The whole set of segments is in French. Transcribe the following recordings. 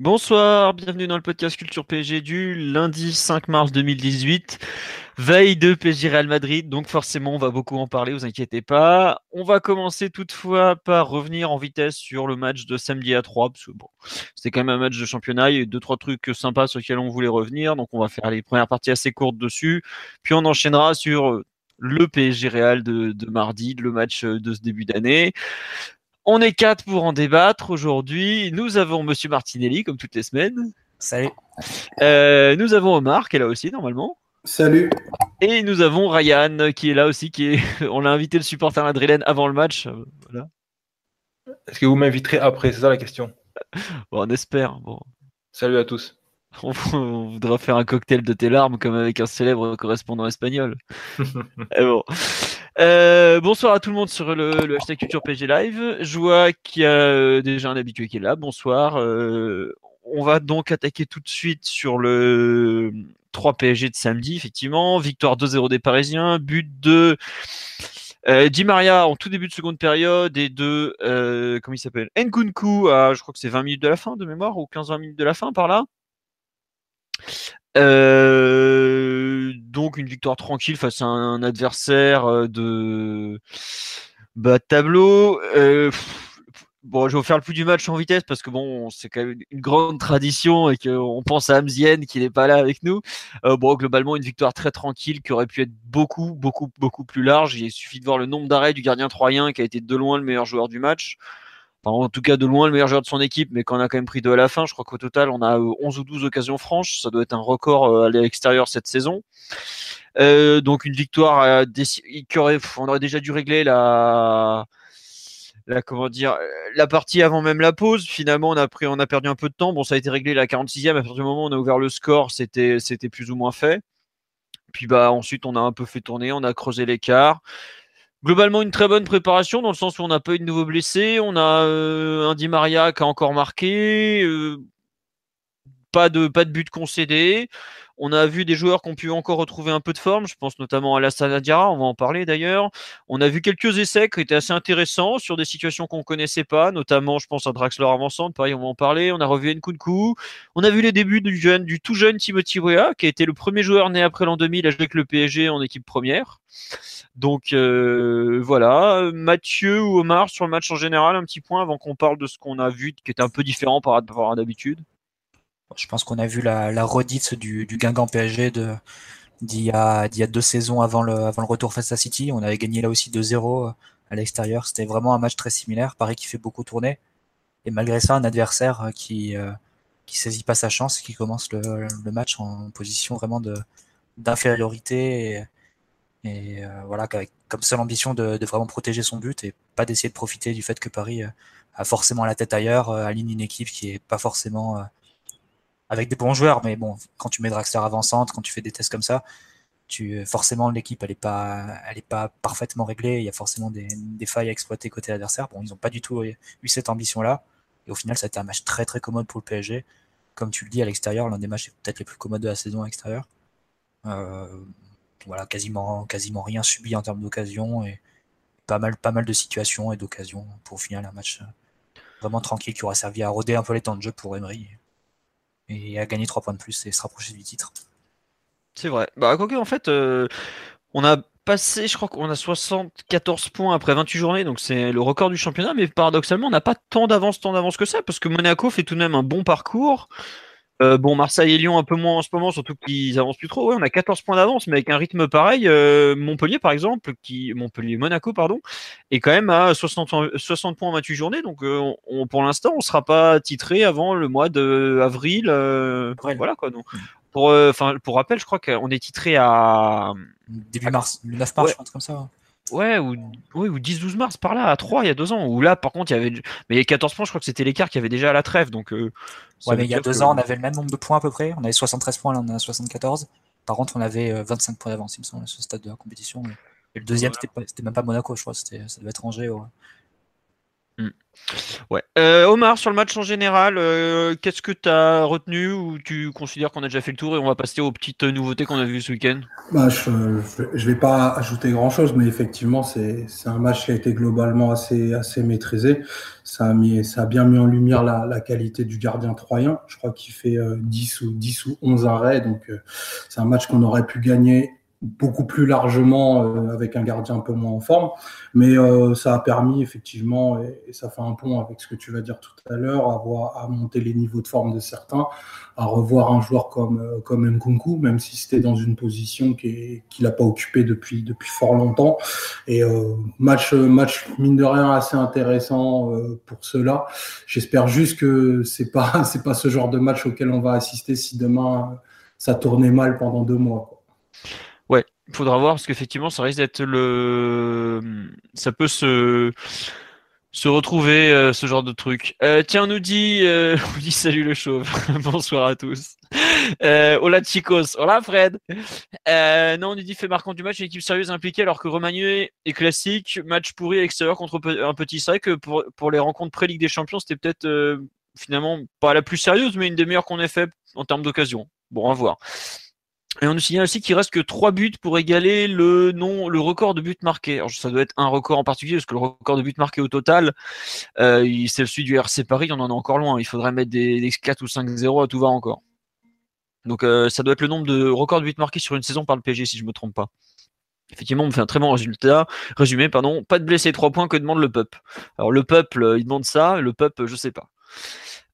Bonsoir, bienvenue dans le podcast Culture PSG du lundi 5 mars 2018. Veille de PSG Real Madrid, donc forcément on va beaucoup en parler, vous inquiétez pas. On va commencer toutefois par revenir en vitesse sur le match de samedi à 3, parce que bon, c'était quand même un match de championnat, il y a eu deux, trois trucs sympas sur lesquels on voulait revenir, donc on va faire les premières parties assez courtes dessus, puis on enchaînera sur le PSG Real de, de mardi, le match de ce début d'année. On est quatre pour en débattre aujourd'hui. Nous avons Monsieur Martinelli, comme toutes les semaines. Salut. Euh, nous avons Omar, qui est là aussi, normalement. Salut. Et nous avons Ryan, qui est là aussi. Qui est... On l'a invité le supporter madrilène avant le match. Voilà. Est-ce que vous m'inviterez après? C'est ça la question. Bon, on espère. Bon. Salut à tous. On, on voudra faire un cocktail de tes larmes, comme avec un célèbre correspondant espagnol. Et bon. Euh, bonsoir à tout le monde sur le, le hashtag Culture PG Live. Je vois qu'il y a euh, déjà un habitué qui est là. Bonsoir. Euh, on va donc attaquer tout de suite sur le 3 PSG de samedi, effectivement. Victoire 2-0 des Parisiens. But de euh, Di Maria en tout début de seconde période et de, euh, comment il s'appelle? Nkunku à, je crois que c'est 20 minutes de la fin de mémoire ou 15-20 minutes de la fin par là. Euh, donc une victoire tranquille face à un adversaire euh, de bas de tableau. Euh, bon, je vais vous faire le pouls du match en vitesse parce que bon, c'est quand même une grande tradition et qu'on pense à Amzien qui n'est pas là avec nous. Bon, globalement, une victoire très tranquille qui aurait pu être beaucoup, beaucoup, beaucoup plus large. Il suffit de voir le nombre d'arrêts du gardien troyen qui a été de loin le meilleur joueur du match. En tout cas, de loin le meilleur joueur de son équipe, mais qu'on a quand même pris deux à la fin. Je crois qu'au total, on a euh, 11 ou 12 occasions franches. Ça doit être un record euh, à l'extérieur cette saison. Euh, donc une victoire euh, aurait, on aurait déjà dû régler la, la comment dire, euh, la partie avant même la pause. Finalement, on a pris, on a perdu un peu de temps. Bon, ça a été réglé la 46e. À partir du moment où on a ouvert le score, c'était, c'était plus ou moins fait. Puis bah ensuite, on a un peu fait tourner, on a creusé l'écart. Globalement, une très bonne préparation dans le sens où on n'a pas eu de nouveaux blessés. On a euh, un Di Maria qui a encore marqué. euh, pas de pas de but concédé. On a vu des joueurs qui ont pu encore retrouver un peu de forme. Je pense notamment à Lassana Diarra, on va en parler d'ailleurs. On a vu quelques essais qui étaient assez intéressants sur des situations qu'on connaissait pas, notamment je pense à Draxler avançante, pareil on va en parler. On a revu Nkunku. On a vu les débuts du tout jeune Timothy Weah, qui a été le premier joueur né après l'an 2000 à jouer avec le PSG en équipe première. Donc euh, voilà, Mathieu ou Omar sur le match en général, un petit point avant qu'on parle de ce qu'on a vu qui était un peu différent par rapport à d'habitude. Je pense qu'on a vu la, la redite du, du Guingamp PSG de d'il y, a, deux saisons avant le, retour face à City. On avait gagné là aussi 2-0 à l'extérieur. C'était vraiment un match très similaire. Paris qui fait beaucoup tourner. Et malgré ça, un adversaire euh, qui, euh, qui saisit pas sa chance, qui commence le, match en position vraiment d'infériorité et, et, euh, voilà, qu'avec comme seule ambition de, de vraiment protéger son but et pas d'essayer de profiter du fait que Paris euh, a forcément la tête ailleurs, euh, aligne une équipe qui est pas forcément euh, avec des bons joueurs, mais bon, quand tu mets Draxler avant-centre, quand tu fais des tests comme ça, tu forcément l'équipe elle est pas elle est pas parfaitement réglée, il y a forcément des, failles à exploiter côté adversaire. Bon, ils ont pas du tout eu cette ambition là et au final ça a été un match très très commode pour le PSG. Comme tu le dis à l'extérieur, l'un des matchs peut-être les plus commodes de la saison à l'extérieur. Euh, voilà, quasiment quasiment rien subi en termes d'occasion et pas mal pas mal de situations et d'occasions pour finir un match euh, vraiment tranquille qui aura servi à roder un peu les temps de jeu pour Emery et à gagner 3 points de plus et se rapprocher du titre. C'est vrai. Bah, quoique, en fait, euh, on a passé, je crois qu'on a 74 points après 28 journées, donc c'est le record du championnat, mais paradoxalement, on n'a pas tant d'avance, tant d'avance que ça, parce que Monaco fait tout de même un bon parcours. Euh, bon, Marseille et Lyon un peu moins en ce moment, surtout qu'ils avancent plus trop. Ouais, on a 14 points d'avance, mais avec un rythme pareil, euh, Montpellier par exemple, qui Montpellier Monaco pardon, est quand même à 60, en- 60 points en 28 journées. Donc euh, on- pour l'instant, on sera pas titré avant le mois de avril. voilà quoi. Donc pour enfin pour rappel, je crois qu'on est titré à Début mars, le 9 mars, Ouais. je pense comme ça. Ouais, ou, oui, ou 10-12 mars, par là, à 3, il y a deux ans. Où là, par contre, il y avait. Mais les 14 points, je crois que c'était l'écart qu'il y avait déjà à la trêve. Donc, euh, Ouais, mais il y a deux que- ans, on avait le même nombre de points à peu près. On avait 73 points, là on en a 74. Par contre, on avait euh, 25 points d'avance, il me semble, à ce stade de la compétition. Et le deuxième, c'était même pas Monaco, je crois. C'était, ça devait être Angers. ouais. Ouais. Euh, Omar, sur le match en général, euh, qu'est-ce que tu as retenu ou tu considères qu'on a déjà fait le tour et on va passer aux petites nouveautés qu'on a vues ce week-end? Bah, je ne vais pas ajouter grand-chose, mais effectivement, c'est un match qui a été globalement assez, assez maîtrisé. Ça a, mis, ça a bien mis en lumière la, la qualité du gardien troyen. Je crois qu'il fait euh, 10, ou, 10 ou 11 arrêts. Donc, euh, c'est un match qu'on aurait pu gagner beaucoup plus largement euh, avec un gardien un peu moins en forme. Mais euh, ça a permis, effectivement, et, ça fait un pont avec ce que tu vas dire tout à l'heure, à, à monter les niveaux de forme de certains, à revoir un joueur comme, euh, comme Nkunku, même si c'était dans une position qui qu'il n'a pas occupée depuis, depuis fort longtemps. Et euh, match, match, mine de rien, assez intéressant euh, pour cela. J'espère juste que c'est pas, c'est pas ce genre de match auquel on va assister si demain ça tournait mal pendant deux mois. quoi. Il faudra voir parce qu'effectivement, ça risque d'être le. Ça peut se. Se retrouver euh, ce genre de truc. Euh, tiens, on nous dit, euh, on dit salut le chauve. Bonsoir à tous. Euh, hola chicos. Hola Fred. Non, on nous dit fait marquant du match, une équipe sérieuse impliquée alors que Romagné est classique. Match pourri à l'extérieur contre un petit sac. Pour, pour les rencontres pré-Ligue des Champions, c'était peut-être finalement pas la plus sérieuse, mais une des meilleures qu'on ait fait en termes d'occasion. Bon, à voir. Et on nous signale aussi qu'il reste que 3 buts pour égaler le, non, le record de buts marqués. Alors, ça doit être un record en particulier, parce que le record de buts marqués au total, euh, c'est celui du RC Paris, on en est encore loin. Il faudrait mettre des, des 4 ou 5-0 à tout va encore. Donc euh, ça doit être le nombre de records de buts marqués sur une saison par le PSG, si je me trompe pas. Effectivement, on fait un très bon résultat. Résumé, pardon, pas de blessés, 3 points que demande le peuple? Alors le peuple, euh, il demande ça, le peuple, je sais pas.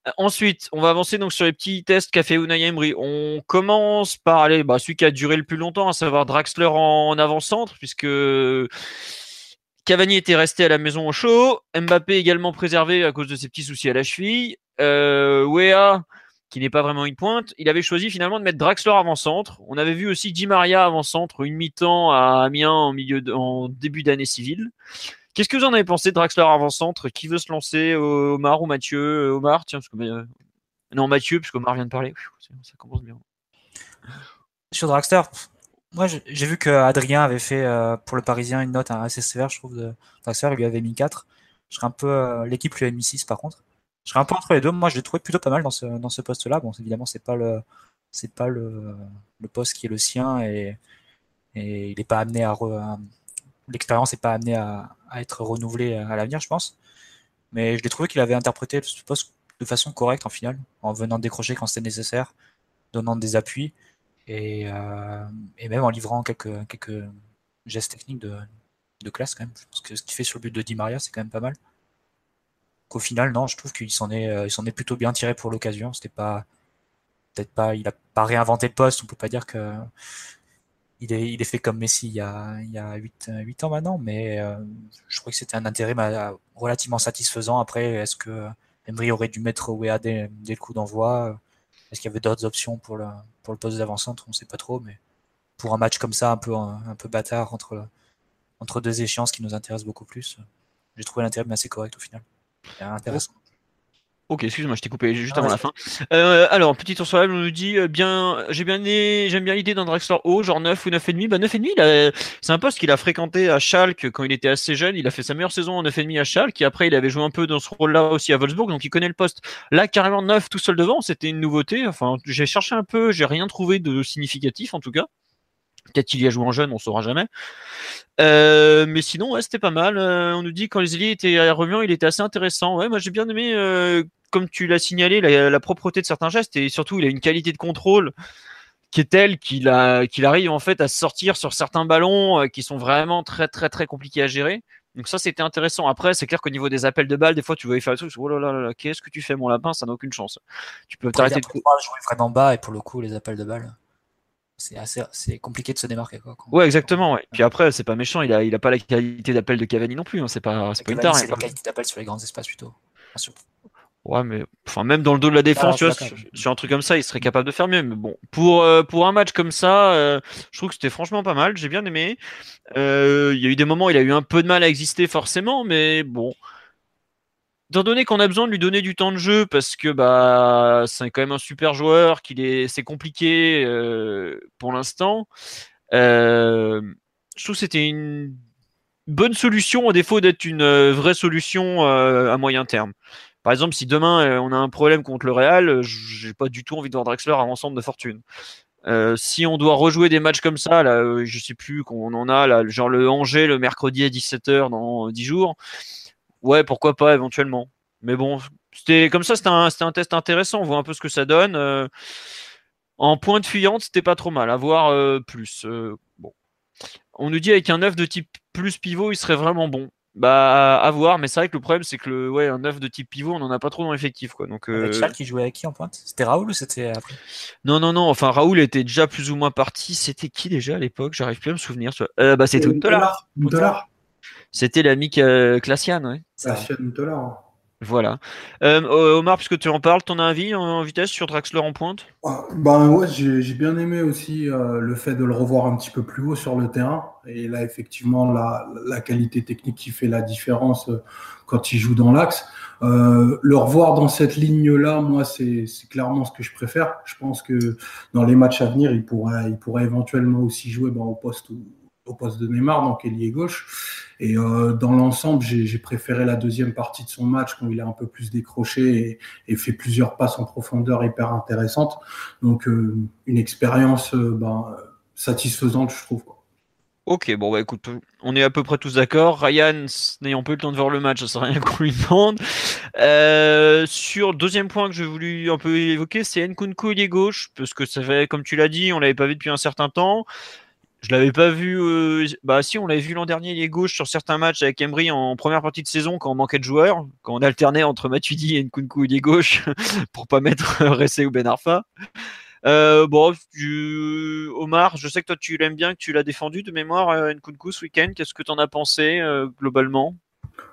Euh, Ensuite, on va avancer donc sur les petits tests qu'a fait Unai Emery. On commence par aller, bah, celui qui a duré le plus longtemps, à savoir Draxler en, en avant-centre, puisque Cavani était resté à la maison au chaud, Mbappé également préservé à cause de ses petits soucis à la cheville, euh, Wea qui n'est pas vraiment une pointe, il avait choisi finalement de mettre Draxler avant-centre. On avait vu aussi Di Maria avant-centre, une mi-temps à Amiens en, milieu en début d'année civile. Qu'est-ce que vous en avez pensé de Draxler avant-centre? Qui veut se lancer? Euh, Omar ou Mathieu? Euh, Omar, tiens, parce que, euh, non, Mathieu, parce qu'Omar vient de parler. Ça commence bien. Sur pff, moi j'ai vu que Adrien avait fait pour le Parisien une note assez sévère, je trouve, de Dragster. Il lui avait mis 4. Je un peu. L'équipe lui avait mis 6 par contre. Je serais un peu entre les deux. Moi, je l'ai trouvé plutôt pas mal dans ce, dans ce poste-là. Bon, évidemment, c'est pas le c'est pas le, le poste qui est le sien et, et il n'est pas amené à. re- à- L'expérience n'est pas amenée à, être renouvelée à l'avenir, je pense. Mais je l'ai trouvé qu'il avait interprété ce poste de façon correcte en finale, en venant décrocher quand c'était nécessaire, donnant des appuis et, euh, même en livrant quelques, gestes techniques de, classe quand même. Je pense que ce qu'il fait sur le but de Di Maria, c'est quand même pas mal. Qu'au final, non, je trouve qu'il s'en est, euh, s'en est plutôt bien tiré pour l'occasion. C'était pas, peut-être pas, il a pas réinventé le poste. On peut pas dire que il est, il est fait comme Messi il y a, il y a 8, 8 ans maintenant, mais euh, je crois que c'était un intérim euh, relativement satisfaisant. Après, est-ce que Emery aurait dû mettre Wea dès, dès le coup d'envoi? Est-ce qu'il y avait d'autres options pour le, pour le poste d'avant-centre? On ne sait pas trop, mais pour un match comme ça, un peu, un, peu bâtard entre, entre deux échéances qui nous intéressent beaucoup plus, j'ai trouvé l'intérim assez correct au final. Intéressant. Ok, excuse-moi, je t'ai coupé juste Ah, avant la fin. Euh, alors, petit tour sur la on nous dit euh, bien, j'ai bien j'aime bien l'idée d'un Draxler haut, genre 9 ou 9,5. Bah, 9,5, il a- c'est un poste qu'il a fréquenté à Schalke quand il était assez jeune. Il a fait sa meilleure saison en 9,5 à Schalke, et après, il avait joué un peu dans ce rôle-là aussi à Wolfsburg, donc il connaît le poste. Là, carrément 9 tout seul devant, c'était une nouveauté. Enfin, j'ai cherché un peu, j'ai rien trouvé de significatif en tout cas. Peut-être qu'il y a joué en jeune, on saura jamais. Euh, mais sinon, ouais, c'était pas mal. Euh, on nous dit quand les étaient à il était assez intéressant. Ouais, moi j'ai bien aimé, euh, comme tu l'as signalé, la, la propreté de certains gestes et surtout il a une qualité de contrôle qui est telle qu'il arrive en fait à sortir sur certains ballons qui sont vraiment très très très compliqués à gérer. Donc ça c'était intéressant. Après c'est clair qu'au niveau des appels de balles, des fois tu voyais faire des trucs, oh là là là, qu'est-ce que tu fais mon lapin, ça n'a aucune chance. Tu peux t'arrêter de jouer vraiment bas et pour le coup, les appels de balles, c'est assez, c'est compliqué de se démarquer. Quoi, quand- Ouais, exactement. Ouais. Puis après, c'est pas méchant. Il a, il a pas la qualité d'appel de Cavani non plus. hein. C'est pas, c'est pas une tare. c'est hein. la qualité d'appel sur les grands espaces plutôt. Ouais, mais enfin, même dans le dos de la défense, Ah, tu vois, sur, un truc comme ça, il serait capable de faire mieux. Mais bon, pour, euh, pour un match comme ça, euh, je trouve que c'était franchement pas mal. J'ai bien aimé. Euh, Il y a eu des moments où il a eu un peu de mal à exister, forcément, mais bon. Étant qu'on a besoin de lui donner du temps de jeu parce que bah c'est quand même un super joueur, qu'il est c'est compliqué euh, pour l'instant. euh, je trouve que c'était une bonne solution au défaut d'être une euh, vraie solution à moyen terme. Par exemple, si demain on a un problème contre le Real, j'ai pas du tout envie de voir Drexler avant centre de fortune. Si on doit rejouer des matchs comme ça, là, je sais plus qu'on en a, là, genre le Angers le mercredi à 17h dans 10 jours, ouais, pourquoi pas éventuellement. Mais bon, c'était comme ça, c'était un, test intéressant, on voit un peu ce que ça donne. Euh, en pointe fuyante, c'était pas trop mal, à voir euh, plus. Euh, bon. On nous dit avec un 9 de type plus pivot, il serait vraiment bon. Bah, à voir, mais c'est vrai que le problème, c'est que le, ouais, un 9 de type pivot, on en a pas trop dans l'effectif, quoi. Donc, Avec Charles qui jouait avec qui en pointe? C'était Raoul ou c'était après? Non, non, non, enfin, Raoul était déjà plus ou moins parti. C'était qui déjà à l'époque? J'arrive plus à me souvenir. Euh, bah, c'était Huntelaar. Huntelaar. C'était l'ami Classian. Ça, Classian Huntelaar. Voilà. Euh, Omar, puisque tu en parles, ton avis en, vitesse sur Draxler en pointe? Ah, Ben ouais, j'ai bien aimé aussi euh, le fait de le revoir un petit peu plus haut sur le terrain. Et là, effectivement, la, la qualité technique qui fait la différence euh, quand il joue dans l'axe. Euh, le revoir dans cette ligne-là, moi, c'est c'est clairement ce que je préfère. Je pense que dans les matchs à venir, il pourrait, il pourrait éventuellement aussi jouer ben, au poste où- au poste de Neymar, donc ailier gauche. Et euh, dans l'ensemble, j'ai préféré la deuxième partie de son match quand il a un peu plus décroché et, fait plusieurs passes en profondeur hyper intéressantes. Donc euh, une expérience euh, ben, satisfaisante, je trouve. Ok, bon, bah écoute, on est à peu près tous d'accord. Ryan, n'ayant pas eu le temps de voir le match, ça sert à rien qu'on lui demande. Euh, sur deuxième point que j'ai voulu un peu évoquer, c'est Nkunku ailier gauche, parce que ça fait, comme tu l'as dit, on l'avait pas vu depuis un certain temps. Je l'avais pas vu. euh, bah si, on l'avait vu l'an dernier ailier gauche sur certains matchs avec Emery en première partie de saison quand on manquait de joueurs, quand on alternait entre Matuidi et Nkunku ailier gauche pour pas mettre Ressé ou Ben Arfa. Euh, bon, Omar, je sais que toi tu l'aimes bien, que tu l'as défendu de mémoire euh, Nkunku ce week-end. Qu'est-ce que tu en as pensé globalement?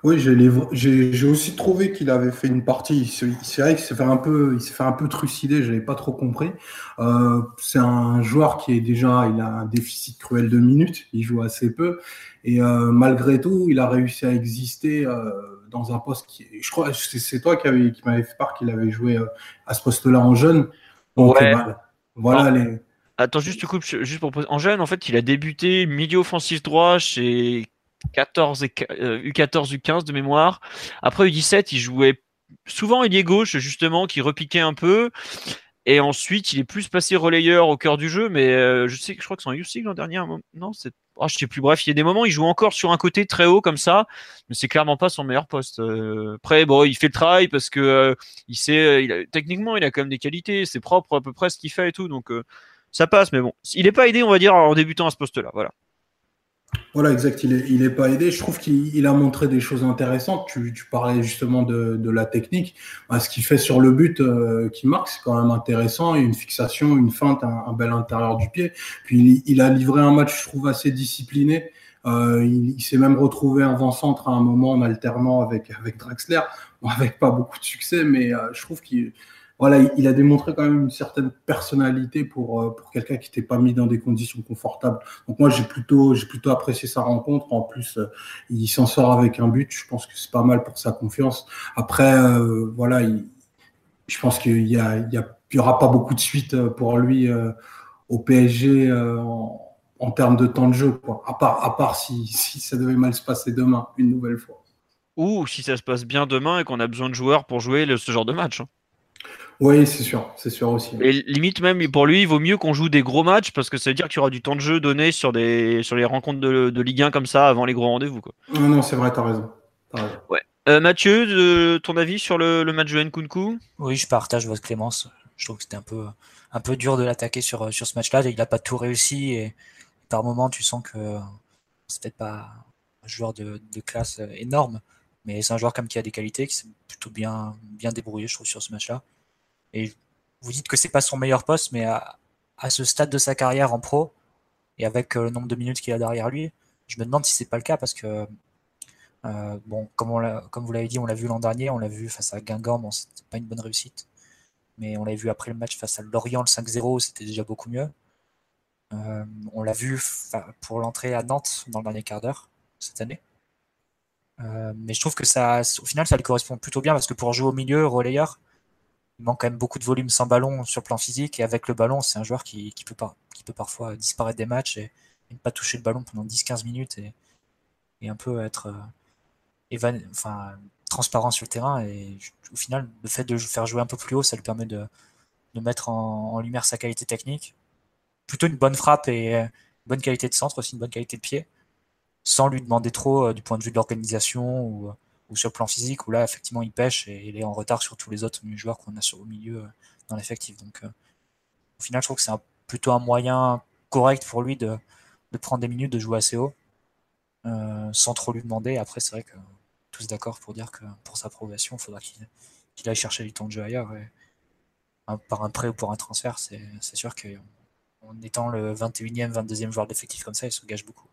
Oui, j'ai aussi trouvé qu'il avait fait une partie. C'est vrai qu'il s'est fait un peu, il s'est fait un peu trucider. J'avais pas trop compris. Euh, c'est un joueur qui est déjà, il a un déficit cruel de minutes. Il joue assez peu et euh, malgré tout, il a réussi à exister euh, dans un poste qui, je crois, c'est toi qui, avait- qui m'avait fait part qu'il avait joué à ce poste-là en jeune. Donc Ouais. bah, voilà les. Attends, juste tu coupes, juste pour poser- en jeune, en fait, il a débuté milieu offensif droit chez 14 et qu- euh, U14, U15 de mémoire. Après U17, il jouait souvent ailier gauche justement, qui repiquait un peu. Et ensuite, il est plus passé relayeur au cœur du jeu, mais euh, je sais je crois que c'est en UC l'an dernier. Non, c'est, je sais plus. Bref, il y a des moments, il joue encore sur un côté très haut comme ça, mais c'est clairement pas son meilleur poste. Euh, après, bon, il fait le travail parce que techniquement, il a quand même des qualités, c'est propre à peu près ce qu'il fait et tout, donc ça passe. Mais bon, il est pas aidé, on va dire, en débutant à ce poste-là. Voilà. Voilà, exact. Il est, il est pas aidé. Je trouve qu'il il a montré des choses intéressantes. Tu, tu parlais justement de, de la technique. Bah, ce qu'il fait sur le but euh, qui marque, c'est quand même intéressant. A une fixation, une feinte, un, bel intérieur du pied. Puis il, il a livré un match, je trouve, assez discipliné. Euh, il il s'est même retrouvé avant-centre à un moment en alternant avec, avec Draxler, Bon, avec pas beaucoup de succès, mais euh, je trouve qu'il voilà, il- a démontré quand même une certaine personnalité pour, euh, pour quelqu'un qui n'était pas mis dans des conditions confortables. Donc moi, j'ai plutôt, plutôt apprécié sa rencontre. En plus, euh, il s'en sort avec un but. Je pense que c'est pas mal pour sa confiance. Après, euh, voilà, il- je pense qu'il y, a, y, aura pas beaucoup de suite pour lui au PSG en, en termes de temps de jeu. À part, à part si, si ça devait mal se passer demain, une nouvelle fois. Ou si ça se passe bien demain et qu'on a besoin de joueurs pour jouer ce genre de match. hein. Oui, c'est sûr, c'est sûr aussi. Et limite même pour lui, il vaut mieux qu'on joue des gros matchs parce que ça veut dire qu'il y aura du temps de jeu donné sur des sur les rencontres de, de Ligue 1 comme ça avant les gros rendez-vous. Quoi. Non, non, c'est vrai, t'as raison. T'as raison. Euh, Mathieu, de- ton avis sur le, le match de Nkunku? Oui, je partage votre clémence. Je trouve que c'était un peu, un peu dur de l'attaquer sur, sur ce match-là. Il n'a pas tout réussi et par moments, tu sens que c'est peut-être pas un joueur de, de classe euh, énorme, mais c'est un joueur comme qui a des qualités, qui s'est plutôt bien, bien débrouillé, je trouve, sur ce match-là. Et vous dites que c'est pas son meilleur poste, mais à, ce stade de sa carrière en pro et avec euh, le nombre de minutes qu'il a derrière lui, je me demande si c'est pas le cas parce que Euh, bon, comme, vous l'avez dit, on l'a vu l'an dernier, on l'a vu face à Guingamp, bon, c'était pas une bonne réussite. Mais on l'a vu après le match face à Lorient, le 5-0, c'était déjà beaucoup mieux. Euh, on l'a vu pour l'entrée à Nantes dans le dernier quart d'heure cette année. Mais je trouve que ça, au final, ça lui correspond plutôt bien parce que pour jouer au milieu, relayeur, il manque quand même beaucoup de volume sans ballon sur le plan physique. Et avec le ballon, c'est un joueur qui, peut, qui peut parfois disparaître des matchs et, ne pas toucher le ballon pendant 10-15 minutes et, un peu être euh, enfin, transparent sur le terrain. Et au final, le fait de faire jouer un peu plus haut, ça lui permet de, mettre en, lumière sa qualité technique. Plutôt une bonne frappe et une bonne qualité de centre, aussi une bonne qualité de pied, sans lui demander trop euh, du point de vue de l'organisation ou, ou, sur le plan physique, où là, effectivement, il pêche et il est en retard sur tous les autres joueurs qu'on a sur, au milieu euh, dans l'effectif. Donc, euh, au final, je trouve que c'est plutôt un moyen correct pour lui de, prendre des minutes, de jouer assez haut, sans trop lui demander. Après, c'est vrai que tous d'accord pour dire que pour sa progression, il faudra qu'il aille chercher du temps de jeu ailleurs. par un prêt ou pour un transfert, c'est sûr qu'en étant le 21e, 22e joueur d'effectif comme ça, il se gâche beaucoup.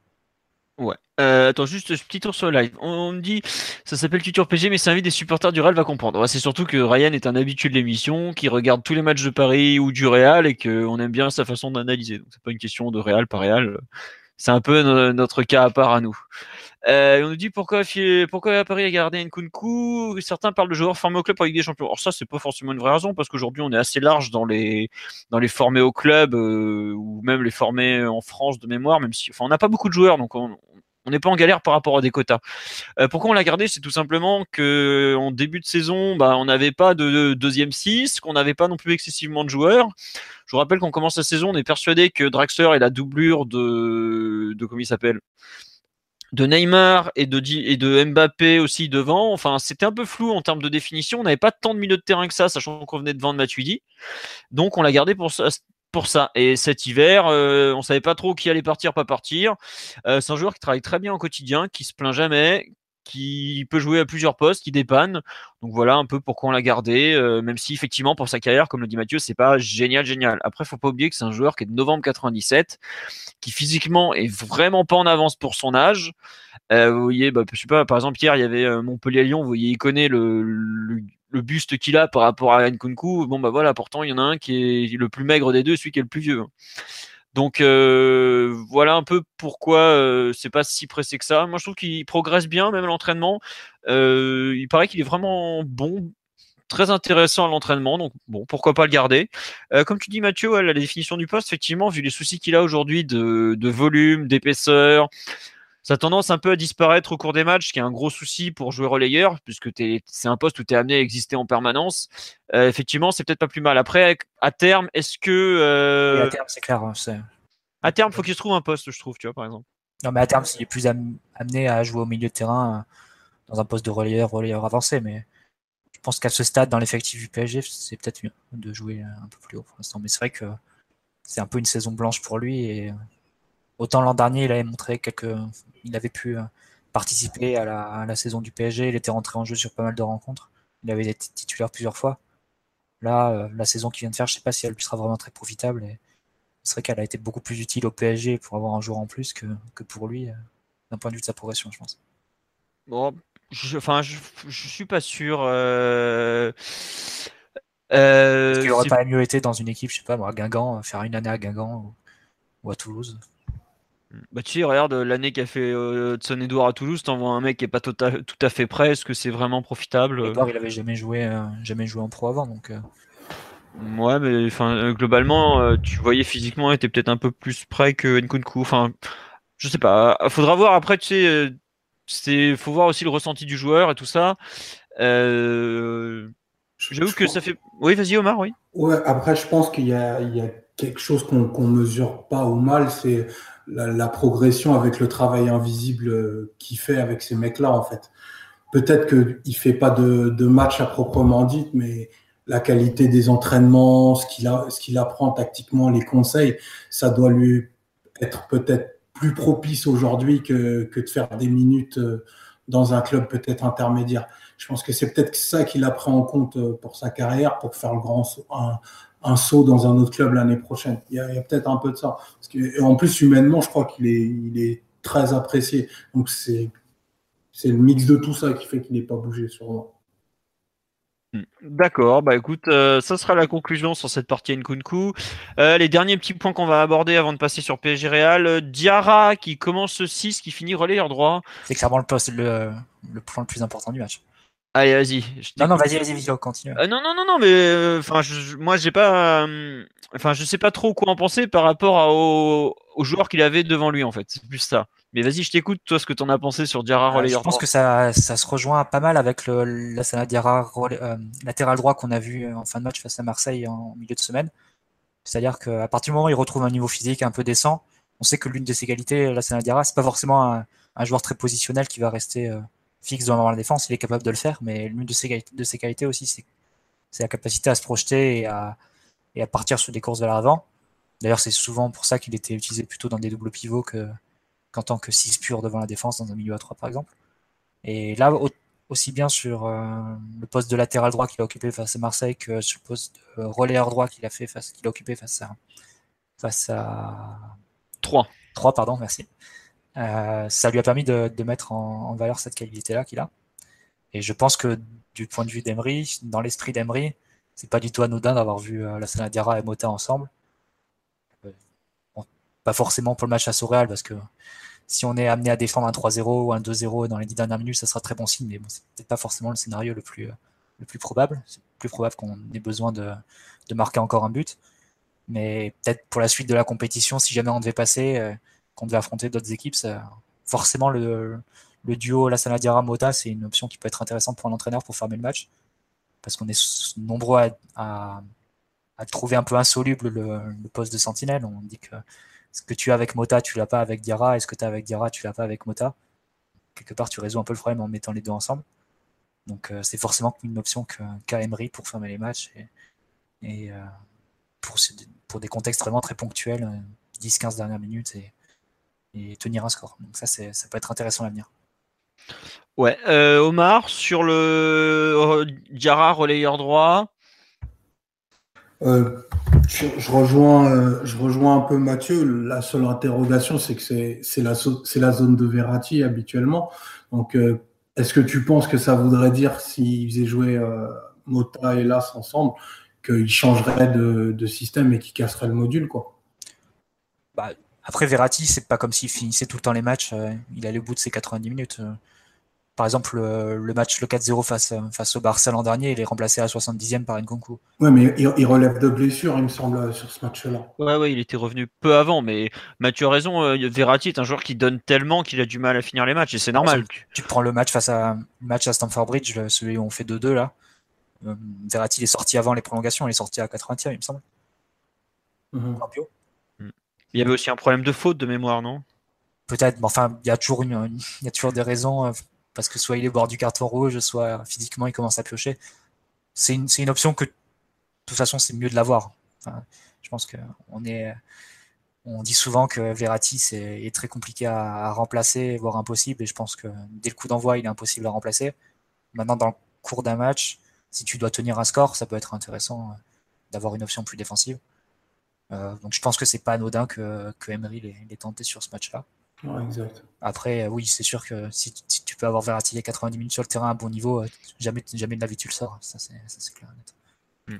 Ouais. Euh, attends, juste petit tour sur le live. On, me dit, ça s'appelle Tutor PG, mais c'est un des supporters du Real va comprendre. c'est surtout que Ryan est un habitué de l'émission, qui regarde tous les matchs de Paris ou du Real et qu'on aime bien sa façon d'analyser. Donc c'est pas une question de Real par Real. C'est un peu notre cas à part à nous. Euh, on nous dit pourquoi, pourquoi Paris a gardé Nkunku. Certains parlent de joueurs formés au club pour Ligue des Champions. Alors ça, c'est pas forcément une vraie raison parce qu'aujourd'hui, on est assez large dans les dans les formés au club euh, ou même les formés en France de mémoire. Même si, enfin, on n'a pas beaucoup de joueurs, donc on, n'est pas en galère par rapport à des quotas. Euh, pourquoi on l'a gardé? C'est tout simplement que en début de saison, bah, on n'avait pas de, deuxième 6, qu'on n'avait pas non plus excessivement de joueurs. Je vous rappelle qu'on commence la saison, on est persuadé que Draxler est la doublure de, de comment il s'appelle? De Neymar et de, Mbappé aussi devant. Enfin, c'était un peu flou en termes de définition. On n'avait pas tant de milieu de terrain que ça, sachant qu'on venait de vendre Matuidi. Donc, on l'a gardé pour ça. Pour ça. Et cet hiver, euh, on savait pas trop qui allait partir, pas partir. Euh, c'est un joueur qui travaille très bien au quotidien, qui se plaint jamais, qui peut jouer à plusieurs postes, qui dépanne. Donc voilà un peu pourquoi on l'a gardé, euh, même si effectivement pour sa carrière, comme le dit Mathieu, c'est pas génial, génial. Après, faut pas oublier que c'est un joueur qui est de novembre 97, qui physiquement est vraiment pas en avance pour son âge. Euh, vous voyez, bah, je sais par exemple hier, il y avait euh, Montpellier-Lyon, vous voyez, il connaît le, le, buste qu'il a par rapport à Nkunku. Bon bah voilà, pourtant il y en a un qui est le plus maigre des deux, celui qui est le plus vieux. Donc euh, voilà un peu pourquoi euh, c'est pas si pressé que ça. Moi je trouve qu'il progresse bien, même à l'entraînement. Euh, il paraît qu'il est vraiment bon, très intéressant à l'entraînement. Donc bon, pourquoi pas le garder. comme tu dis Mathieu, la définition du poste, effectivement, vu les soucis qu'il a aujourd'hui de, de, volume, d'épaisseur, ça a tendance un peu à disparaître au cours des matchs, ce qui est un gros souci pour jouer relayeur, puisque c'est un poste où tu es amené à exister en permanence. Euh, effectivement, c'est peut-être pas plus mal. Après, à terme, est-ce que. Euh... à terme, c'est clair. Hein, à terme, faut qu'il se trouve un poste, je trouve, tu vois, par exemple. Non, mais à terme, s'il est plus amené à jouer au milieu de terrain, euh, dans un poste de relayeur, relayeur avancé, mais je pense qu'à ce stade, dans l'effectif du PSG, c'est peut-être mieux de jouer un peu plus haut pour l'instant. Mais c'est vrai que c'est un peu une saison blanche pour lui et Autant l'an dernier, il avait montré quelques. Il avait pu euh, participer à la, saison du PSG. Il était rentré en jeu sur pas mal de rencontres. Il avait été titulaire plusieurs fois. Là, euh, la saison qu'il vient de faire, je ne sais pas si elle lui sera vraiment très profitable. Et c'est vrai qu'elle a été beaucoup plus utile au PSG pour avoir un joueur en plus que, pour lui, euh, d'un point de vue de sa progression, je pense. Bon, je, enfin, je, suis pas sûr. Qu'il aurait pas mieux été dans une équipe, je sais pas, moi, à Guingamp, faire une année à Guingamp ou à Toulouse? Bah tu sais, regarde l'année qu'a fait euh, Edouard Edouard à Toulouse, t'envoies un mec qui est pas tout à, tout à fait prêt, est-ce que c'est vraiment profitable Edouard, il avait jamais joué, euh, jamais joué en pro avant, donc. Euh. Ouais, mais enfin euh, globalement, tu voyais physiquement, il était peut-être un peu plus prêt que Nkunku. Enfin, je sais pas. Faudra voir après, tu sais, c'est, faut voir aussi le ressenti du joueur et tout ça. J'avoue que ça fait. Oui, vas-y Omar, oui. Ouais, après je pense qu'il y a, il y a quelque chose qu'on qu'on mesure pas au mal, c'est la, progression avec le travail invisible euh, qu'il fait avec ces mecs-là, en fait. Peut-être qu'il fait pas de, match à proprement dit, mais la qualité des entraînements, ce qu'il apprend tactiquement, les conseils, ça doit lui être peut-être plus propice aujourd'hui que, que de faire des minutes euh, dans un club peut-être intermédiaire. Je pense que c'est peut-être ça qu'il a pris en compte euh, pour sa carrière, pour faire le grand, un, un saut dans un autre club l'année prochaine. Il y a, peut-être un peu de ça. Parce que, en plus, humainement, je crois qu'il est, il est très apprécié. Donc, c'est c'est le mix de tout ça qui fait qu'il n'est pas bougé sur moi. Hmm. D'accord, bah écoute, euh, ça sera la conclusion sur cette partie Nkunku. Euh, les derniers petits points qu'on va aborder avant de passer sur PSG Real. Euh, Diarra qui commence 6, qui finit relayeur droit. C'est clairement le poste, le, le point le plus important du match. Allez, vas-y. Non, non, vas-y, vas-y, vas continue. non, non, non, non, mais enfin, moi, j'ai pas, enfin, je sais pas trop quoi en penser par rapport à, au, au joueur qu'il avait devant lui, en fait. C'est plus ça. Mais vas-y, je t'écoute, toi, ce que tu en as pensé sur Diarra euh, Je pense que ça, ça, se rejoint pas mal avec le, la Diarra euh, latéral droit qu'on a vu en fin de match face à Marseille en milieu de semaine. C'est-à-dire qu'à partir du moment où il retrouve un niveau physique un peu décent, on sait que l'une de ses qualités, la Diarra, c'est pas forcément un, joueur très positionnel qui va rester fixe devant la défense. Il est capable de le faire, mais l'une de ses, de ses qualités aussi, c'est la capacité à se projeter et à, et à partir sur des courses vers l'avant. D'ailleurs, c'est souvent pour ça qu'il était utilisé plutôt dans des doubles pivots que qu'en tant que 6 pur devant la défense dans un milieu à 3 par exemple. Et là, aussi bien sur euh, le poste de latéral droit qu'il a occupé face à Marseille que sur le poste de relayeur droit qu'il a fait face qu'il a occupé face à face à 3. 3 pardon, merci. Euh, ça lui a permis de, mettre en, valeur cette qualité-là qu'il a. Et je pense que du point de vue d'Emery, dans l'esprit d'Emery, c'est pas du tout anodin d'avoir vu euh, la Sanadiara et Mota ensemble pas forcément pour le match à Soréal, parce que si on est amené à défendre un 3-0 ou un 2-0 dans les 10 dernières minutes, ça sera très bon signe, mais bon, c'est peut-être pas forcément le scénario le plus, plus probable. C'est plus probable qu'on ait besoin de, marquer encore un but. Mais peut-être pour la suite de la compétition, si jamais on devait passer, euh, qu'on devait affronter d'autres équipes, forcément le, le duo La Sanadiara-Mota, c'est une option qui peut être intéressante pour un entraîneur pour fermer le match. Parce qu'on est nombreux à, trouver un peu insoluble le, poste de sentinelle. On dit que ce que tu as avec Mota, tu l'as pas avec Diarra, et ce que tu as avec Diarra, tu l'as pas avec Mota. Quelque part, tu résous un peu le problème en mettant les deux ensemble. Donc euh, c'est forcément une option qu'a Emery pour fermer les matchs et, euh, pour, pour, des contextes vraiment très ponctuels, 10-15 euh, dernières minutes et, tenir un score. Donc ça, ça peut être intéressant à l'avenir. Ouais, Omar, sur le Diarra, relayeur droit, euh, je, rejoins, euh, je rejoins un peu Mathieu. La seule interrogation, c'est que c'est la, la zone de Verratti habituellement. Donc, euh, est-ce que tu penses que ça voudrait dire s'ils faisaient jouer Mota et Las ensemble, qu'ils changeraient de, de, système et qu'ils casseraient le module quoi? Bah, Après, Verratti, c'est pas comme s'il finissait tout le temps les matchs. il allait au bout de ses 90 minutes par exemple, le, match, le 4-0 face, face au Barça l'an dernier, il est remplacé à 70e par Nkunku. Ouais, mais il, relève de blessure, il me semble, sur ce match-là. Ouais, ouais, il était revenu peu avant, mais Mathieu a raison. Euh, Verratti est un joueur qui donne tellement qu'il a du mal à finir les matchs, et c'est normal. Tu prends le match face à match à Stamford Bridge, celui où on fait 2-2 là. Euh, Verratti est sorti avant les prolongations, il est sorti à 80e, il me semble. Mhm. Il y avait aussi un problème de faute de mémoire, non? Peut-être, mais enfin, il y a toujours une, des raisons euh, parce que soit il est bord du carton rouge, soit physiquement il commence à piocher. C'est une, option que, de toute façon, c'est mieux de l'avoir. Je pense qu'on est, on dit souvent que Verratti est, est très compliqué à, remplacer, voire impossible, et je pense que dès le coup d'envoi, il est impossible à remplacer. Maintenant, dans le cours d'un match, si tu dois tenir un score, ça peut être intéressant euh, d'avoir une option plus défensive. Euh, donc je pense que c'est pas anodin que, que Emery l'ait tenté sur ce match-là. Après, euh, oui, c'est sûr que si, tu peux avoir Verratti 90 minutes sur le terrain à bon niveau, euh, jamais, jamais de la vie tu le sors. Ça, c'est clair. Hmm.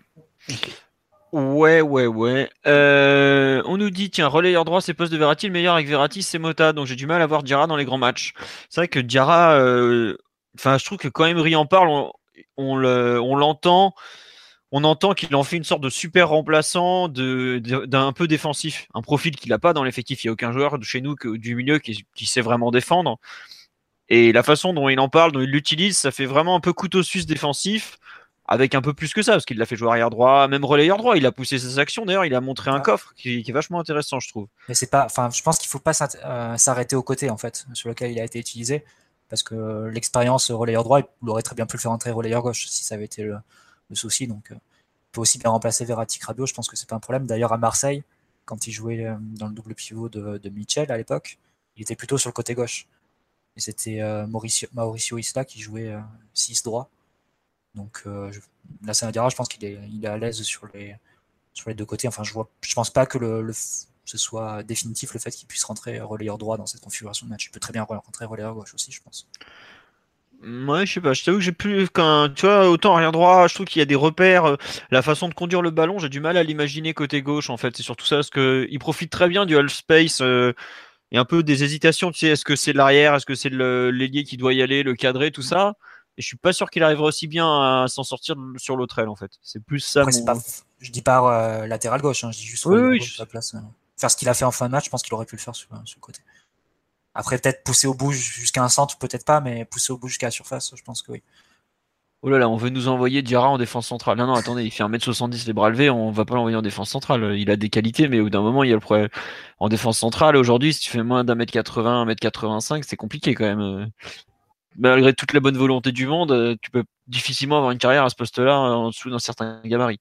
Ouais, ouais, ouais. Euh, on nous dit, tiens, relayeur droit, c'est poste de Verratti. Le meilleur avec Verratti, c'est Mota. Donc j'ai du mal à voir Diarra dans les grands matchs. C'est vrai que Diarra, enfin, je trouve que quand Emery en parle, on, on l'entend on entend qu'il en fait une sorte de super remplaçant d'un peu défensif, un profil qu'il n'a pas dans l'effectif. Il n'y a aucun joueur de chez nous que, du milieu qui, sait vraiment défendre. Et la façon dont il en parle, dont il l'utilise, ça fait vraiment un peu couteau suisse défensif, avec un peu plus que ça, parce qu'il l'a fait jouer arrière droit, même relayeur droit. Il a poussé ses actions. D'ailleurs, il a montré un coffre qui, est vachement intéressant, je trouve. Mais c'est pas, enfin, je pense qu'il faut pas euh, s'arrêter au côté en fait, sur lequel il a été utilisé, parce que l'expérience relayeur droit, il aurait très bien pu le faire entrer relayeur gauche si ça avait été le, le souci. Donc, euh, il peut aussi bien remplacer Verratti Rabiot. Je pense que c'est pas un problème. D'ailleurs, à Marseille, quand il jouait euh, dans le double pivot de, de Michel à l'époque, il était plutôt sur le côté gauche. Et c'était euh, Mauricio, Mauricio, Isla qui jouait 6 droit. Donc euh, je, là, je pense qu'il est, il est à l'aise sur les, sur les deux côtés. Enfin, je vois, je pense pas que le, ce soit définitif le fait qu'il puisse rentrer relayeur droit dans cette configuration de match. Il peut très bien rentrer relayeur gauche aussi, je pense. Ouais, je sais pas. Je t'avoue que j'ai plus qu'un. Tu vois, autant arrière droit, je trouve qu'il y a des repères. euh, La façon de conduire le ballon, j'ai du mal à l'imaginer côté gauche en fait. C'est surtout ça parce que il profite très bien du half space euh, et un peu des hésitations. Tu sais, est-ce que c'est de l'arrière, est-ce que c'est l'ailier qui doit y aller, le cadrer, tout ça. Et je suis pas sûr qu'il arrivera aussi bien à s'en sortir sur l'autre aile en fait. C'est plus ça. Après, mon- pas, je dis pas euh, latéral gauche, hein, je dis juste Oui, oui, de je- sa place. Faire ce qu'il a fait en fin de match, je pense qu'il aurait pu le faire sur, sur le côté. Après, peut-être pousser au bout jusqu'à un centre, peut-être pas, mais pousser au bout jusqu'à la surface, je pense que oui. Oh là là, on veut nous envoyer Diarra en défense centrale. Non, non, attendez, il fait 1m70 les bras levés, on va pas l'envoyer en défense centrale. Il a des qualités, mais au bout d'un moment, il y a le problème. En défense centrale, aujourd'hui, si tu fais moins d'un mètre 80, un mètre 85, c'est compliqué quand même. Euh, Malgré toute la bonne volonté du monde, euh, tu peux difficilement avoir une carrière à ce poste-là euh, en dessous d'un certain gabarit.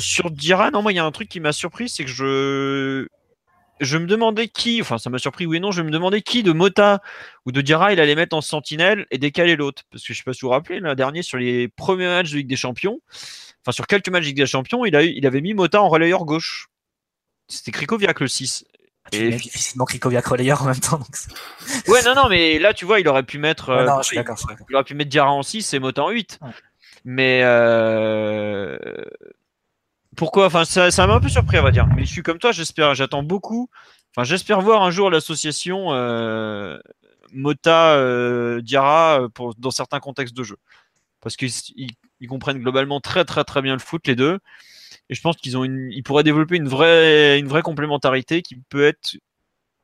Sur Diarra, non, moi, il y a un truc qui m'a surpris, c'est que je. Je me demandais qui, enfin ça m'a surpris oui et non, je me demandais qui de Mota ou de Diarra il allait mettre en sentinelle et décaler l'autre. Parce que je sais pas si vous vous rappelez, l'an dernier, sur les premiers matchs de Ligue des Champions, enfin sur quelques matchs de Ligue des Champions, il, a eu, il avait mis Mota en relayeur gauche. C'était Krikoviak le 6. Tu Et- mets difficilement Krikoviak relayeur en même temps. Donc Ouais, non, non, mais là, tu vois, il aurait pu mettre. Ouais, euh, non, je suis il- d'accord, je suis d'accord. il aurait pu mettre Diarra en 6 et Mota en 8. Ouais. Mais euh, pourquoi Enfin, ça, m'a un peu surpris, on va dire. Mais je suis comme toi, j'espère, j'attends beaucoup. Enfin, j'espère voir un jour l'association euh, Mota euh, Diarra euh, pour dans certains contextes de jeu, parce qu'ils ils- ils comprennent globalement très très très bien le foot les deux. Et je pense qu'ils pourraient développer une vraie une vraie complémentarité qui peut être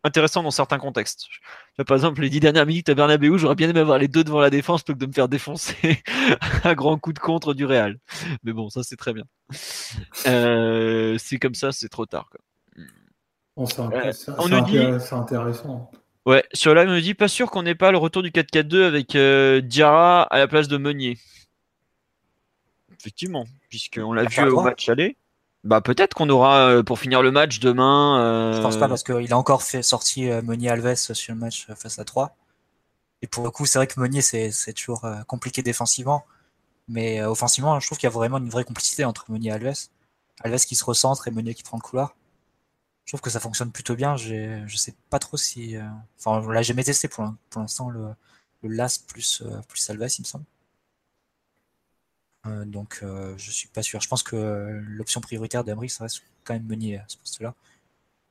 intéressante dans certains contextes. Par exemple, les dix dernières minutes à Bernabeu, j'aurais bien aimé avoir les deux devant la défense plutôt que de me faire défoncer à grand coup de contre du Real. Mais bon, ça c'est très bien. Euh, c'est comme ça, c'est trop tard. Quoi. Bon, c'est Euh, on nous dit- c'est intéressant. Ouais, sur là, on me dit pas sûr qu'on n'ait pas le retour du 4-4-2 avec euh, Diarra à la place de Meunier. Effectivement, puisqu'on l'a Ah, vu au match aller. Bah peut-être qu'on aura euh, pour finir le match demain. euh, Je pense pas parce qu'il a encore fait sortir euh, Meunier Alves sur le match face à 3. Et pour le coup, c'est vrai que Meunier, c'est toujours compliqué défensivement. Mais offensivement, je trouve qu'il y a vraiment une vraie complicité entre Meunier et Alves. Alves qui se recentre et Meunier qui prend le couloir. Je trouve que ça fonctionne plutôt bien. Je sais pas trop si. Enfin, on l'a jamais testé pour l'in- pour l'instant, le, le LAS plus, plus Alves, il me semble. Euh, donc, euh, je suis pas sûr. Je pense que euh, l'option prioritaire d'Emery, ça reste quand même Meunier à ce poste-là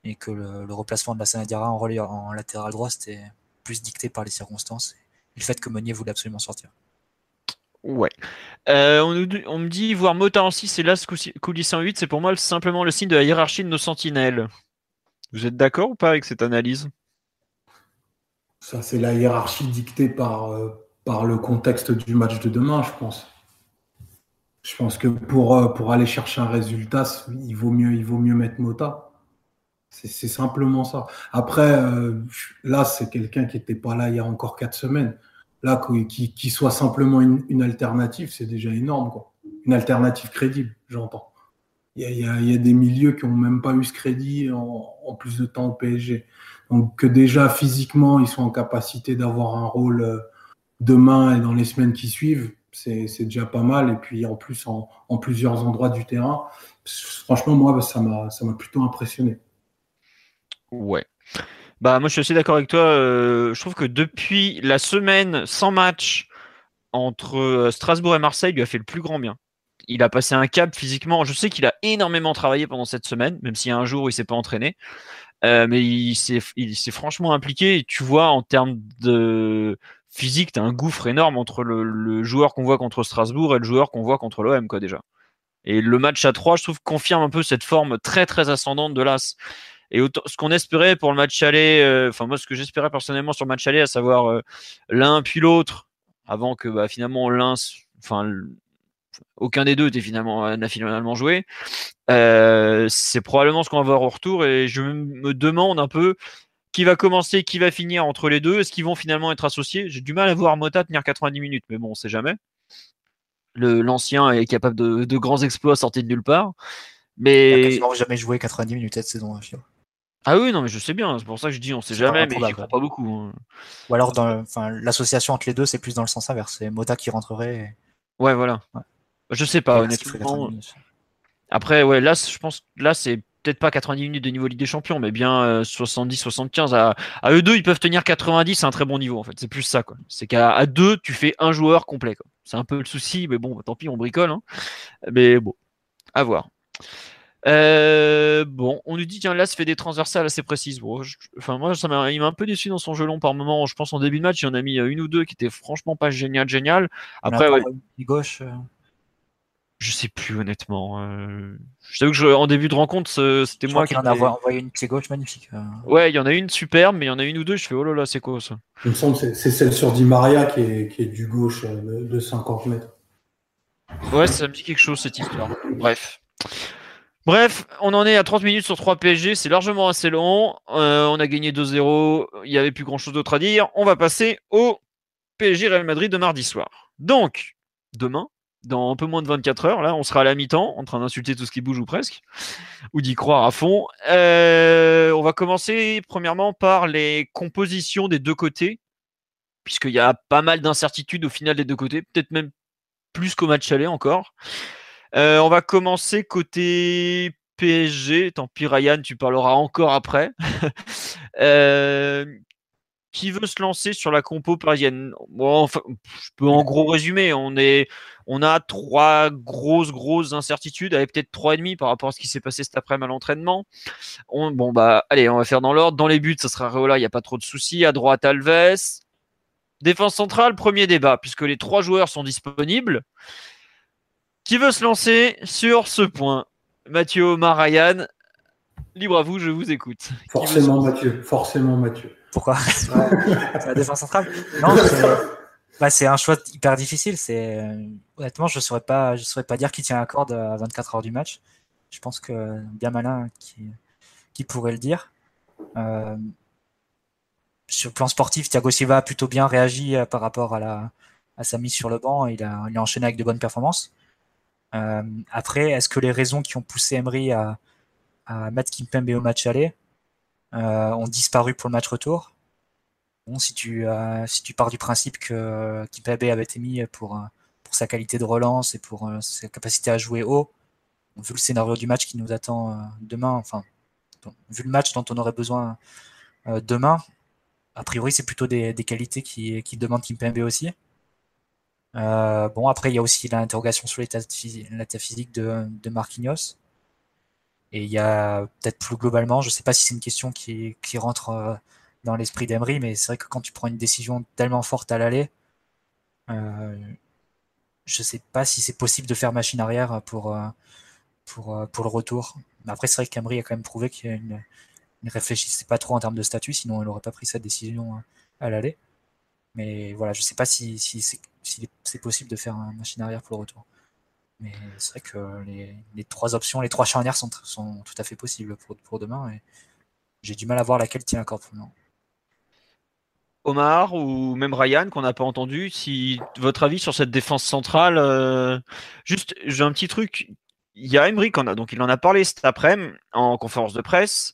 et que le, le replacement de la Sanadiara en, relais, en latéral droit, c'était plus dicté par les circonstances et le fait que Meunier voulait absolument sortir. Ouais. Euh, on, nous dit- on me dit voir Mota en 6 et Las coulisser en 8, c'est pour moi le- simplement le signe de la hiérarchie de nos sentinelles. Vous êtes d'accord ou pas avec cette analyse? Ça, c'est la hiérarchie dictée par, euh, par le contexte du match de demain, je pense. Je pense que pour, euh, pour aller chercher un résultat, il vaut mieux, il vaut mieux mettre Mota. C'est simplement ça. Après, euh, là, c'est quelqu'un qui n'était pas là il y a encore quatre semaines. Là, qui, qui soit simplement une, alternative, c'est déjà énorme. Quoi. Une alternative crédible, j'entends. Il y, y a des milieux qui n'ont même pas eu ce crédit en, en, plus de temps au PSG. Donc que déjà physiquement, ils sont en capacité d'avoir un rôle euh, demain et dans les semaines qui suivent, c'est déjà pas mal. Et puis en plus, en, en, plusieurs endroits du terrain, franchement, moi, ça m'a plutôt impressionné. Ouais. Bah, moi, je suis assez d'accord avec toi. Euh, je trouve que depuis la semaine sans match entre euh, Strasbourg et Marseille, il lui a fait le plus grand bien. Il a passé un cap physiquement. Je sais qu'il a énormément travaillé pendant cette semaine, même s'il y a un jour où il s'est pas entraîné. Euh, mais il s'est franchement impliqué. Et tu vois, en termes de physique, tu as un gouffre énorme entre le, joueur qu'on voit contre Strasbourg et le joueur qu'on voit contre l'OM, quoi, déjà. Et le match à 3, je trouve, confirme un peu cette forme très, très ascendante de l'As. Et autant, ce qu'on espérait pour le match aller, euh, enfin, moi, ce que j'espérais personnellement sur le match aller, à savoir euh, l'un puis l'autre, avant que bah, finalement l'un, enfin, aucun des deux n'a finalement, finalement joué. Euh, c'est probablement ce qu'on va voir au retour et je me demande un peu qui va commencer, qui va finir entre les deux. Est-ce qu'ils vont finalement être associés? J'ai du mal à voir Mota tenir 90 minutes, mais bon, on sait jamais. L'ancien est capable de, de, grands exploits sortis de nulle part. Mais... Il n'a quasiment jamais joué 90 minutes cette saison. Hein, ah oui, non, mais je sais bien, c'est pour ça que je dis on sait jamais, mais j'y crois pas beaucoup. Hein. Ou alors, l'association entre les deux, c'est plus dans le sens inverse. C'est Mota qui rentrerait. Et... Ouais, voilà. Ouais. Je sais pas, honnêtement. Après, ouais, là, je pense là, c'est peut-être pas 90 minutes de niveau Ligue des Champions, mais bien 70-75. À, à, eux deux, ils peuvent tenir 90, c'est un très bon niveau en fait. C'est plus ça quoi. C'est qu'à deux, tu fais un joueur complet. C'est un peu le souci, mais bon, tant pis, on bricole. Hein. Mais bon, à voir. Euh, bon, on nous dit tiens là se fait des transversales assez précises. Bon, enfin moi ça m'a, il m'a un peu déçu dans son jeu long par moment. Je pense en début de match il y en a mis une ou deux qui étaient franchement pas génial génial. Après ouais, gauche. Je sais plus honnêtement. Euh... Je t'avoue que je, en début de rencontre, c'était moi qui en a envoyé une pied gauche magnifique. Euh. Ouais, il y en a une superbe, mais il y en a une ou deux. Je fais oh là là, c'est quoi ça? Il me semble que c'est celle sur Di Maria qui est, qui est du gauche euh, de, 50 mètres. Ouais, ça me dit quelque chose cette histoire. Bref. Bref, on en est à 30 minutes sur 3 PSG, c'est largement assez long. Euh, on a gagné 2-0, il n'y avait plus grand chose d'autre à dire. On va passer au PSG Real Madrid de mardi soir. Donc, demain, dans un peu moins de 24 heures. Là, on sera à la mi-temps, en train d'insulter tout ce qui bouge ou presque, ou d'y croire à fond. Euh, on va commencer premièrement par les compositions des deux côtés, puisqu'il y a pas mal d'incertitudes au final des deux côtés, peut-être même plus qu'au match aller encore. Euh, on va commencer côté PSG. Tant pis, Ryan, tu parleras encore après. euh, qui veut se lancer sur la compo parisienne? Bon, enfin, Je peux en gros résumer. On, est, on a trois grosses, grosses incertitudes, avec peut-être trois et demi par rapport à ce qui s'est passé cet après-midi à l'entraînement. bon, bah, allez, on va faire dans l'ordre. Dans les buts, ça sera Reola, il n'y a pas trop de soucis. À droite, Alves. Défense centrale, premier débat, puisque les trois joueurs sont disponibles. Qui veut se lancer sur ce point? Mathieu, Marayan, libre à vous, je vous écoute. Forcément Mathieu, forcément Mathieu. Pourquoi C'est la défense centrale Non, bah, c'est un choix hyper difficile. C'est honnêtement, je saurais pas, je saurais pas dire qui tient la corde à 24 heures du match. Je pense que bien malin qui, qui pourrait le dire. Euh, sur le plan sportif, Thiago Silva a plutôt bien réagi euh, par rapport à, la, à sa mise sur le banc. Il a, il a enchaîné avec de bonnes performances. Euh, après, est-ce que les raisons qui ont poussé Emery à, à mettre Kimpembe au match aller ont disparu pour le match retour. Bon, si tu, euh, pars du principe que Kimpembe avait été mis pour, euh, sa qualité de relance et pour sa capacité à jouer haut, vu le scénario du match qui nous attend demain, enfin, vu le match dont on aurait besoin demain, a priori, c'est plutôt des, qualités qui, qui demandent Kimpembe aussi. Euh, bon, après, il y a aussi l'interrogation sur l'état physique de, de Marquinhos. Et il y a peut-être plus globalement, je ne sais pas si c'est une question qui, rentre euh, dans l'esprit d'Emery, mais c'est vrai que quand tu prends une décision tellement forte à l'aller, euh, je ne sais pas si c'est possible de faire machine arrière pour, euh, pour, pour le retour. Mais après, c'est vrai qu'Emery a quand même prouvé qu'il ne réfléchissait pas trop en termes de statut, sinon il n'aurait pas pris cette décision à l'aller. Mais voilà, je ne sais pas si, si c'est possible de faire machine arrière pour le retour. Mais c'est vrai que les, trois options, les trois charnières sont, tout à fait possibles pour, demain. Et j'ai du mal à voir laquelle tient encore pour le Omar ou même Ryan qu'on n'a pas entendu, si votre avis sur cette défense centrale, euh, juste j'ai un petit truc. Il y a Emery en a donc il en a parlé cet après-midi en conférence de presse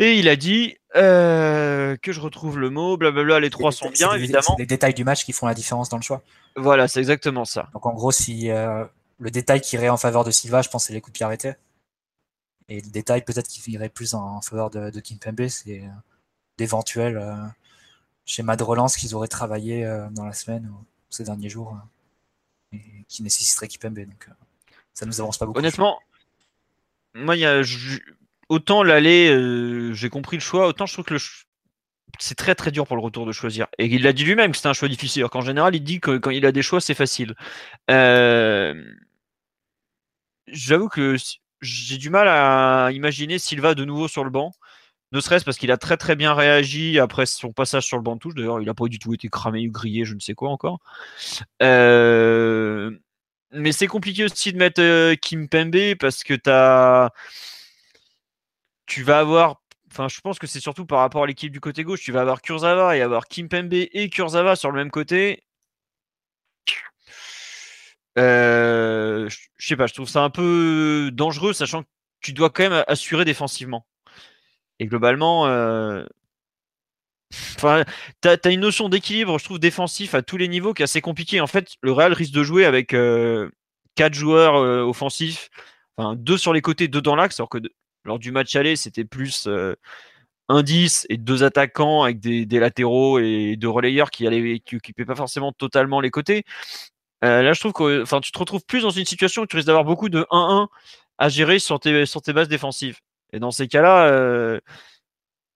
et il a dit euh, que je retrouve le mot, blablabla, les trois sont bien évidemment. C'est les détails du match qui font la différence dans le choix. Voilà, c'est exactement ça. Donc en gros, si euh, le détail qui irait en faveur de Silva, je pense, c'est les coups de pied arrêtés. Et le détail peut-être qui irait plus en faveur de, de Kimpembe, c'est euh, d'éventuels euh, schémas de relance qu'ils auraient travaillé dans la semaine ou ces derniers jours et qui nécessiteraient Kimpembe. Donc ça nous avance pas beaucoup. Honnêtement, moi, il y a, autant l'aller, j'ai compris le choix, autant je trouve que c'est très très dur pour le retour de choisir. Et il l'a dit lui-même que c'était un choix difficile. Alors qu'en général, il dit que quand il a des choix, c'est facile. Euh, j'avoue que j'ai du mal à imaginer Silva de nouveau sur le banc. Ne serait-ce parce qu'il a très très bien réagi après son passage sur le banc de touche. D'ailleurs, il n'a pas du tout été cramé ou grillé, je ne sais quoi encore. Euh, mais c'est compliqué aussi de mettre euh, Kim Pembe parce que as... tu vas avoir Enfin, je pense que c'est surtout par rapport à l'équipe du côté gauche. Tu vas avoir Kurzawa et avoir Kimpembe et Kurzawa sur le même côté. Euh, je sais pas, je trouve ça un peu dangereux, sachant que tu dois quand même assurer défensivement. Et globalement, euh... tu as, une notion d'équilibre, je trouve, défensif à tous les niveaux qui est assez compliqué. En fait, le Real risque de jouer avec euh, quatre joueurs euh, offensifs, enfin deux sur les côtés, deux dans l'axe, alors que lors du match aller, c'était plus un 10 et deux attaquants avec des, latéraux et deux relayeurs qui allaient qui occupaient pas forcément totalement les côtés. là, je trouve que tu te retrouves plus dans une situation où tu risques d'avoir beaucoup de 1-1 à gérer sur tes, sur tes bases défensives. Et dans ces cas-là,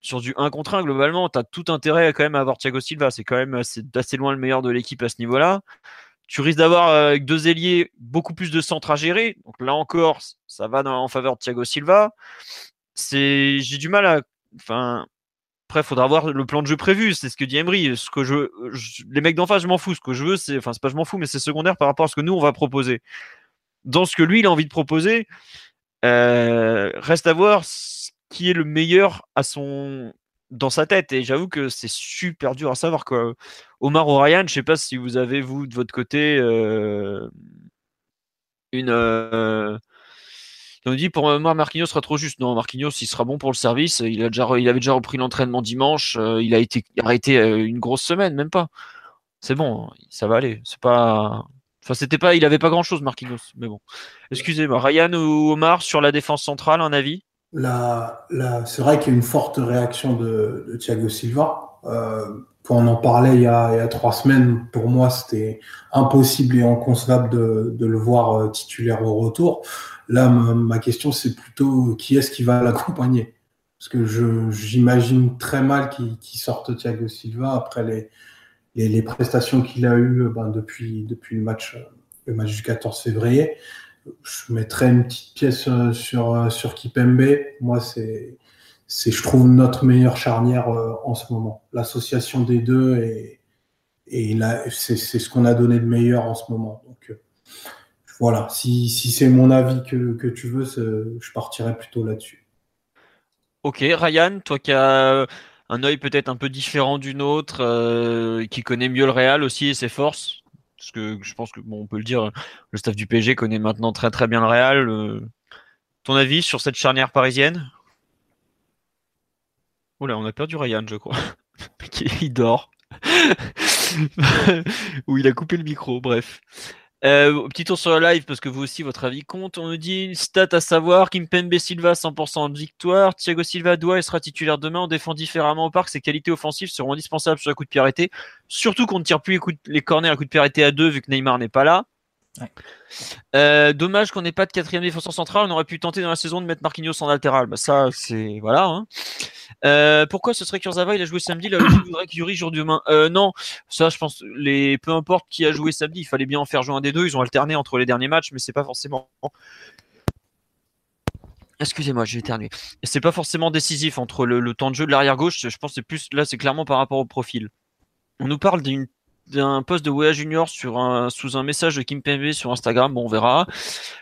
sur du 1 contre 1, globalement, tu as tout intérêt à quand avoir Thiago Silva. C'est quand même assez, assez, loin le meilleur de l'équipe à ce niveau-là. Tu risques d'avoir avec deux ailiers beaucoup plus de centres à gérer. Donc là encore, ça va en faveur de Thiago Silva. J'ai du mal à, enfin, après, il faudra voir le plan de jeu prévu. C'est ce que dit Emery. Ce que je, les mecs d'en face, je m'en fous. Ce que je veux, c'est, enfin, c'est pas je m'en fous, mais c'est secondaire par rapport à ce que nous on va proposer. Dans ce que lui il a envie de proposer, euh, reste à voir qui est le meilleur à son dans sa tête. Et j'avoue que c'est super dur à savoir. Quoi. Omar ou Ryan, je sais pas si vous avez, vous, de votre côté, euh, une. Euh, on dit pour moi, Marquinhos sera trop juste. Non, Marquinhos, il sera bon pour le service. Il, a déjà, il avait déjà repris l'entraînement dimanche. Euh, il a été arrêté une grosse semaine, même pas. C'est bon, ça va aller. C'est pas. Enfin, c'était pas, il avait pas grand chose, Marquinhos. Mais bon. Excusez-moi. Ryan ou Omar sur la défense centrale, un avis? C'est vrai qu'il y a une forte réaction de, Thiago Silva. Euh, on en parlait il y, a, trois semaines, pour moi, c'était impossible et inconcevable de, le voir euh, titulaire au retour. Là, ma, question, c'est plutôt qui est-ce qui va l'accompagner? Parce que j'imagine très mal qu'il sorte Thiago Silva après les, les, prestations qu'il a eues ben, depuis, depuis le, match, le match du 14 février je mettrais une petite pièce euh, sur, euh, sur Kipembe. Moi, c'est, c'est, je trouve, notre meilleure charnière euh, en ce moment. L'association des deux, et, et là, c'est, c'est ce qu'on a donné de meilleur en ce moment. Donc, voilà, si, si c'est mon avis que, que tu veux, je partirais plutôt là-dessus. Ok, Ryan, toi qui as un œil peut-être un peu différent du nôtre, qui connaît mieux le Real aussi et ses forces, parce que je pense que bon, on peut le dire, le staff du PSG connaît maintenant très très bien le Real. Euh, ton avis sur cette charnière parisienne? Oula, on a perdu Ryan, je crois. il dort. Ou il a coupé le micro, bref. Euh, petit tour sur le live parce que vous aussi votre avis compte. On nous dit une stat à savoir Kimpembe Silva 100% de victoire. Thiago Silva doit et sera titulaire demain. On défend différemment au parc. Ses qualités offensives seront indispensables sur la coup de pied arrêté. Surtout qu'on ne tire plus les, corners à coup de pied arrêté à deux vu que Neymar n'est pas là. Euh, dommage qu'on n'ait pas de quatrième défenseur central. On aurait pu tenter dans la saison de mettre Marquinhos en latéral. Bah, ça, c'est voilà. Hein. Euh, pourquoi ce serait Kurzawa Il a joué samedi. Là, je voudrais que Yuri joue demain? Euh, non, ça, je pense. Les peu importe qui a joué samedi, il fallait bien en faire jouer un des deux. Ils ont alterné entre les derniers matchs, mais c'est pas forcément. Excusez-moi, j'ai éternué. C'est pas forcément décisif entre le, le, temps de jeu de l'arrière gauche. Je pense que c'est plus là, c'est clairement par rapport au profil. On nous parle d'une d'un post de Wea Junior sur un, sous un message de Kim Pembe sur Instagram, bon, on verra.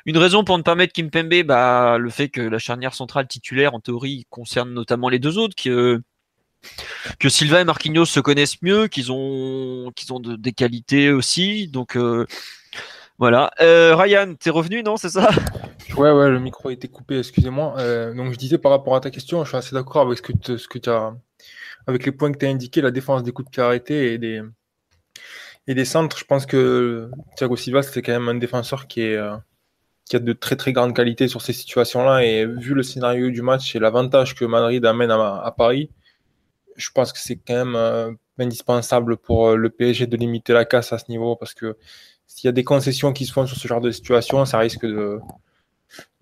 Une raison pour ne pas mettre Kim Pembe, bah, le fait que la charnière centrale titulaire, en théorie, concerne notamment les deux autres, que, que Silva et Marquinhos se connaissent mieux, qu'ils ont, qu'ils ont des qualités aussi, donc, euh, voilà. Euh, Ryan, t'es revenu, non, c'est ça? Ouais, ouais, le micro a été coupé, excusez-moi. Euh, donc, je disais par rapport à ta question, je suis assez d'accord avec ce que, ce que tu as, avec les points que tu as indiqués, la défense des coups de pied et des, et des centres, je pense que Thiago Silva, c'est quand même un défenseur euh, qui a de très très grandes qualités sur ces situations-là. Et vu le scénario du match et l'avantage que Madrid amène à, Paris, je pense que c'est quand même euh, indispensable pour euh, le PSG de limiter la casse à ce niveau parce que s'il y a des concessions qui se font sur ce genre de situation, ça risque de,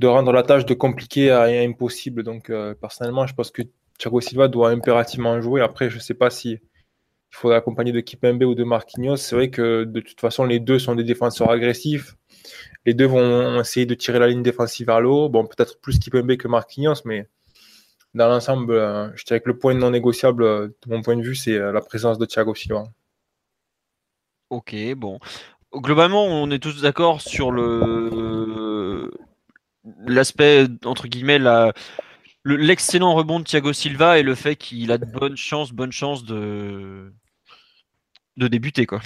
de rendre la tâche de compliquée à impossible. Donc personnellement, je pense que Thiago Silva doit impérativement jouer. Après, je ne sais pas si il faudrait accompagner de Kipembe ou de Marquinhos. C'est vrai que de toute façon, les deux sont des défenseurs agressifs. Les deux vont essayer de tirer la ligne défensive vers le haut. Bon, peut-être plus Kipembe que Marquinhos, mais dans l'ensemble, euh, je dirais que le point non négociable, euh, de mon point de vue, c'est euh, la présence de Thiago Silva. Ok, bon. Globalement, on est tous d'accord sur le l'aspect entre guillemets l'excellent rebond de Thiago Silva et le fait qu'il a de bonnes chances, bonnes chances de de débuter quoi.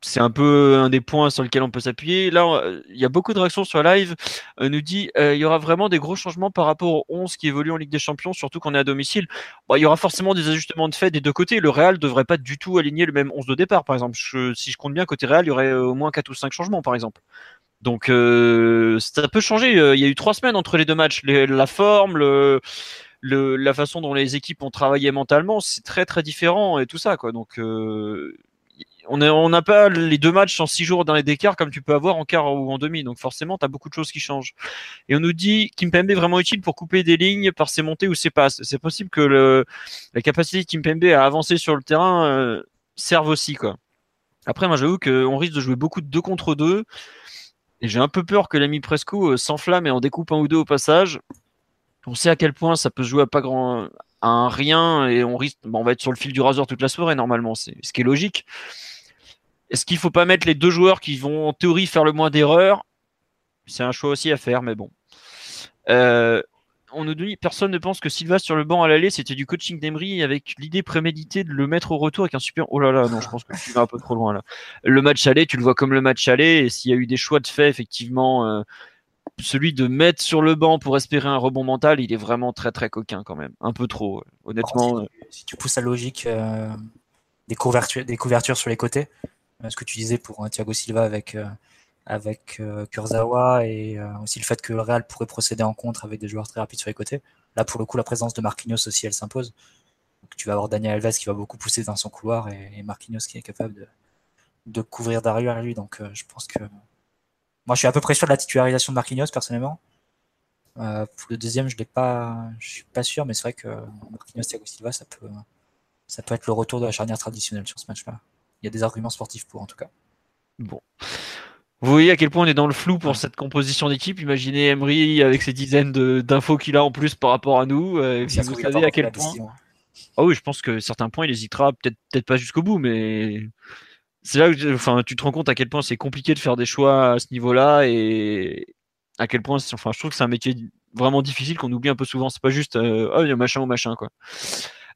C'est un peu un des points sur lesquels on peut s'appuyer. Là, il y a beaucoup de réactions sur live. Euh, nous dit euh, il y aura vraiment des gros changements par rapport aux 11 qui évoluent en Ligue des Champions, surtout qu'on est à domicile. il y aura forcément des ajustements de fait des deux côtés. Le Real devrait pas du tout aligner le même 11 de départ, par exemple. si je compte bien, côté Real, il y aurait euh, au moins 4 ou 5 changements, par exemple. Donc ça peut changer. Il y a eu trois semaines entre les deux matchs. la forme, le, la façon dont les équipes ont travaillé mentalement, c'est très très différent et tout ça quoi. Donc on n'a pas les deux matchs en six jours dans les décarts comme tu peux avoir en quart ou en demi. Donc forcément, tu as beaucoup de choses qui changent. Et on nous dit Kimpembe est vraiment utile pour couper des lignes par ses montées ou ses passes. C'est possible que la capacité de Kimpembe à avancer sur le terrain euh, serve aussi. quoi. Après, moi j'avoue qu'on risque de jouer beaucoup de deux contre deux. Et j'ai un peu peur que l'ami Presco euh, s'enflamme et en découpe un ou deux au passage. On sait à quel point ça peut jouer à pas grand un rien et on risque on va être sur le fil du rasoir toute la soirée normalement c'est ce qui est logique est-ce qu'il faut pas mettre les deux joueurs qui vont en théorie faire le moins d'erreurs? C'est un choix aussi à faire, mais bon. Euh, on nous dit, personne ne pense que Silva sur le banc à l'aller, c'était du coaching d'Emery avec l'idée préméditée de le mettre au retour avec un super. Oh là là, non, je pense que tu vas un peu trop loin là. Le match aller, tu le vois comme le match aller, et s'il y a eu des choix de fait, effectivement, euh, celui de mettre sur le banc pour espérer un rebond mental, il est vraiment très très coquin quand même. Un peu trop, honnêtement. si, tu, pousses la logique euh, des, couvertures, des couvertures sur les côtés, ce que tu disais pour Thiago Silva avec, euh, avec euh, Kurzawa et euh, aussi le fait que le Real pourrait procéder en contre avec des joueurs très rapides sur les côtés. Là, pour le coup, la présence de Marquinhos aussi, elle s'impose. tu vas avoir Daniel Alves qui va beaucoup pousser dans son couloir et, Marquinhos qui est capable de, de couvrir derrière lui. Donc, je pense que. Moi, je suis à peu près sûr de la titularisation de Marquinhos, personnellement. pour le deuxième, je ne pas, suis pas sûr, mais c'est vrai que Marquinhos Thiago Silva, ça peut, ça peut être le retour de la charnière traditionnelle sur ce match-là il y a des arguments sportifs pour en tout cas. Bon. Vous voyez à quel point on est dans le flou pour cette composition d'équipe. Imaginez Emery avec ses dizaines d'infos qu'il a en plus par rapport à nous. Euh, vous savez à quel point. Ah oui, je pense que certains points, il hésitera peut-être peut-être pas jusqu'au bout, mais c'est là que enfin, tu te rends compte à quel point c'est compliqué de faire des choix à ce niveau-là et à quel point, enfin, je trouve que c'est un métier vraiment difficile qu'on oublie un peu souvent. C'est pas juste, euh, oh, il y a machin ou machin, quoi.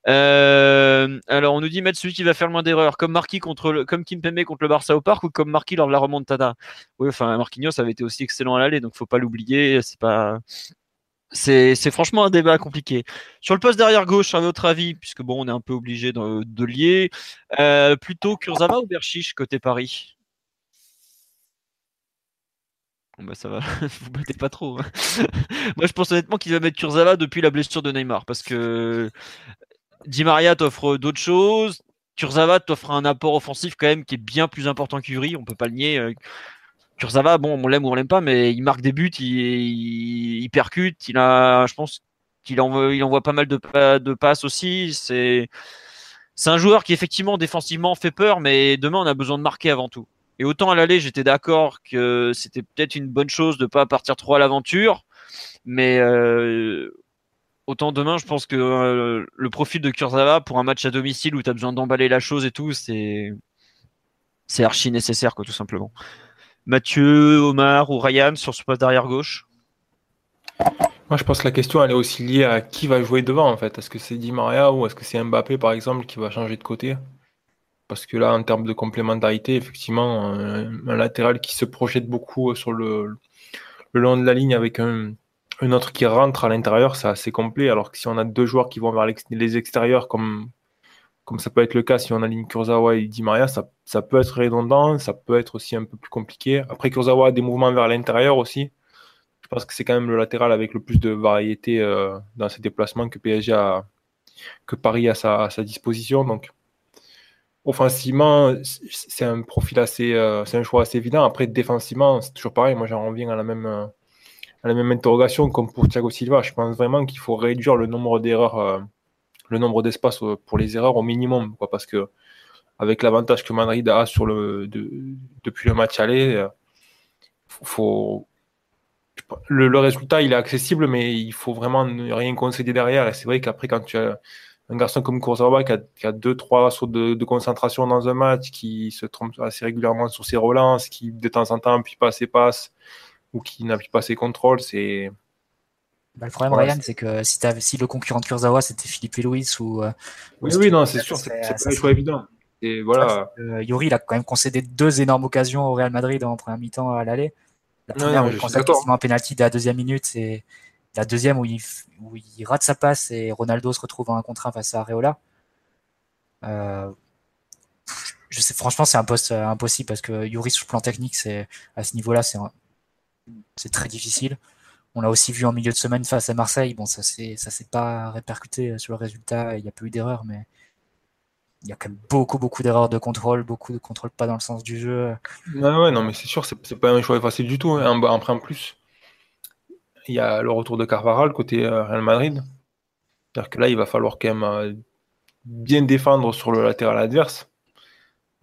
Euh, alors, on nous dit mettre celui qui va faire le moins d'erreurs, comme Marquis contre le, comme contre le Barça au parc ou comme Marquis lors de la remontada? Oui, enfin, Marquinhos avait été aussi excellent à l'aller, donc faut pas l'oublier. C'est pas, c'est, franchement un débat compliqué. Sur le poste derrière gauche, à votre avis, puisque bon, on est un peu obligé de, lier, euh, plutôt Kurzawa ou Berchiche côté Paris? Bon bah ça va, vous battez pas trop. Hein. Moi je pense honnêtement qu'il va mettre Kurzawa depuis la blessure de Neymar parce que Di Maria t'offre d'autres choses. Kurzawa t'offre un apport offensif quand même qui est bien plus important qu'Uri, on peut pas le nier. Euh. Kurzawa, bon, on l'aime ou on l'aime pas, mais il marque des buts, il, percute, il a, je pense qu'il envoie, il envoie pas mal de, passes aussi. C'est, c'est un joueur qui effectivement défensivement fait peur, mais demain on a besoin de marquer avant tout. Et autant à l'aller, j'étais d'accord que c'était peut-être une bonne chose de pas partir trop à l'aventure, mais euh, autant demain, je pense que euh, le profil de Kurzawa pour un match à domicile où tu as besoin d'emballer la chose et tout, c'est c'est archi nécessaire, quoi, tout simplement. Mathieu, Omar ou Ryan sur ce poste derrière gauche? Moi, je pense que la question, elle est aussi liée à qui va jouer devant, en fait. Est-ce que c'est Di Maria ou est-ce que c'est Mbappé, par exemple, qui va changer de côté? Parce que là, en termes de complémentarité, effectivement, un, latéral qui se projette beaucoup sur le long de la ligne avec un, un autre qui rentre à l'intérieur, c'est assez complet. Alors que si on a deux joueurs qui vont vers les extérieurs, comme, comme ça peut être le cas si on aligne Kurzawa et Di Maria, ça, ça, peut être redondant, ça peut être aussi un peu plus compliqué. Après, Kurzawa a des mouvements vers l'intérieur aussi. Je pense que c'est quand même le latéral avec le plus de variété euh, dans ses déplacements que PSG a, que Paris a à sa, disposition. Donc, offensivement, c'est un profil assez, euh, c'est un choix assez évident. Après, défensivement, c'est toujours pareil. Moi, j'en reviens à la même. Euh, la même interrogation comme pour Thiago Silva. Je pense vraiment qu'il faut réduire le nombre d'erreurs, euh, le nombre d'espace euh, pour les erreurs au minimum, quoi, parce que avec l'avantage que Madrid a sur le, depuis le match aller, euh, faut, le, résultat il est accessible, mais il faut vraiment ne rien concéder derrière. Et c'est vrai qu'après, quand tu as un garçon comme Kurzawa qui a, qui a deux, trois sauts de, de, concentration dans un match, qui se trompe assez régulièrement sur ses relances, qui de temps en temps appuie pas ses passes, ou qui n'appuie pas ses contrôles, c'est. Bah, le problème, Ryan, c'est que si, si, le concurrent de Kurzawa c'était Philippe Louis ou. Euh, oui, oui, non, c'est sûr, c'est pas un choix évident. Et voilà. Euh, Yuri, il a quand même concédé deux énormes occasions au Real Madrid en première mi-temps à l'aller. La première, où il concède un penalty dès la deuxième minute, c'est la deuxième où il, où il rate sa passe et Ronaldo se retrouve en un contre un face à Areola. Euh, je sais, franchement, c'est un poste impossible parce que Yuri, sur le plan technique, c'est à ce niveau-là, c'est c'est très difficile. On l'a aussi vu en milieu de semaine face à Marseille. Bon, ça s'est ça s'est pas répercuté sur le résultat. Il n'y a pas eu d'erreur, mais il y a quand même beaucoup beaucoup d'erreurs de contrôle, beaucoup de contrôle pas dans le sens du jeu. Ouais, non, mais c'est sûr, c'est pas un choix facile du tout. Hein. Un, en plus. Il y a le retour de Carvaral côté euh, Real Madrid. C'est-à-dire que là, il va falloir quand même euh, bien défendre sur le latéral adverse.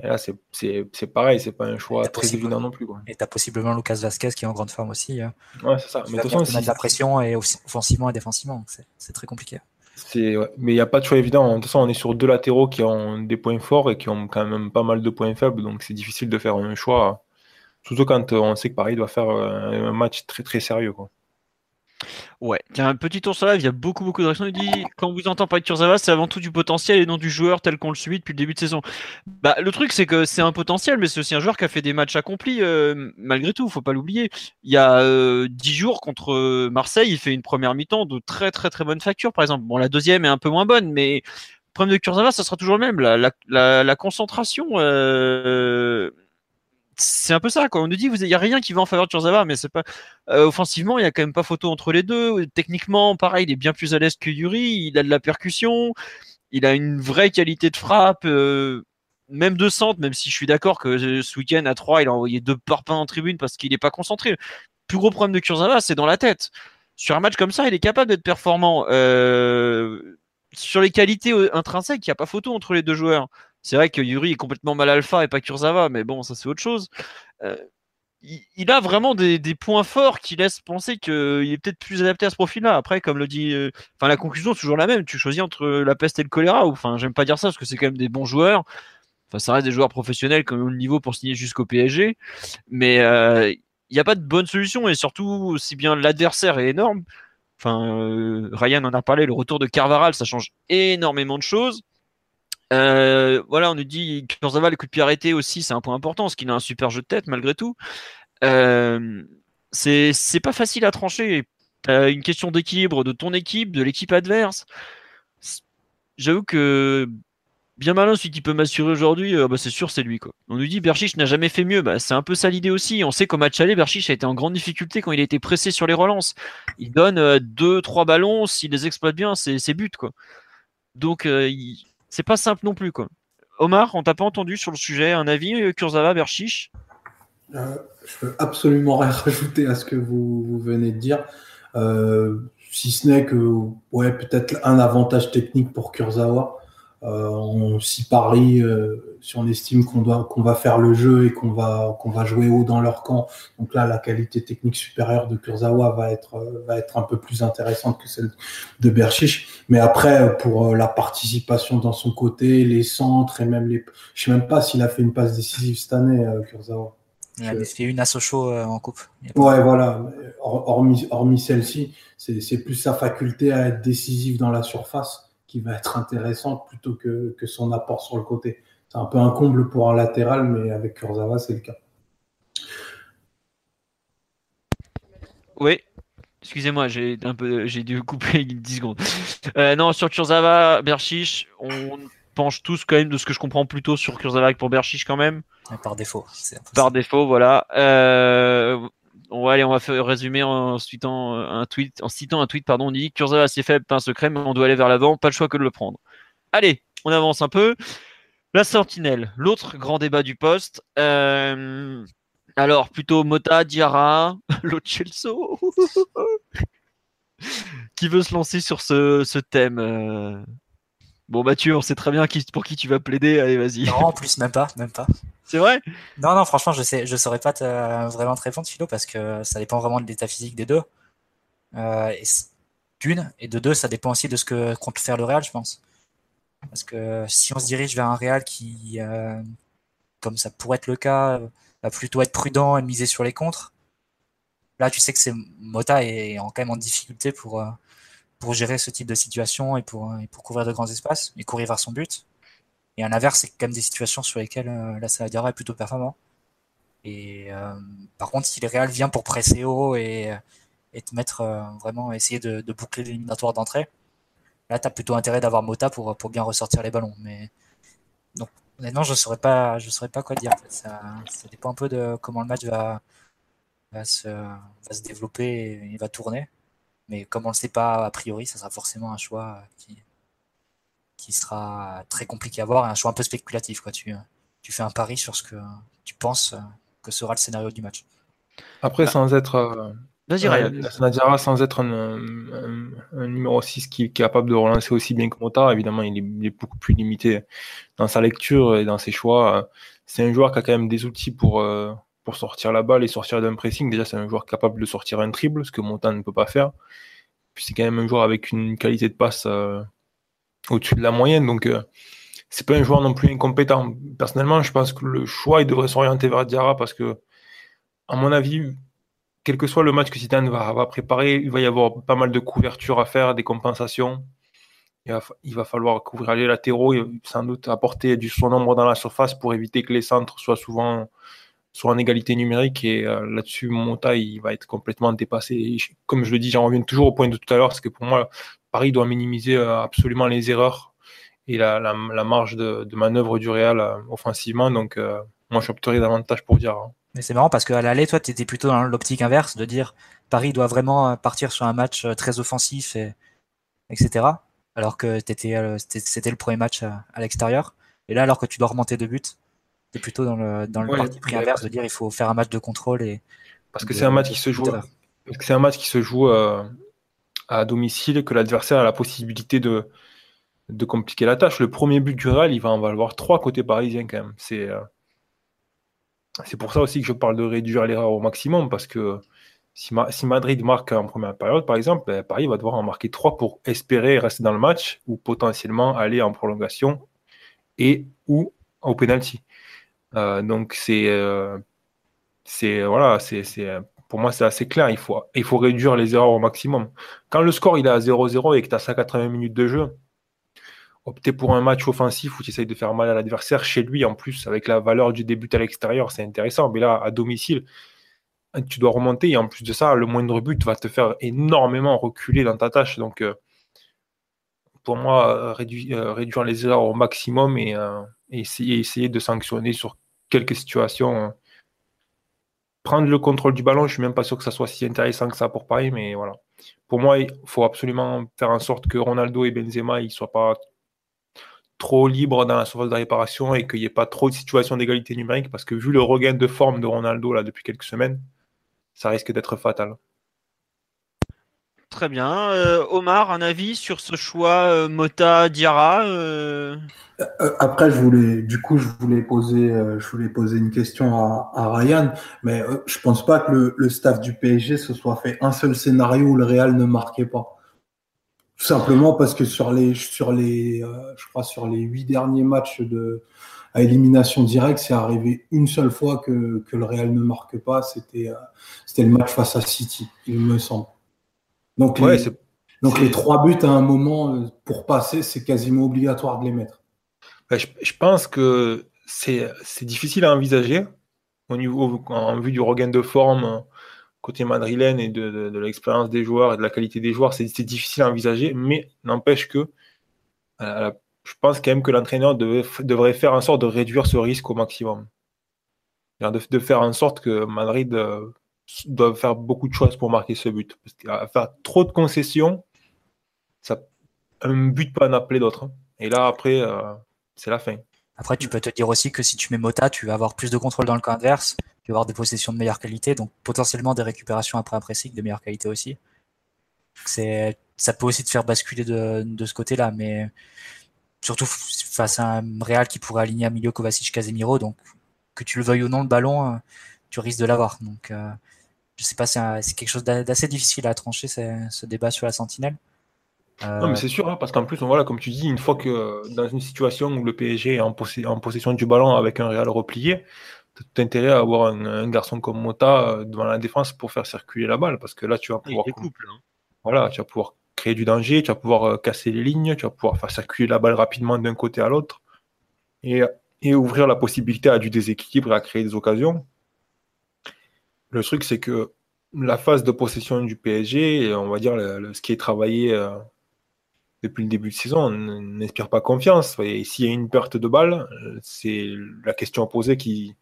Et là, c'est pareil, c'est pas un choix très évident non plus. Quoi. Et tu as possiblement Lucas Vasquez qui est en grande forme aussi. Hein. Ouais, c'est ça. Mais de toute façon, de la pression et offensivement et défensivement. C'est très compliqué. Ouais. Mais il n'y a pas de choix évident. De toute façon, on est sur deux latéraux qui ont des points forts et qui ont quand même pas mal de points faibles. Donc c'est difficile de faire un choix. Surtout quand on sait que Paris doit faire euh, un match très très sérieux. Quoi. Ouais, tiens, un petit tour sur live, il y a beaucoup beaucoup de réactions. Il dit quand vous entend parler de Kurzawa, c'est avant tout du potentiel et non du joueur tel qu'on le suit depuis le début de saison. Bah, le truc, c'est que c'est un potentiel, mais c'est aussi un joueur qui a fait des matchs accomplis euh, malgré tout, faut pas l'oublier. Il y a euh, dix jours contre euh, Marseille, il fait une première mi-temps de très très très bonne facture, par exemple. Bon, la deuxième est un peu moins bonne, mais le problème de Kurzawa, ça sera toujours le même. La, concentration. Euh c'est un peu ça quoi. On nous dit il y a rien qui va en faveur de Kurzawa, mais c'est pas euh, offensivement il y a quand même pas photo entre les deux. Techniquement pareil, il est bien plus à l'aise que Yuri. Il a de la percussion, il a une vraie qualité de frappe, euh, même de centre. Même si je suis d'accord que euh, ce week-end à 3 il a envoyé deux parpaings en tribune parce qu'il n'est pas concentré. Le plus gros problème de Kurzawa c'est dans la tête. Sur un match comme ça, il est capable d'être performant. sur les qualités intrinsèques, il n'y a pas photo entre les deux joueurs. C'est vrai que Yuri est complètement mal alpha et pas Kurzawa, mais bon, ça c'est autre chose. Euh, il, a vraiment des, points forts qui laissent penser qu'il est peut-être plus adapté à ce profil-là. Après, comme le dit, euh, enfin la conclusion c'est toujours la même. Tu choisis entre la peste et le choléra. Enfin, j'aime pas dire ça parce que c'est quand même des bons joueurs. Enfin, ça reste des joueurs professionnels qui ont le niveau pour signer jusqu'au PSG, mais euh, il n'y a pas de bonne solution et surtout, si bien l'adversaire est énorme. Enfin, Ryan en a parlé, le retour de Carvaral, ça change énormément de choses. Euh, voilà, on nous dit Kurzawa, le coup de pied arrêté aussi, c'est un point important, parce qu'il a un super jeu de tête malgré tout. Euh, c'est pas facile à trancher. T'as une question d'équilibre de ton équipe, de l'équipe adverse. J'avoue que bien malin, celui qui peut m'assurer aujourd'hui, euh, bah, c'est sûr, c'est lui. Quoi. On nous dit Berchiche n'a jamais fait mieux. Bah, c'est un peu ça l'idée aussi. On sait qu'au match aller, Berchiche a été en grande difficulté quand il a été pressé sur les relances. Il donne deux, trois ballons, s'il les exploite bien, c'est but. Quoi. Donc, il c'est pas simple non plus. Quoi. Omar, on t'a pas entendu sur le sujet Un avis, euh, Kurzawa, Berchiche euh, Je veux absolument rien rajouter à ce que vous, venez de dire. Euh, si ce n'est que, peut-être un avantage technique pour Kurzawa. Euh, on s'y parie euh, si on estime qu'on doit qu'on va faire le jeu et qu'on va qu'on va jouer haut dans leur camp. Donc là, la qualité technique supérieure de Kurzawa va être euh, va être un peu plus intéressante que celle de Berchiche. Mais après, pour la participation dans son côté, les centres et même les, je sais même pas s'il a fait une passe décisive cette année, Kurzawa. Il a fait une à Sochaux en coupe. Ouais, voilà. Hormis, hormis celle-ci, c'est plus sa faculté à être décisive dans la surface qui va être intéressante plutôt que, que son apport sur le côté. C'est un peu un comble pour un latéral, mais avec Kurzawa, c'est le cas. Oui, Excusez-moi, j'ai un peu, j'ai dû couper 10 secondes. Euh, non, sur Kurzawa, Berchiche, on penche tous quand même de ce que je comprends plutôt sur Kurzawa que pour Berchiche quand même. Par défaut. Par défaut, voilà. Euh, on va faire résumer en citant un tweet, en citant un tweet, pardon, on dit Kurzawa assez faible, pas un secret, mais on doit aller vers l'avant, pas le choix que de le prendre. Allez, on avance un peu. La Sentinelle, l'autre grand débat du poste. Euh, alors, plutôt Mota, Diarra, Lochelso. qui veut se lancer sur ce, ce thème euh, Bon, Mathieu, on sait très bien qui, pour qui tu vas plaider. Allez, vas-y. Non, en plus, même pas, même pas. C'est vrai? Non, non, franchement, je sais, je saurais pas vraiment te répondre, Philo, parce que ça dépend vraiment de l'état physique des deux. Euh, d'une, et de deux, ça dépend aussi de ce que compte faire le Real, je pense. Parce que si on se dirige vers un Real qui, euh, comme ça pourrait être le cas, va plutôt être prudent et miser sur les contres, là, tu sais que c'est Mota est quand même en difficulté pour. Euh, pour gérer ce type de situation et pour, et pour couvrir de grands espaces et courir vers son but. Et à l'inverse, c'est quand même des situations sur lesquelles euh, la Saladiara est plutôt performant. Et euh, par contre, si le Real vient pour presser haut et, te mettre euh, vraiment essayer de, boucler l'éliminatoire d'entrée, là, tu plutôt intérêt d'avoir Mota pour, bien ressortir les ballons. Mais donc, honnêtement, je ne saurais, pas, saurais pas quoi dire. Ça, dépend un peu de comment le match va se développer et va tourner. Mais comme on ne le sait pas a priori, ça sera forcément un choix qui, qui sera très compliqué à voir et un choix un peu spéculatif. Quoi. Tu, tu fais un pari sur ce que tu penses que sera le scénario du match. Après, ah. sans être. Euh, euh, sans être un, numéro 6 qui est capable de relancer aussi bien que Mota, évidemment, il est, beaucoup plus limité dans sa lecture et dans ses choix. C'est un joueur qui a quand même des outils pour, euh, pour sortir la balle et sortir d'un pressing. Déjà, c'est un joueur capable de sortir un triple, ce que Mota ne peut pas faire. Puis c'est quand même un joueur avec une qualité de passe au-dessus de la moyenne. Donc, c'est pas un joueur non plus incompétent. Personnellement, je pense que le choix, il devrait s'orienter vers Diarra parce que, à mon avis, quel que soit le match que Zidane va, préparer, il va y avoir pas mal de couvertures à faire, des compensations. Il va, falloir couvrir les latéraux et sans doute apporter du son nombre dans la surface pour éviter que les centres soient souvent soient en égalité numérique. Et euh, là-dessus, mon taille il va être complètement dépassé. comme je le dis, j'en reviens toujours au point de tout à l'heure, parce que pour moi, Paris doit minimiser euh, absolument les erreurs et la, marge de, manœuvre du Real euh, offensivement. Donc, moi, j'opterais davantage pour dire. Mais c'est marrant parce qu'à l'aller, toi, tu étais plutôt dans l'optique inverse de dire Paris doit vraiment partir sur un match très offensif, et, etc. Alors que c'était le premier match à, l'extérieur. Et là, alors que tu dois remonter de buts, tu es plutôt dans le, dans le parti pris inverse de dire il faut faire un match de contrôle. et Parce que c'est un match qui se joue. c'est un match qui se joue à domicile, que l'adversaire a la possibilité de, de compliquer la tâche. Le premier but du Real, il va en valoir trois côté parisien quand même. C'est euh, c'est pour ça aussi que je parle de réduire l'erreur au maximum, parce que si, si, Madrid marque en première période, par exemple, ben, Paris va devoir en marquer trois pour espérer rester dans le match ou potentiellement aller en prolongation et ou au penalty. Euh, donc c'est euh, voilà, c'est pour moi c'est assez clair. Il faut il faut réduire les erreurs au maximum. Quand le score il est à 0-0 et que tu as 180 minutes de jeu, opter pour un match offensif où tu essayes de faire mal à l'adversaire chez lui, en plus, avec la valeur du début à l'extérieur, c'est intéressant. Mais là, à domicile, tu dois remonter et en plus de ça, le moindre but va te faire énormément reculer dans ta tâche. Donc, euh, pour moi, euh, réduire les erreurs au maximum et, euh, essayer, de sanctionner sur quelques situations. Prendre le contrôle du ballon, je suis même pas sûr que ça soit si intéressant que ça pour Paris, mais voilà. Pour moi, il faut absolument faire en sorte que Ronaldo et Benzema ne soient pas trop libre dans la surface de réparation et qu'il n'y ait pas trop de situations d'égalité numérique parce que vu le regain de forme de Ronaldo là depuis quelques semaines, ça risque d'être fatal. Très bien. Euh, Omar, un avis sur ce choix euh, Mota Diarra euh Après, je voulais, du coup, je voulais poser, je voulais poser une question à, Ryan, mais je pense pas que le, staff du PSG se soit fait un seul scénario où le Real ne marquait pas. Tout simplement parce que sur les, sur les, euh, je crois sur les huit derniers matchs de, à élimination directe, c'est arrivé une seule fois que, que le Real ne marque pas. C'était, euh, c'était le match face à City, il me semble. Donc, les, donc les trois buts à un moment euh, pour passer, c'est quasiment obligatoire de les mettre. Je, je pense que c'est, difficile à envisager au niveau en vue du regain de forme côté madrilène et de, l'expérience des joueurs et de la qualité des joueurs, c'est difficile à envisager, mais n'empêche que euh, je pense quand même que l'entraîneur devrait faire en sorte de réduire ce risque au maximum. De, faire en sorte que Madrid euh, doit faire beaucoup de choses pour marquer ce but. Parce qu'à faire trop de concessions, ça, un but peut en appeler d'autres. Hein. Et là, après, euh, c'est la fin. Après, tu peux te dire aussi que si tu mets Mota, tu vas avoir plus de contrôle dans le camp adverse avoir des possessions de meilleure qualité, donc potentiellement des récupérations après un pressing de meilleure qualité aussi. C'est, ça peut aussi te faire basculer de, de ce côté-là, mais surtout face à un Real qui pourrait aligner à milieu Kovacic Casemiro, donc que tu le veuilles ou non, le ballon, euh, tu risques de l'avoir. Donc, euh, je sais pas, c'est, quelque chose d'assez difficile à trancher, ce débat sur la sentinelle. Non, mais c'est sûr, hein, parce qu'en plus, voilà, comme tu dis, une fois que dans une situation où le PSG est en, en possession du ballon avec un Real replié, tout intérêt à avoir un, garçon comme Mota euh, devant la défense pour faire circuler la balle, parce que là, tu vas pouvoir, hein. voilà, tu vas pouvoir créer du danger, tu vas pouvoir euh, casser les lignes, tu vas pouvoir faire circuler la balle rapidement d'un côté à l'autre, et, et, ouvrir la possibilité à du déséquilibre et à créer des occasions. Le truc, c'est que la phase de possession du PSG, on va dire ce qui est travaillé euh, depuis le début de saison, n'inspire pas confiance. Et s'il y a une perte de balle, c'est la question à poser qui,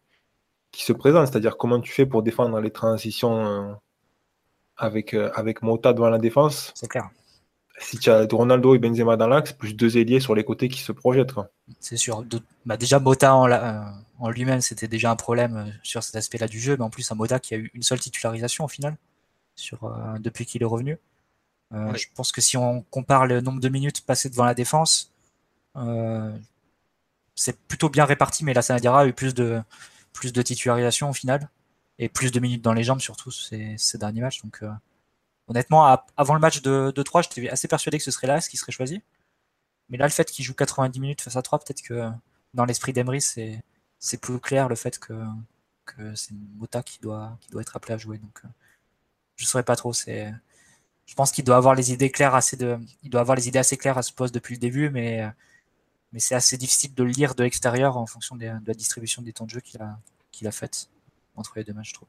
qui se présentent. C'est-à-dire comment tu fais pour défendre les transitions avec, avec Mota devant la défense? C'est clair si tu as Ronaldo et Benzema dans l'axe, plus deux ailiers sur les côtés qui se projettent. C'est sûr. Bah, déjà, Mota en, euh, en lui-même, c'était déjà un problème euh, sur cet aspect-là du jeu, mais en plus, un Mota qui a eu une seule titularisation au final, sur, euh, depuis qu'il est revenu. Je pense que si on compare le nombre de minutes passées devant la défense, c'est plutôt bien réparti, mais la Sanadira a eu plus de, plus de titularisation au final, et plus de minutes dans les jambes, surtout ces, ces derniers matchs. Donc, Honnêtement, avant le match de, 3, j'étais assez persuadé que ce serait là ce qui serait choisi. Mais là, le fait qu'il joue 90 minutes face à 3, peut-être que dans l'esprit d'Emery, c'est, plus clair le fait que, c'est Mota qui doit, être appelé à jouer. Donc, euh, je ne saurais pas trop. C'est, je pense qu'il doit avoir les idées claires assez de, il doit avoir les idées assez claires à ce poste depuis le début, mais, c'est assez difficile de le lire de l'extérieur en fonction de la distribution des temps de jeu qu'il a, faite entre les deux matchs, trouve.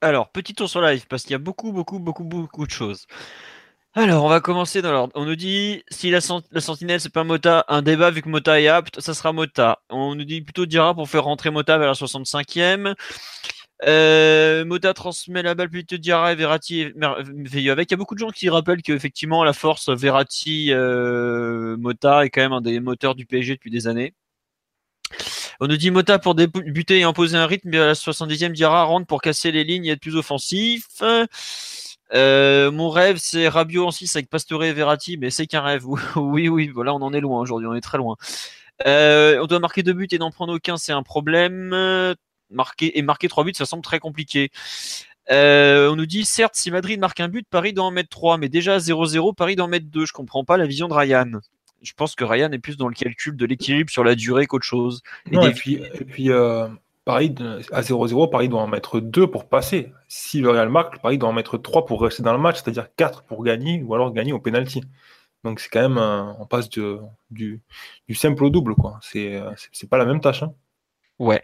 Alors, petit tour sur live, parce qu'il y a beaucoup, beaucoup, beaucoup, beaucoup de choses. Alors, on va commencer dans l'ordre. On nous dit, si la, sentinelle, c'est pas Mota, un débat, vu que Mota est apte, ça sera Mota. On nous dit plutôt Dira pour faire rentrer Mota vers la 65e. Euh, Mota transmet la balle plutôt Dira et Verratti et avec. Il y a beaucoup de gens qui rappellent qu'effectivement, la force Verratti, euh, Mota est quand même un des moteurs du PSG depuis des années. On nous dit Mota pour débuter et imposer un rythme, mais à la 70e, Diarra rentre pour casser les lignes et être plus offensif. Euh, mon rêve, c'est Rabiot en 6 avec Pastore et Verratti, mais c'est qu'un rêve. oui, oui, voilà, on en est loin aujourd'hui, on est très loin. Euh, on doit marquer deux buts et n'en prendre aucun, c'est un problème. Marquer et marquer trois buts, ça semble très compliqué. Euh, on nous dit certes, si Madrid marque un but, Paris doit en mettre trois, mais déjà 0-0, Paris doit en mettre deux. Je comprends pas la vision de Ryan je pense que Ryan est plus dans le calcul de l'équilibre sur la durée qu'autre chose. Et, puis, et puis euh, Paris, à 0-0, Paris doit en mettre 2 pour passer. Si le Real marque, Paris doit en mettre 3 pour rester dans le match, c'est-à-dire 4 pour gagner ou alors gagner au penalty. Donc c'est quand même, on passe de, du, du, simple au double. quoi. C'est euh, pas la même tâche. Hein. Ouais.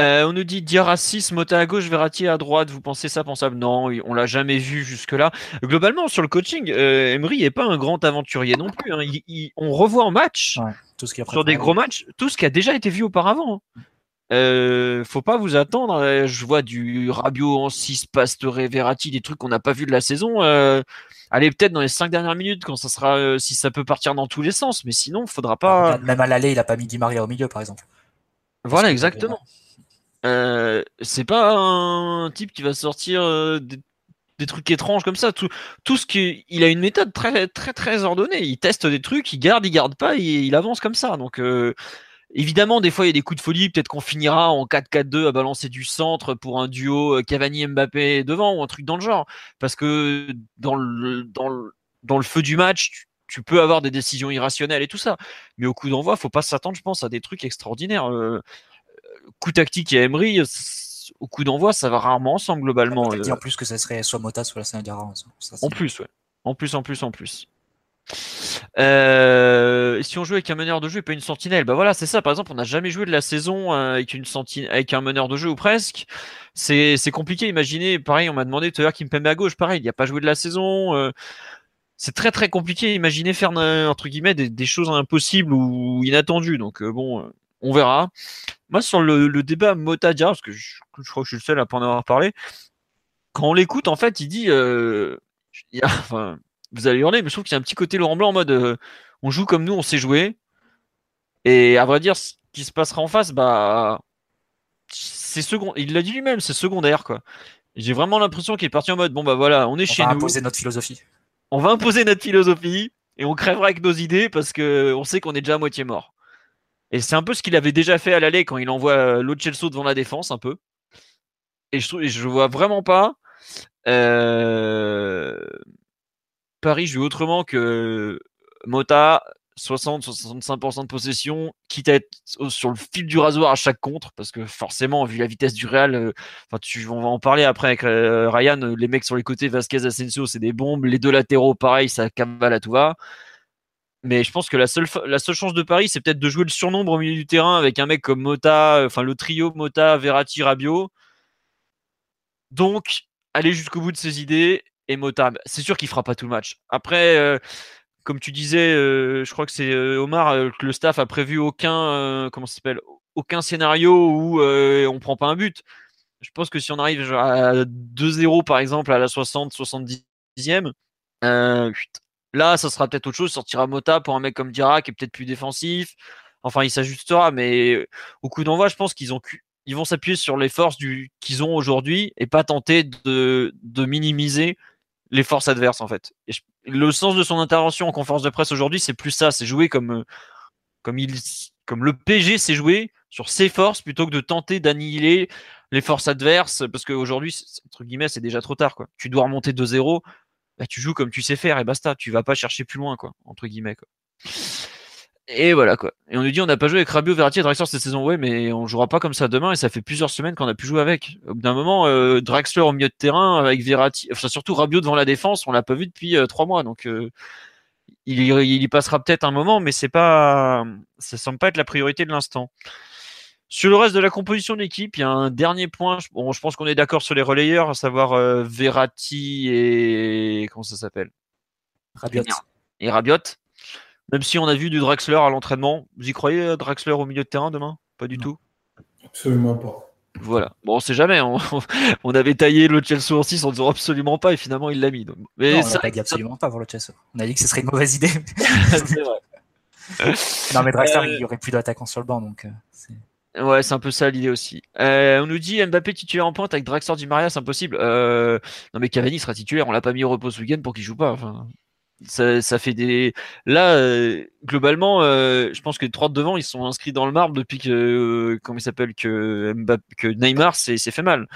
Euh, on nous dit Diarra 6, Mota à gauche, Verratti à droite. Vous pensez ça pensable? Non, on l'a jamais vu jusque-là. Globalement, sur le coaching, euh, Emery n'est pas un grand aventurier non plus. Hein. on revoit en match, tout ce qui sur des gros matchs, tout ce qui a déjà été vu auparavant. Hein. Euh, faut pas vous attendre. Euh, je vois du Rabiot en 6, Pastore, Verratti, des trucs qu'on n'a pas vu de la saison. Euh, allez, peut-être dans les 5 dernières minutes, quand ça sera, si ça peut partir dans tous les sens. Mais sinon, faudra pas. Même à l'aller, il a pas mis Di Maria au milieu, par exemple. Voilà, exactement. Euh, c'est pas un type qui va sortir euh, des, trucs étranges comme ça. Tout, tout ce qui, il a une méthode très très très ordonnée. Il teste des trucs, il garde, il garde pas, et il avance comme ça. Donc euh, évidemment, des fois il y a des coups de folie. Peut-être qu'on finira en 4-4-2 à balancer du centre pour un duo Cavani-Mbappé devant ou un truc dans le genre. Parce que dans le dans le, dans le feu du match, tu peux avoir des décisions irrationnelles et tout ça. Mais au coup d'envoi, faut pas s'attendre, je pense, à des trucs extraordinaires. Euh, coup tactique et Emery, au coup d'envoi, ça va rarement ensemble globalement. euh. en plus que ça serait soit Mota, soit la Sénégara. En plus, ouais. En plus, en plus, en plus. Euh, si on joue avec un meneur de jeu et pas une sentinelle, bah voilà, c'est ça. Par exemple, on n'a jamais joué de la saison avec une avec un meneur de jeu ou presque. C'est compliqué. Imaginez, pareil, on m'a demandé tout à l'heure qui me permet à gauche. Pareil, il n'y a pas joué de la saison c'est très très compliqué. Imaginez faire entre guillemets des, choses impossibles ou inattendues. Donc euh, bon, euh, on verra. Moi sur le, débat Motadia, parce que je, crois que je suis le seul à pas en avoir parlé. Quand on l'écoute, en fait, il dit, euh, vous allez hurler, mais je trouve qu'il y a un petit côté Laurent Blanc en mode, on joue comme nous, on sait jouer. Et à vrai dire, ce qui se passera en face, bah, c'est second. Il l'a dit lui-même, c'est secondaire quoi. J'ai vraiment l'impression qu'il est parti en mode, bon bah voilà, on est chez va nous. imposer notre philosophie on va imposer notre philosophie et on crèvera avec nos idées parce que on sait qu'on est déjà à moitié mort. Et c'est un peu ce qu'il avait déjà fait à l'aller quand il envoie l'autre Chelsea devant la défense, un peu. Et je, trouve, je vois vraiment pas euh, Paris joue autrement que Mota 60-65% de possession, quitte à être sur le fil du rasoir à chaque contre, parce que forcément, vu la vitesse du Real, euh, tu, on va en parler après avec euh, Ryan, euh, les mecs sur les côtés, Vasquez, Asensio, c'est des bombes, les deux latéraux, pareil, ça cavale à tout va. Mais je pense que la seule, la seule chance de Paris, c'est peut-être de jouer le surnombre au milieu du terrain avec un mec comme Mota, enfin le trio Mota, Verratti, Rabiot. Donc, aller jusqu'au bout de ses idées et Mota, c'est sûr qu'il fera pas tout le match. Après, comme tu disais, euh, je crois que c'est euh, Omar euh, que le staff a prévu aucun comment s'appelle aucun scénario où euh, on prend pas un but. Je pense que si on arrive à 2-0 par exemple à la 60, 70e, euh, là, ça sera peut-être autre chose. Sortira Mota pour un mec comme Dirac qui est peut-être plus défensif. Enfin, il s'ajustera, mais au coup d'envoi, je pense qu'ils ont ils vont s'appuyer sur les forces qu'ils ont aujourd'hui et pas tenter de, de minimiser les forces adverses en fait. Le sens de son intervention en conférence de presse aujourd'hui, c'est plus ça, c'est jouer comme comme le PG s'est joué sur ses forces plutôt que de tenter d'annihiler les forces adverses parce qu'aujourd'hui entre guillemets c'est déjà trop tard quoi. Tu dois remonter 2-0, bah, tu joues comme tu sais faire et basta, tu vas pas chercher plus loin quoi entre guillemets quoi. Et voilà quoi. Et on nous dit on n'a pas joué avec Rabiot, Verratti et Draxler cette saison. Ouais, mais on jouera pas comme ça demain et ça fait plusieurs semaines qu'on a pu jouer avec. Au bout d'un moment, euh, Draxler au milieu de terrain avec Verratti, enfin surtout Rabiot devant la défense, on l'a pas vu depuis euh, trois mois. Donc euh, il, y passera peut-être un moment, mais c'est pas, ça semble pas être la priorité de l'instant. Sur le reste de la composition de l'équipe, il y a un dernier point. Bon, je pense qu'on est d'accord sur les relayeurs, à savoir Verratti et comment ça s'appelle? Rabiot. Et Rabiot. Même si on a vu du Draxler à l'entraînement, vous y croyez euh, Draxler au milieu de terrain demain? Pas du tout? Absolument pas. Voilà. Bon, on sait jamais. On, avait taillé le Chelsea en 6 en disant absolument pas et finalement il l'a mis. Mais non, on pas dit absolument pas pour le Chelsea. On a dit que ce serait une mauvaise idée. c'est vrai. non, mais Draxler, euh, il y aurait plus d'attaquants sur le banc donc. Euh, ouais, c'est un peu ça l'idée aussi. on nous dit Mbappé titulaire en pointe avec Draxler Di Maria, c'est impossible. non mais Cavani sera titulaire, on l'a pas mis au repos ce week-end pour qu'il joue pas. Enfin, ça, fait des. Là, euh, globalement, euh, je pense que les trois de devant, ils sont inscrits dans le marbre depuis que, euh, comment il s'appelle, que, que Neymar s'est fait mal.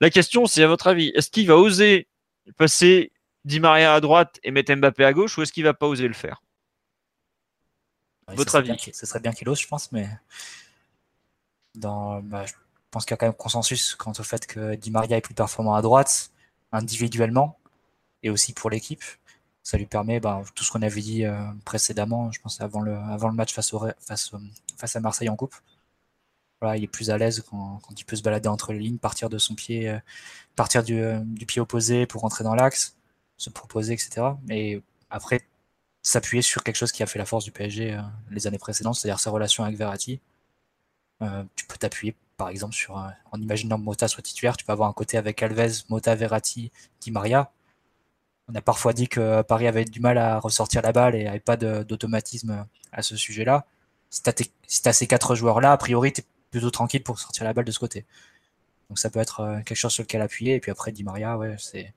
La question, c'est à votre avis, est-ce qu'il va oser passer Di Maria à droite et mettre Mbappé à gauche, ou est-ce qu'il va pas oser le faire? Votre avis Ce serait bien qu'il ose, je pense, mais dans, bah, je pense qu'il y a quand même consensus quant au fait que Di Maria est plus performant à droite, individuellement, et aussi pour l'équipe ça lui permet ben, tout ce qu'on avait dit euh, précédemment, je pense avant le, match face, à Marseille en coupe. Il est plus à l'aise quand, il peut se balader entre les lignes, partir de son pied, euh, partir du, euh, du, pied opposé pour rentrer dans l'axe, se proposer, etc. Mais après, s'appuyer sur quelque chose qui a fait la force du PSG les années précédentes, c'est-à-dire sa relation avec Verratti. tu peux t'appuyer par exemple sur en imaginant Mota soit titulaire, tu peux avoir un côté avec Alves, Mota, Verratti, Di Maria on a parfois dit que Paris avait du mal à ressortir la balle et avait pas d'automatisme à ce sujet-là. Si tu as, ces quatre joueurs-là, a priori, tu es plutôt tranquille pour sortir la balle de ce côté. Donc ça peut être euh, quelque chose sur lequel appuyer. Et puis après, Di Maria, ouais, c'est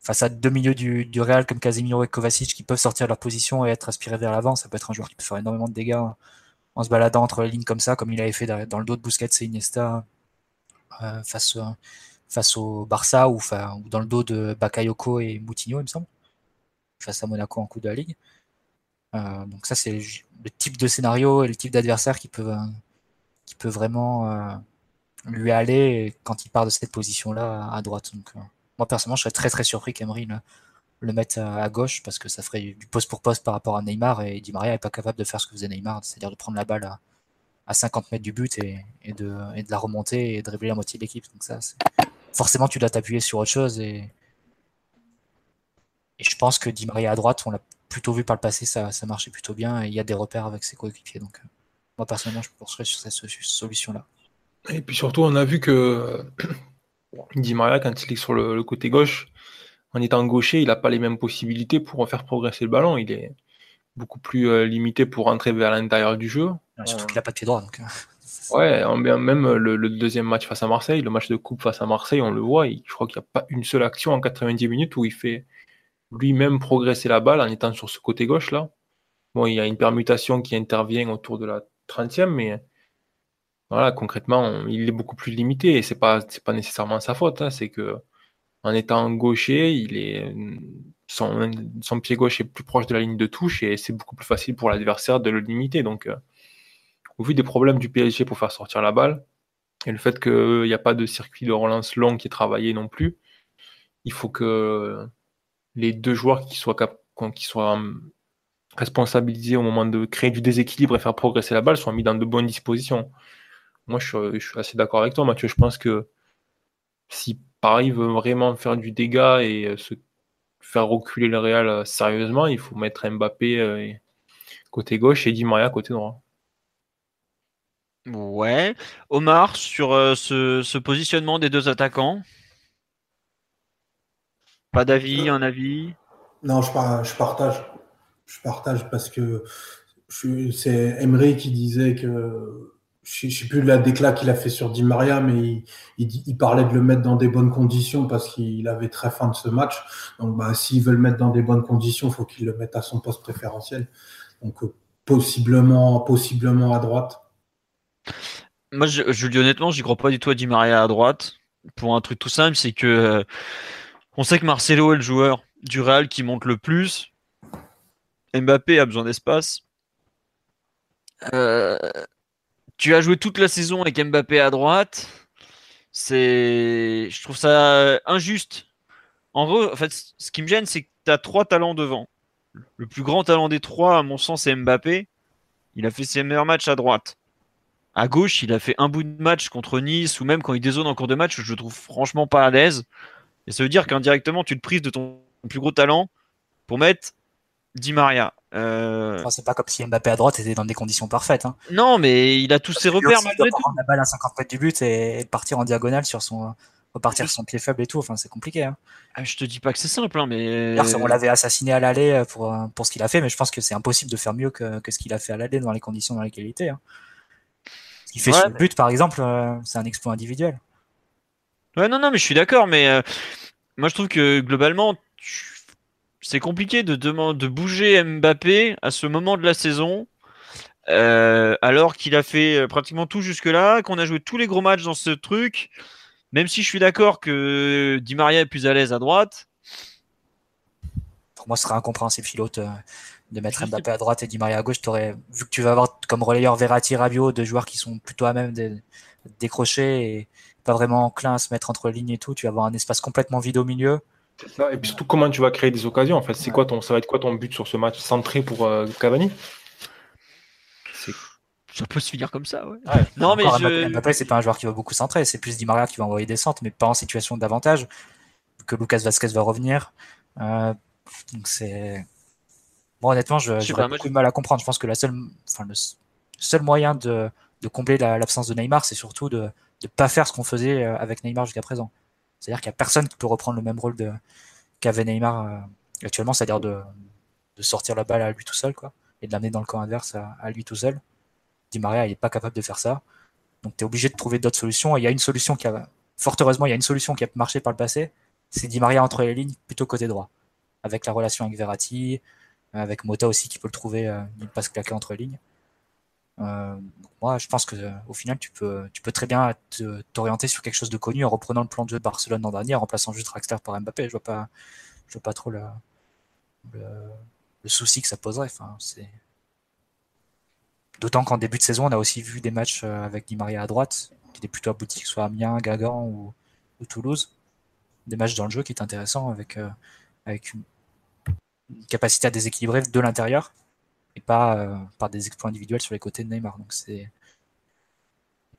face à deux milieux du, Real comme Casemiro et Kovacic qui peuvent sortir de leur position et être aspirés vers l'avant, ça peut être un joueur qui peut faire énormément de dégâts en se baladant entre les lignes comme ça, comme il avait fait dans le dos de Busquets et Iniesta euh, face, face au Barça ou, dans le dos de Bakayoko et Moutinho, il me semble, face à Monaco en coup de la Ligue. Euh, donc ça, c'est le type de scénario et le type d'adversaire qui peut, qui peut vraiment euh, lui aller quand il part de cette position-là à droite. Donc, euh, moi, personnellement, je serais très très surpris qu'Emery le, mette à, gauche parce que ça ferait du poste pour poste par rapport à Neymar et Di Maria n'est pas capable de faire ce que faisait Neymar, c'est-à-dire de prendre la balle à, à 50 mètres du but et, de, et de la remonter et de dribbler la moitié de l'équipe. Donc ça, forcément, tu dois t'appuyer sur autre chose. Et, et je pense que Di Maria à droite, on l'a plutôt vu par le passé, ça, ça marchait plutôt bien et il y a des repères avec ses coéquipiers. Donc, euh, moi, personnellement, je poursuivrai sur cette solution-là. Et puis surtout, on a vu que Di Maria, quand il est sur le, côté gauche, en étant gaucher, il n'a pas les mêmes possibilités pour faire progresser le ballon. Il est beaucoup plus euh, limité pour entrer vers l'intérieur du jeu. surtout qu'il n'a pas de pied droit. Donc... Euh. Ouais, même le, deuxième match face à Marseille, le match de coupe face à Marseille, on le voit, je crois qu'il n'y a pas une seule action en 90 minutes où il fait lui-même progresser la balle en étant sur ce côté gauche là. Bon, il y a une permutation qui intervient autour de la 30e, mais voilà, concrètement, il est beaucoup plus limité et c'est pas pas nécessairement sa faute. Hein. c'est que en étant gaucher, il est son, son, pied gauche est plus proche de la ligne de touche et c'est beaucoup plus facile pour l'adversaire de le limiter. Donc euh, au vu des problèmes du PSG pour faire sortir la balle, et le fait qu'il n'y a pas de circuit de relance long qui est travaillé non plus, il faut que les deux joueurs qui soient, hum, responsabilisés au moment de créer du déséquilibre et faire progresser la balle soient mis dans de bonnes dispositions. Moi, je, suis assez d'accord avec toi, Mathieu. Je pense que si Paris veut vraiment faire du dégât et euh, se faire reculer le Real euh, sérieusement, il faut mettre Mbappé euh, côté gauche et Di Maria côté droit. Ouais. Omar, sur euh, ce, positionnement des deux attaquants? Pas d'avis, un avis? Non, je, je, partage. Je partage parce que c'est Emery qui disait que je ne sais plus la déclat qu'il a fait sur Di Maria, mais il, parlait de le mettre dans des bonnes conditions parce qu'il avait très faim de ce match. Donc, bah, s'il veut le mettre dans des bonnes conditions, il faut qu'il le mette à son poste préférentiel. Donc, euh, possiblement, possiblement à droite. Moi, je, je dis honnêtement, j'y crois pas du tout à Di Maria à droite. Pour un truc tout simple, c'est que euh, on sait que Marcelo est le joueur du Real qui monte le plus. Mbappé a besoin d'espace. Euh, tu as joué toute la saison avec Mbappé à droite. C'est, je trouve ça injuste. En gros, en ce qui me gêne, c'est que tu as trois talents devant. Le plus grand talent des trois, à mon sens, c'est Mbappé. Il a fait ses meilleurs matchs à droite. À gauche, il a fait un bout de match contre Nice ou même quand il dézone en cours de match, je le trouve franchement pas à l'aise. Et ça veut dire qu'indirectement, tu te prises de ton plus gros talent pour mettre Di Maria. Euh... c'est pas comme si Mbappé à droite était dans des conditions parfaites. Hein. Non, mais il a tous ses repères malgré tout. la balle à 50 mètres du but et partir en diagonale sur son repartir son pied faible et tout. Enfin, c'est compliqué. Hein. Ah, je te dis pas que c'est simple, hein, mais. on l'avait assassiné à l'aller euh, pour, euh, pour ce qu'il a fait, mais je pense que c'est impossible de faire mieux que, que ce qu'il a fait à l'aller dans les conditions dans lesquelles il était. Hein. Qu'il fait sur le but, par exemple, euh, c'est un exploit individuel. Ouais, non, non, mais je suis d'accord, mais moi je trouve que globalement, c'est compliqué de, de bouger Mbappé à ce moment de la saison. Euh, alors qu'il a fait euh, pratiquement tout jusque-là, qu'on a joué tous les gros matchs dans ce truc, même si je suis d'accord que Di Maria est plus à l'aise à droite. Pour moi, ce serait incompréhensible, Philote, euh, de mettre Mbappé à droite et Di Maria à gauche. Aurais, vu que tu vas avoir comme relayeur Verratti, Rabiot, deux joueurs qui sont plutôt à même de décrocher et pas vraiment enclin à se mettre entre les lignes et tout, tu vas avoir un espace complètement vide au milieu. Et puis surtout, comment tu vas créer des occasions en fait? C'est quoi ton, ça va être quoi ton but sur ce match? Centré pour euh, Cavani? Ça peut se finir comme ça, ouais. non, mais je... Mbappé, c'est pas un joueur qui va beaucoup centrer, c'est plus Di Maria qui va envoyer des centres, mais pas en situation d'avantage, que Lucas Vasquez va revenir. Euh, donc c'est. Bon, honnêtement, je, j'ai beaucoup de mal à comprendre. Je pense que la seule, enfin, le seul moyen de, de combler l'absence de Neymar, c'est surtout de ne pas faire ce qu'on faisait euh, avec Neymar jusqu'à présent. C'est-à-dire qu'il n'y a personne qui peut reprendre le même rôle qu'avait Neymar euh, actuellement, c'est-à-dire de, sortir la balle à lui tout seul, quoi, et de l'amener dans le camp adverse à, lui tout seul. Di Maria, il n'est pas capable de faire ça. Donc tu es obligé de trouver d'autres solutions. il y a une solution qui a, fort heureusement, il y a une solution qui a marché par le passé. C'est Di Maria entre les lignes plutôt côté droit. Avec la relation avec Verratti, avec Mota aussi qui peut le trouver, euh, il passe claquer entre lignes. Euh, moi, je pense que euh, au final, tu peux, tu peux très bien t'orienter sur quelque chose de connu en reprenant le plan de jeu de Barcelone l'an dernier, en remplaçant juste Raxter par Mbappé. Je vois pas, je vois pas trop le, souci que ça poserait. Enfin, c'est d'autant qu'en début de saison, on a aussi vu des matchs euh, avec Di Maria à droite, qui étaient plutôt aboutis, que ce soit Amiens, Gagan ou, Toulouse, des matchs dans le jeu qui est intéressant avec avec une capacité à déséquilibrer de l'intérieur et pas euh, par des exploits individuels sur les côtés de Neymar. Donc c'est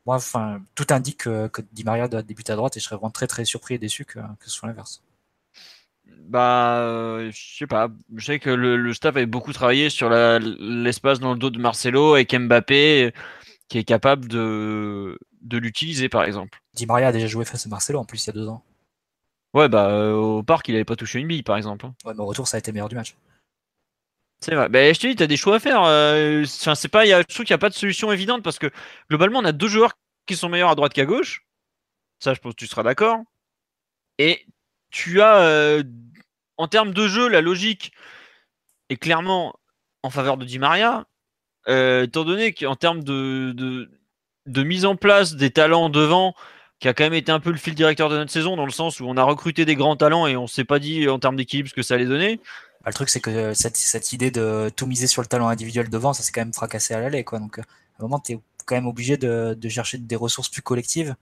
moi, enfin, tout indique que, Di Maria doit débuter à droite et je serais vraiment très très surpris et déçu que, ce soit l'inverse. Bah, euh, je sais pas. Je sais que le, staff avait beaucoup travaillé sur l'espace dans le dos de Marcelo avec Mbappé qui est capable de, de l'utiliser par exemple. Di Maria a déjà joué face à Marcelo en plus il y a deux ans. Ouais, bah euh, au parc il avait pas touché une bille par exemple. Ouais, mais au retour ça a été meilleur du match. C'est vrai. Ben, je te dis, tu as des choix à faire. Euh, c'est pas, y a, je trouve qu'il n'y a pas de solution évidente parce que globalement, on a deux joueurs qui sont meilleurs à droite qu'à gauche. Ça, je pense que tu seras d'accord. Et tu as, euh, en termes de jeu, la logique est clairement en faveur de Di Maria. Euh, étant donné qu'en termes de, de, de, mise en place des talents devant, qui a quand même été un peu le fil directeur de notre saison, dans le sens où on a recruté des grands talents et on s'est pas dit en termes d'équilibre ce que ça allait donner. Bah, le truc, c'est que cette, idée de tout miser sur le talent individuel devant, ça s'est quand même fracassé à l'aller. Donc, à un moment, tu es quand même obligé de, chercher des ressources plus collectives.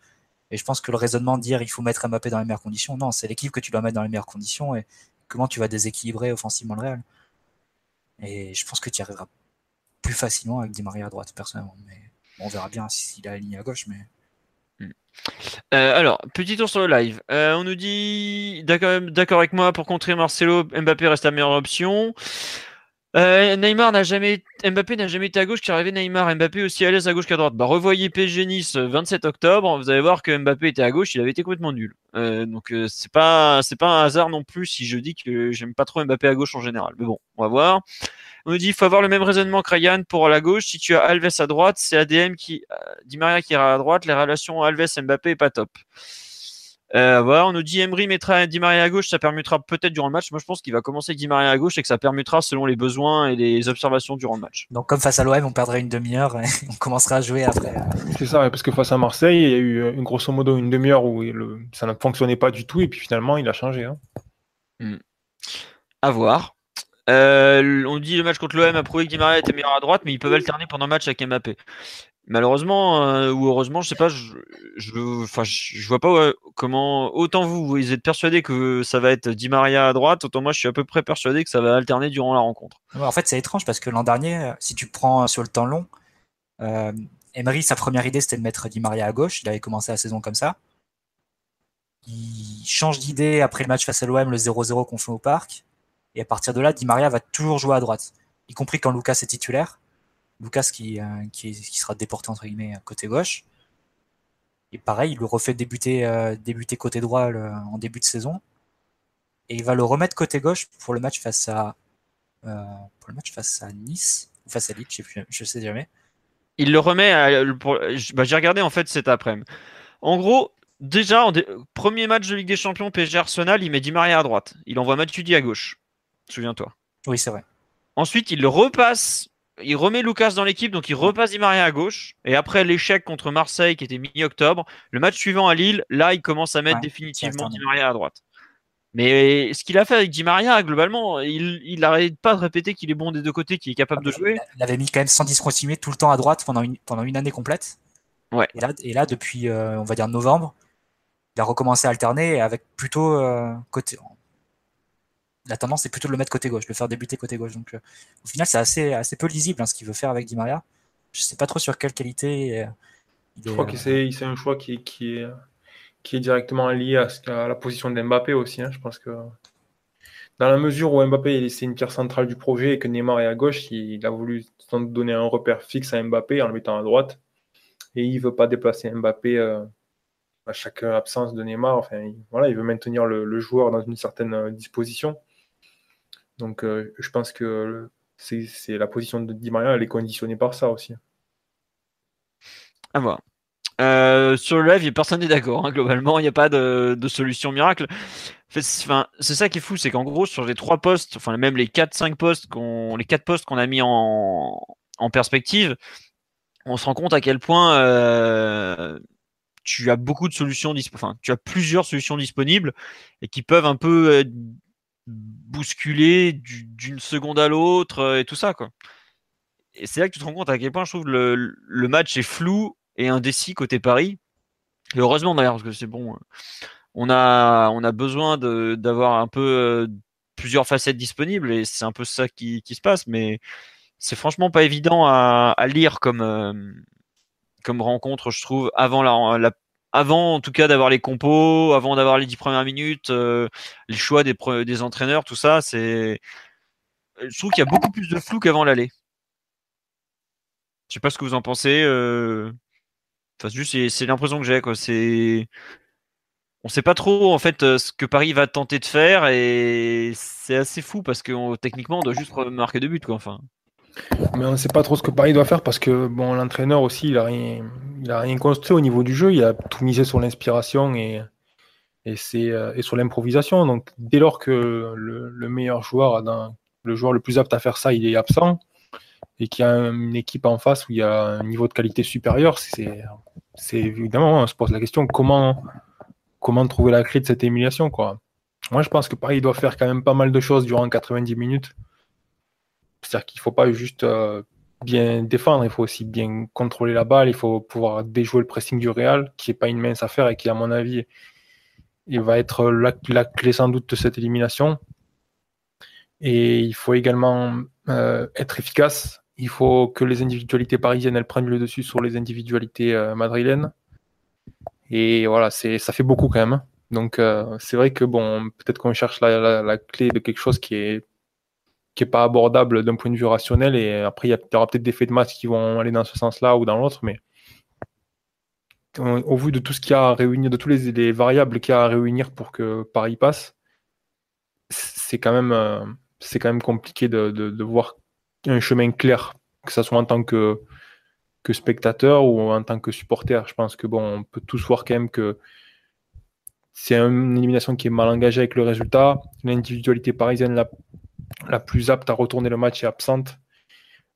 Et je pense que le raisonnement de dire il faut mettre Mbappé dans les meilleures conditions, non, c'est l'équipe que tu dois mettre dans les meilleures conditions et comment tu vas déséquilibrer offensivement le Real. Et je pense que tu y arriveras plus facilement avec Di Maria à droite, personnellement. Mais on verra bien s'il a ligne à gauche. Mais euh, alors, petit tour sur le live. Euh, on nous dit d'accord avec moi pour contrer Marcelo, Mbappé reste la meilleure option. Euh, Neymar n'a jamais, Mbappé n'a jamais été à gauche, qui arrivé Neymar, Mbappé aussi à l'aise à gauche qu'à droite. Bah revoyez PSG Nice 27 octobre, vous allez voir que Mbappé était à gauche, il avait été complètement nul. Euh, donc euh, c'est pas c'est pas un hasard non plus si je dis que j'aime pas trop Mbappé à gauche en général. Mais bon, on va voir. On nous dit faut avoir le même raisonnement que Ryan pour la gauche. Si tu as Alves à droite, c'est ADM qui dit Maria qui ira à droite. Les relations Alves Mbappé est pas top. Euh, voilà, on nous dit Emery mettra Di Maria à gauche, ça permettra peut-être durant le match. Moi, je pense qu'il va commencer avec Di Maria à gauche et que ça permettra selon les besoins et les observations durant le match. Donc, comme face à l'OM, on perdrait une demi-heure et on commencera à jouer après. C'est ça, parce que face à Marseille, il y a eu une grosso modo une demi-heure où ça ne fonctionnait pas du tout et puis finalement, il a changé. Hein. Hmm. À voir. Euh, on dit le match contre l'OM a prouvé que Di Maria était meilleur à droite, mais ils peuvent alterner pendant le match avec Mbappé. Malheureusement euh, ou heureusement, je sais pas, je, je, enfin, je vois pas comment. Autant vous, vous êtes persuadé que ça va être Di Maria à droite, autant moi je suis à peu près persuadé que ça va alterner durant la rencontre. en fait, c'est étrange parce que l'an dernier, si tu prends sur le temps long, euh, Emery, sa première idée c'était de mettre Di Maria à gauche. Il avait commencé la saison comme ça. Il change d'idée après le match face à l'OM, le 0-0 qu'on fait au parc. Et à partir de là, Di Maria va toujours jouer à droite, y compris quand Lucas est titulaire. Lucas qui, euh, qui, sera déporté entre guillemets côté gauche. Et pareil, il le refait débuter, euh, débuter côté droit en début de saison. Et il va le remettre côté gauche pour le match face à, euh, pour le match face à Nice ou face à Lille, je, ne sais jamais. Il le remet à, bah, j'ai regardé en fait cet après-midi. En gros, déjà, en premier match de Ligue des Champions PSG Arsenal, il met Di Maria à droite. Il envoie Matuidi à gauche. Souviens-toi. Oui, c'est vrai. Ensuite, il le repasse il remet Lucas dans l'équipe, donc il repasse Di Maria à gauche. Et après l'échec contre Marseille, qui était mi-octobre, le match suivant à Lille, là, il commence à mettre définitivement Di Maria à droite. Mais ce qu'il a fait avec Di Maria, globalement, il n'arrête pas de répéter qu'il est bon des deux côtés, qu'il est capable de jouer. Il avait mis quand même 110 continuer tout le temps à droite pendant une, pendant une année complète. Ouais. Et, là, et là depuis, euh, on va dire novembre, il a recommencé à alterner avec plutôt euh, côté, la tendance c'est plutôt de le mettre côté gauche, de le faire débuter côté gauche. Donc euh, au final, c'est assez, assez peu lisible hein, ce qu'il veut faire avec Di Maria. Je sais pas trop sur quelle qualité. Euh, je crois que c'est un choix qui, qui, est, qui est directement lié à, la position d'Mbappé aussi. Hein. Je pense que dans la mesure où Mbappé c'est une pierre centrale du projet et que Neymar est à gauche, il, a voulu donner un repère fixe à Mbappé en le mettant à droite. Et il veut pas déplacer Mbappé euh, à chaque absence de Neymar. Enfin, il, voilà, il veut maintenir le joueur dans une certaine disposition. Donc euh, je pense que c'est la position de Di Maria, elle est conditionnée par ça aussi. À voir. Euh, sur le live, personne n'est d'accord. Hein, globalement, il n'y a pas de, solution miracle. c'est ça qui est fou, c'est qu'en gros, sur les trois postes, enfin même les 4-5 postes qu'on, les quatre postes qu'on a mis en, perspective, on se rend compte à quel point euh, tu as beaucoup de solutions, enfin, tu as plusieurs solutions disponibles et qui peuvent un peu bousculer d'une seconde à l'autre euh, et tout ça quoi. Et c'est là que tu te rends compte à quel point je trouve le, match est flou et indécis côté Paris. Et heureusement d'ailleurs parce que c'est bon. Euh, on a on a besoin d'avoir un peu euh, plusieurs facettes disponibles et c'est un peu ça qui, se passe. Mais c'est franchement pas évident à, lire comme comme rencontre je trouve avant la avant en tout cas d'avoir les compos, avant d'avoir les dix premières minutes, euh, les choix des, des entraîneurs, tout ça, c'est. Je trouve qu'il y a beaucoup plus de flou qu'avant l'aller. Je sais pas ce que vous en pensez. Euh... Enfin, juste, c'est l'impression que j'ai. Quoi. C'est. On sait pas trop en fait euh, ce que Paris va tenter de faire et c'est assez fou parce que techniquement on doit juste marquer deux buts quoi. Enfin. Mais on ne sait pas trop ce que Paris doit faire parce que bon, l'entraîneur aussi, il a rien, rien construit au niveau du jeu. Il a tout misé sur l'inspiration et, et, euh, et sur l'improvisation. Donc, dès lors que le, meilleur joueur, le joueur le plus apte à faire ça, il est absent et qu'il y a une équipe en face où il y a un niveau de qualité supérieur, c'est évidemment, on se pose la question comment, comment trouver la clé de cette émulation, quoi? Moi, je pense que Paris doit faire quand même pas mal de choses durant 90 minutes c'est-à-dire qu'il ne faut pas juste euh, bien défendre, il faut aussi bien contrôler la balle, il faut pouvoir déjouer le pressing du Real, qui n'est pas une mince affaire et qui, à mon avis, il va être la, clé sans doute de cette élimination. Et il faut également euh, être efficace. Il faut que les individualités parisiennes elles prennent le dessus sur les individualités euh, madrilènes. Et voilà, c'est ça fait beaucoup quand même. Donc c'est vrai que bon, peut-être qu'on cherche la, clé de quelque chose qui est qui est pas abordable d'un point de vue rationnel. Et après, il y, aura peut-être des faits de match qui vont aller dans ce sens-là ou dans l'autre, mais au, vu de tout ce qu'il y a à réunir, de toutes les, variables qu'il y a à réunir pour que Paris passe, c'est quand même, euh, quand même compliqué de, voir un chemin clair, que ce soit en tant que, que spectateur ou en tant que supporter. Je pense que bon, on peut tous voir quand même que c'est une élimination qui est mal engagée avec le résultat. L'individualité parisienne la, la plus apte à retourner le match est absente.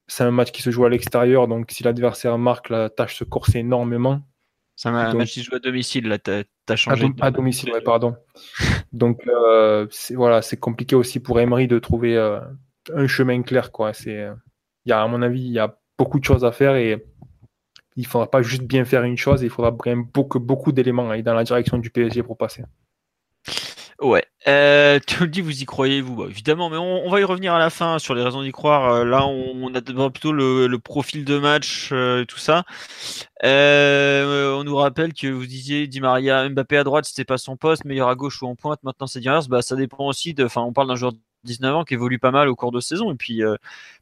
C'est un match qui se joue à l'extérieur, donc si l'adversaire marque, la tâche se corse énormément. C'est un match qui se joue à domicile, là, tu as, changé. À, domicile, pardon. donc euh, voilà, c'est compliqué aussi pour Emery de trouver euh, un chemin clair. Quoi. C'est, y a, à mon avis, il y a beaucoup de choses à faire et il ne faudra pas juste bien faire une chose, il faudra beaucoup, beaucoup d'éléments aller dans la direction du PSG pour passer. Ouais. Euh, tu le dis, vous y croyez, vous? Bah, Évidemment, mais on, va y revenir à la fin sur les raisons d'y croire. Euh, là, on, a plutôt le, profil de match euh, et tout ça. on nous rappelle que vous disiez, Di Maria, Mbappé à droite, c'était pas son poste, meilleur à gauche ou en pointe. Maintenant, c'est l'inverse. Bah, ça dépend aussi de. Enfin, on parle d'un joueur 19 ans qui évolue pas mal au cours de saison. Et puis, euh,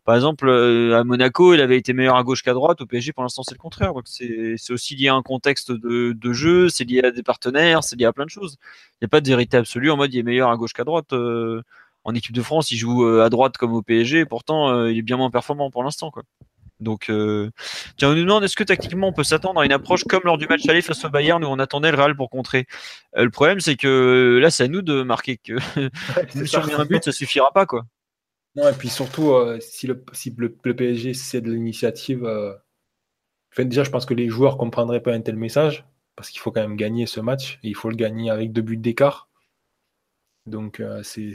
par exemple, euh, à Monaco, il avait été meilleur à gauche qu'à droite. Au PSG, pour l'instant, c'est le contraire. Donc, c'est aussi lié à un contexte de, jeu, c'est lié à des partenaires, c'est lié à plein de choses. Il n'y a pas de vérité absolue en mode il est meilleur à gauche qu'à droite. Euh, en équipe de France, il joue à droite comme au PSG. Pourtant, il est bien moins performant pour l'instant. quoi. Donc, euh, tiens, on nous demande est-ce que tactiquement on peut s'attendre à une approche comme lors du match aller face au Bayern où on attendait le Real pour contrer? Euh, le problème, c'est que là, c'est à nous de marquer que met un but, ça suffira pas, quoi. Non, et puis surtout, euh, si, le, si le, PSG cède l'initiative, déjà, je pense que les joueurs comprendraient pas un tel message parce qu'il faut quand même gagner ce match et il faut le gagner avec deux buts d'écart. Donc, c'est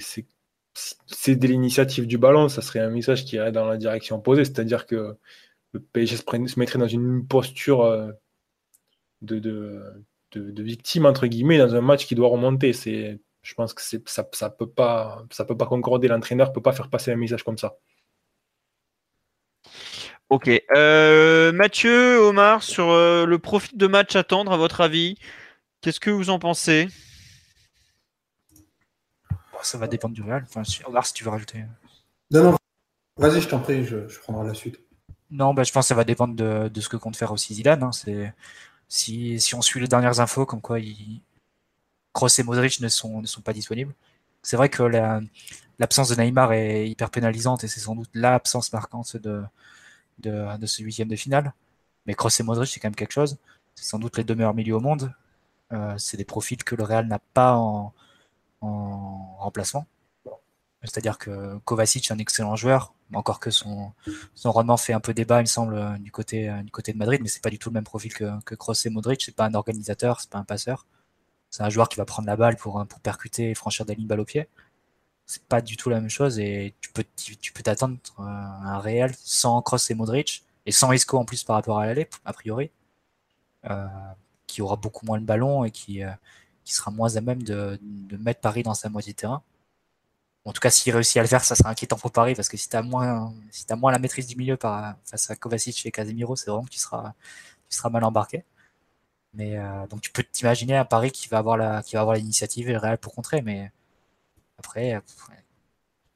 c'est de l'initiative du ballon, ça serait un message qui irait dans la direction opposée, c'est-à-dire que le PSG se, mettrait dans une posture euh, de, victime, entre guillemets, dans un match qui doit remonter. Je pense que ça ne peut, pas, ça peut pas concorder, l'entraîneur ne peut pas faire passer un message comme ça. Ok. Euh, Mathieu, Omar, sur euh, le profit de match à attendre, à votre avis, qu'est-ce que vous en pensez? Ça va dépendre du Real. Enfin, si, si tu veux rajouter. Non, non. Vas-y, je t'en prie, je, prendrai la suite. Non, bah, je pense que ça va dépendre de, ce que compte faire aussi Zidane. Hein. C'est, si, si, on suit les dernières infos, comme quoi il... Kroos et Modric ne sont, ne sont pas disponibles. C'est vrai que l'absence de Neymar est hyper pénalisante et c'est sans doute l'absence marquante de, de, de, ce huitième de finale. Mais Kroos et Modric, c'est quand même quelque chose. C'est sans doute les deux meilleurs milieux au monde. Euh, c'est des profils que le Real n'a pas en, en remplacement. C'est-à-dire que Kovacic est un excellent joueur, encore que son, rendement fait un peu débat, il me semble, du côté, du côté de Madrid, mais c'est pas du tout le même profil que, que Kroos et Modric. C'est pas un organisateur, c'est pas un passeur. C'est un joueur qui va prendre la balle pour, pour percuter et franchir des lignes balle au pied. C'est pas du tout la même chose et tu peux, tu peux t'attendre un réel sans Kroos et Modric et sans Isco en plus par rapport à l'aller, a priori, euh, qui aura beaucoup moins le ballon et qui, euh, sera moins à même de, mettre Paris dans sa moitié terrain. En tout cas, s'il réussit à le faire, ça sera inquiétant pour Paris parce que si tu as moins, si moins la maîtrise du milieu face à Kovacic et Casemiro, c'est vraiment que tu seras, tu mal embarqué. Mais euh, donc tu peux t'imaginer un Paris qui va avoir la, qui va avoir l'initiative et le Real pour contrer, mais après,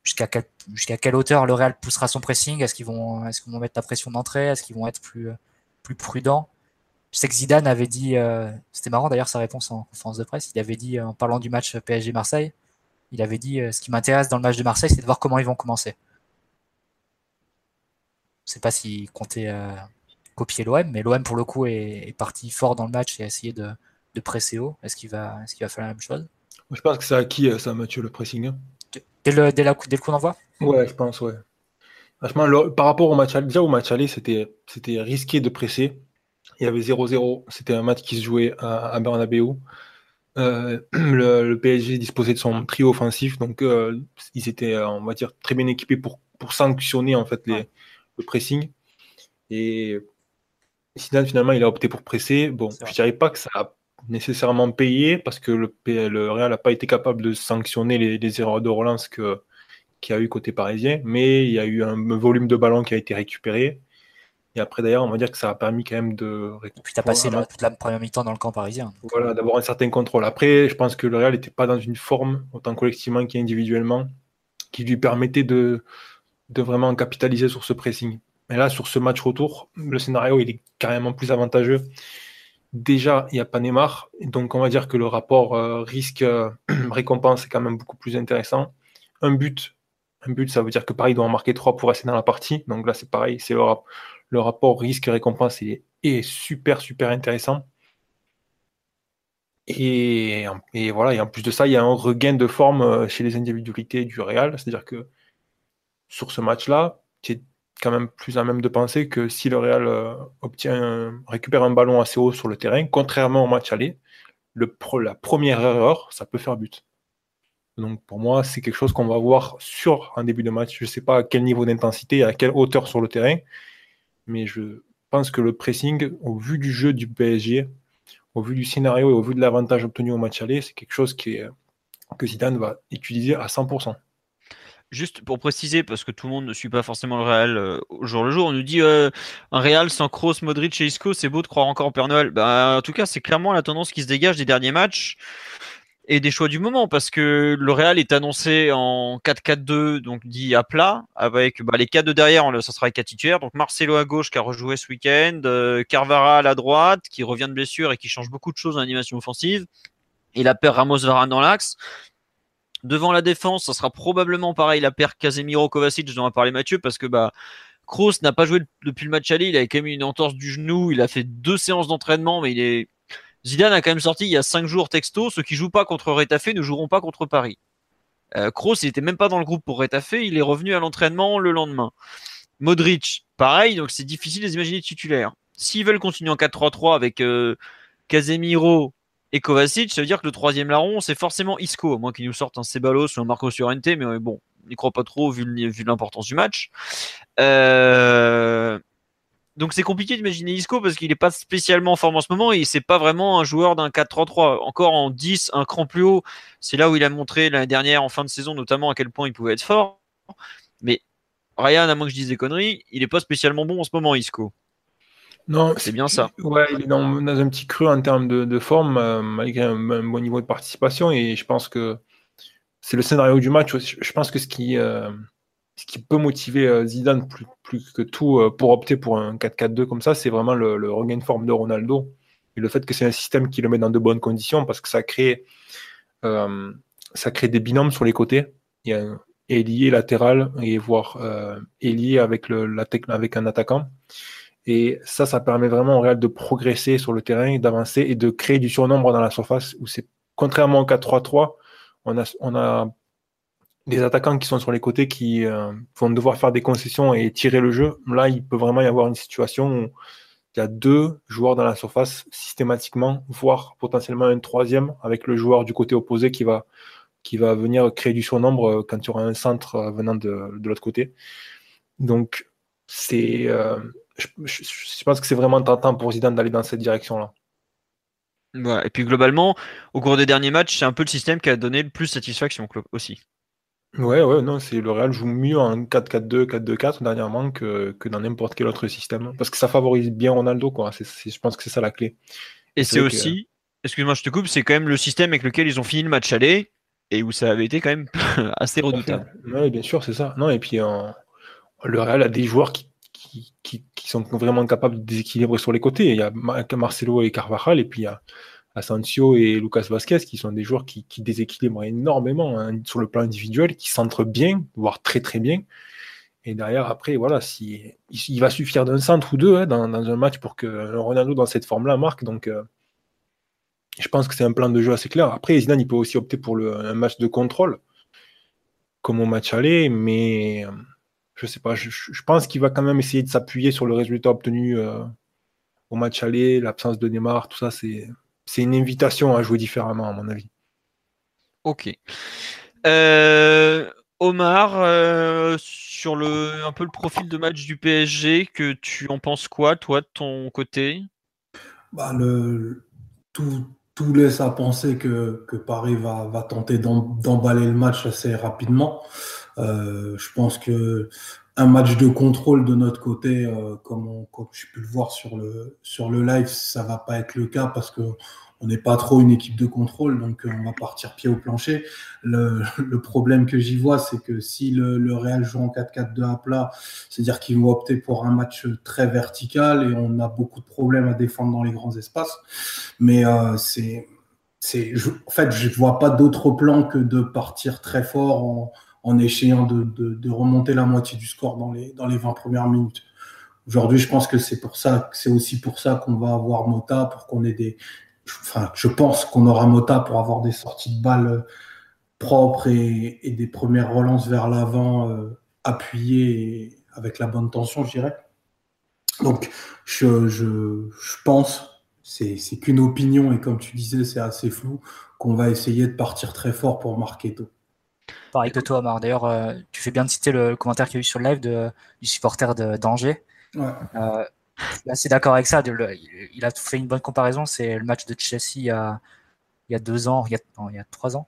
jusqu'à quelle, jusqu'à quelle hauteur le Real poussera son pressing? Est-ce qu'ils vont, est-ce qu'ils vont mettre la pression d'entrée? Est-ce qu'ils vont être plus, plus prudents? Je sais que Zidane avait dit, euh, c'était marrant d'ailleurs sa réponse en conférence de presse, il avait dit, euh, en parlant du match PSG-Marseille, il avait dit, euh, ce qui m'intéresse dans le match de Marseille, c'est de voir comment ils vont commencer. Je sais pas s'il comptait copier l'OM, mais l'OM pour le coup est, parti fort dans le match et a essayé de, presser haut. Est-ce qu'il va, est va faire la même chose? Je pense que c'est acquis ça, Mathieu, le pressing. Hein. Dès, le, dès, la, dès le coup d'envoi? Ouais, je pense, ouais. Franchement, par rapport au match, déjà au match aller, c'était risqué de presser. Il y avait 0-0. C'était un match qui se jouait à, à Bernabeu. Euh, le, PSG disposait de son trio offensif, donc euh, ils étaient, euh, on va dire, très bien équipés pour, pour sanctionner en fait les, le pressing. Et Zidane finalement, il a opté pour presser. Bon, je dirais pas que ça a nécessairement payé parce que le, le Real n'a pas été capable de sanctionner les, les erreurs de relance que qu'il y a eu côté parisien, mais il y a eu un volume de ballon qui a été récupéré. Et après, d'ailleurs, on va dire que ça a permis quand même de. Et puis, tu as passé toute la première mi-temps dans le camp parisien. Voilà, d'avoir un certain contrôle. Après, je pense que le Real n'était pas dans une forme, autant collectivement qu'individuellement, qui lui permettait de, de vraiment capitaliser sur ce pressing. Mais là, sur ce match retour, le scénario il est carrément plus avantageux. Déjà, il n'y a pas Neymar, donc on va dire que le rapport euh, risque-récompense est quand même beaucoup plus intéressant. Un but, un but, ça veut dire que Paris doit en marquer 3 pour rester dans la partie. Donc là, c'est pareil, c'est le, rapport risque-récompense est, super, super intéressant. Et, voilà, et en plus de ça, il y a un regain de forme euh, chez les individualités du Real. C'est-à-dire que sur ce match-là, tu es quand même plus à même de penser que si le Real euh, récupère un ballon assez haut sur le terrain, contrairement au match aller, le, la première erreur, ça peut faire but. Donc pour moi, c'est quelque chose qu'on va voir sur un début de match. Je ne sais pas à quel niveau d'intensité, à quelle hauteur sur le terrain, mais je pense que le pressing, au vu du jeu du PSG, au vu du scénario et au vu de l'avantage obtenu au match aller, c'est quelque chose que Zidane va utiliser à 100%. Juste pour préciser, parce que tout le monde ne suit pas forcément le Real euh, au jour le jour, on nous dit euh, un Real sans Kroos, Modric et Isco, c'est beau de croire encore au Père Noël. Bah, en tout cas, c'est clairement la tendance qui se dégage des derniers matchs et des choix du moment, parce que le Real est annoncé en 4-4-2, donc dit à plat, avec bah, les quatre de derrière, ça sera les quatre titulaires. Donc Marcelo à gauche qui a rejoué ce week-end, euh, Carvara à la droite qui revient de blessure et qui change beaucoup de choses en animation offensive, et la paire Ramos-Varane dans l'axe. Devant la défense, ça sera probablement pareil la paire Casemiro-Kovacic dont a parlé Mathieu, parce que bah Kroos n'a pas joué depuis le match aller, il avait quand même une entorse du genou, il a fait deux séances d'entraînement, mais il est Zidane a quand même sorti il y a cinq jours texto, ceux qui jouent pas contre Retafe ne joueront pas contre Paris. Euh, Kroos, il était même pas dans le groupe pour Retafe, il est revenu à l'entraînement le lendemain. Modric, pareil, donc c'est difficile de les imaginer titulaires. S'ils veulent continuer en 4-3-3 avec euh, Casemiro, et Kovacic, ça veut dire que le troisième larron, c'est forcément Isco, à moins qu'il nous sorte un Ceballos ou un Marco Llorente, mais bon, on n'y croit pas trop vu, l'importance du match. Euh, donc c'est compliqué d'imaginer Isco parce qu'il n'est pas spécialement en forme en ce moment et c'est pas vraiment un joueur d'un 4-3-3. Encore en 10, un cran plus haut, c'est là où il a montré l'année dernière en fin de saison notamment à quel point il pouvait être fort. Mais Ryan, à moins que je dise des conneries, il n'est pas spécialement bon en ce moment, Isco. Non, c'est bien ça. Ouais, il est dans, un petit creux en termes de, forme, euh, malgré un, bon niveau de participation. Et je pense que c'est le scénario du match. Je pense que ce qui, euh, ce qui peut motiver euh, Zidane plus, plus que tout pour opter pour un 4-4-2 comme ça, c'est vraiment le, regain de forme de Ronaldo. Et le fait que c'est un système qui le met dans de bonnes conditions parce que ça crée, ça crée des binômes sur les côtés. Il y a un ailier latéral et voire ailier avec, le, avec un attaquant. Et ça, ça permet vraiment au Real de progresser sur le terrain, d'avancer et de créer du surnombre dans la surface. Où c'est contrairement au 4-3-3, on a, on a des attaquants qui sont sur les côtés qui euh, vont devoir faire des concessions et tirer le jeu. Là, il peut vraiment y avoir une situation où il y a deux joueurs dans la surface systématiquement, voire potentiellement un troisième avec le joueur du côté opposé qui va, venir créer du surnombre euh, quand il y aura un centre euh, venant de, de l'autre côté. Donc, c'est je, pense que c'est vraiment tentant pour Zidane d'aller dans cette direction-là. et puis globalement, au cours des derniers matchs, c'est un peu le système qui a donné le plus satisfaction aussi. Ouais, ouais, non, c'est le Real joue mieux en 4-4-2, 4-2-4 dernièrement que, que dans n'importe quel autre système. Parce que ça favorise bien Ronaldo, quoi. je pense que c'est ça la clé. Et c'est aussi, excuse-moi, je te coupe, c'est quand même le système avec lequel ils ont fini le match aller et où ça avait été quand même assez redoutable. Oui, bien sûr, c'est ça. Non, et puis le Real a des joueurs qui qui, sont vraiment capables de déséquilibrer sur les côtés. Il y a Marcelo et Carvajal, et puis il y a Asensio et Lucas Vasquez, qui sont des joueurs qui, déséquilibrent énormément hein, sur le plan individuel, qui centrent bien, voire très très bien. Et derrière, après, voilà, si, il, va suffire d'un centre ou deux hein, dans, un match pour que Ronaldo, dans cette forme-là, marque. Donc, euh, je pense que c'est un plan de jeu assez clair. Après, Zidane, il peut aussi opter pour un match de contrôle, comme au match aller, mais. Euh, je sais pas, je, pense qu'il va quand même essayer de s'appuyer sur le résultat obtenu euh, au match aller, l'absence de Neymar, tout ça, c'est, une invitation à jouer différemment, à mon avis. Ok. Euh, Omar, euh, sur le, un peu le profil de match du PSG, que tu en penses quoi, toi, de ton côté? Bah, le, tout, laisse à penser que, Paris va, va tenter d'emballer le match assez rapidement. Euh, je pense que un match de contrôle de notre côté, euh, comme, on, comme j'ai pu le voir sur le, sur le live, ça va pas être le cas parce que on n'est pas trop une équipe de contrôle, donc on va partir pied au plancher. Le, problème que j'y vois, c'est que si le, Real joue en 4-4-2 à plat, c'est-à-dire qu'ils vont opter pour un match très vertical et on a beaucoup de problèmes à défendre dans les grands espaces. Mais c'est en fait, je ne vois pas d'autre plan que de partir très fort en, en essayant de, remonter la moitié du score dans les, dans les 20 premières minutes. Aujourd'hui, je pense que c'est pour ça, c'est aussi pour ça qu'on va avoir Mota, pour qu'on ait des. Enfin, je pense qu'on aura Mota pour avoir des sorties de balles propres et, des premières relances vers l'avant euh, appuyées avec la bonne tension, je dirais. Donc, je, je, je pense c'est qu'une opinion et comme tu disais, c'est assez flou, qu'on va essayer de partir très fort pour marquer tôt. Pareil que toi, Amar. D'ailleurs, euh, tu fais bien de citer le commentaire qu'il y a eu sur le live de, du supporter d'Angers. Ouais. Euh, assez d'accord avec ça. il, a fait une bonne comparaison. C'est le match de Chelsea il y a, il y a deux ans, il y a, il y a trois ans,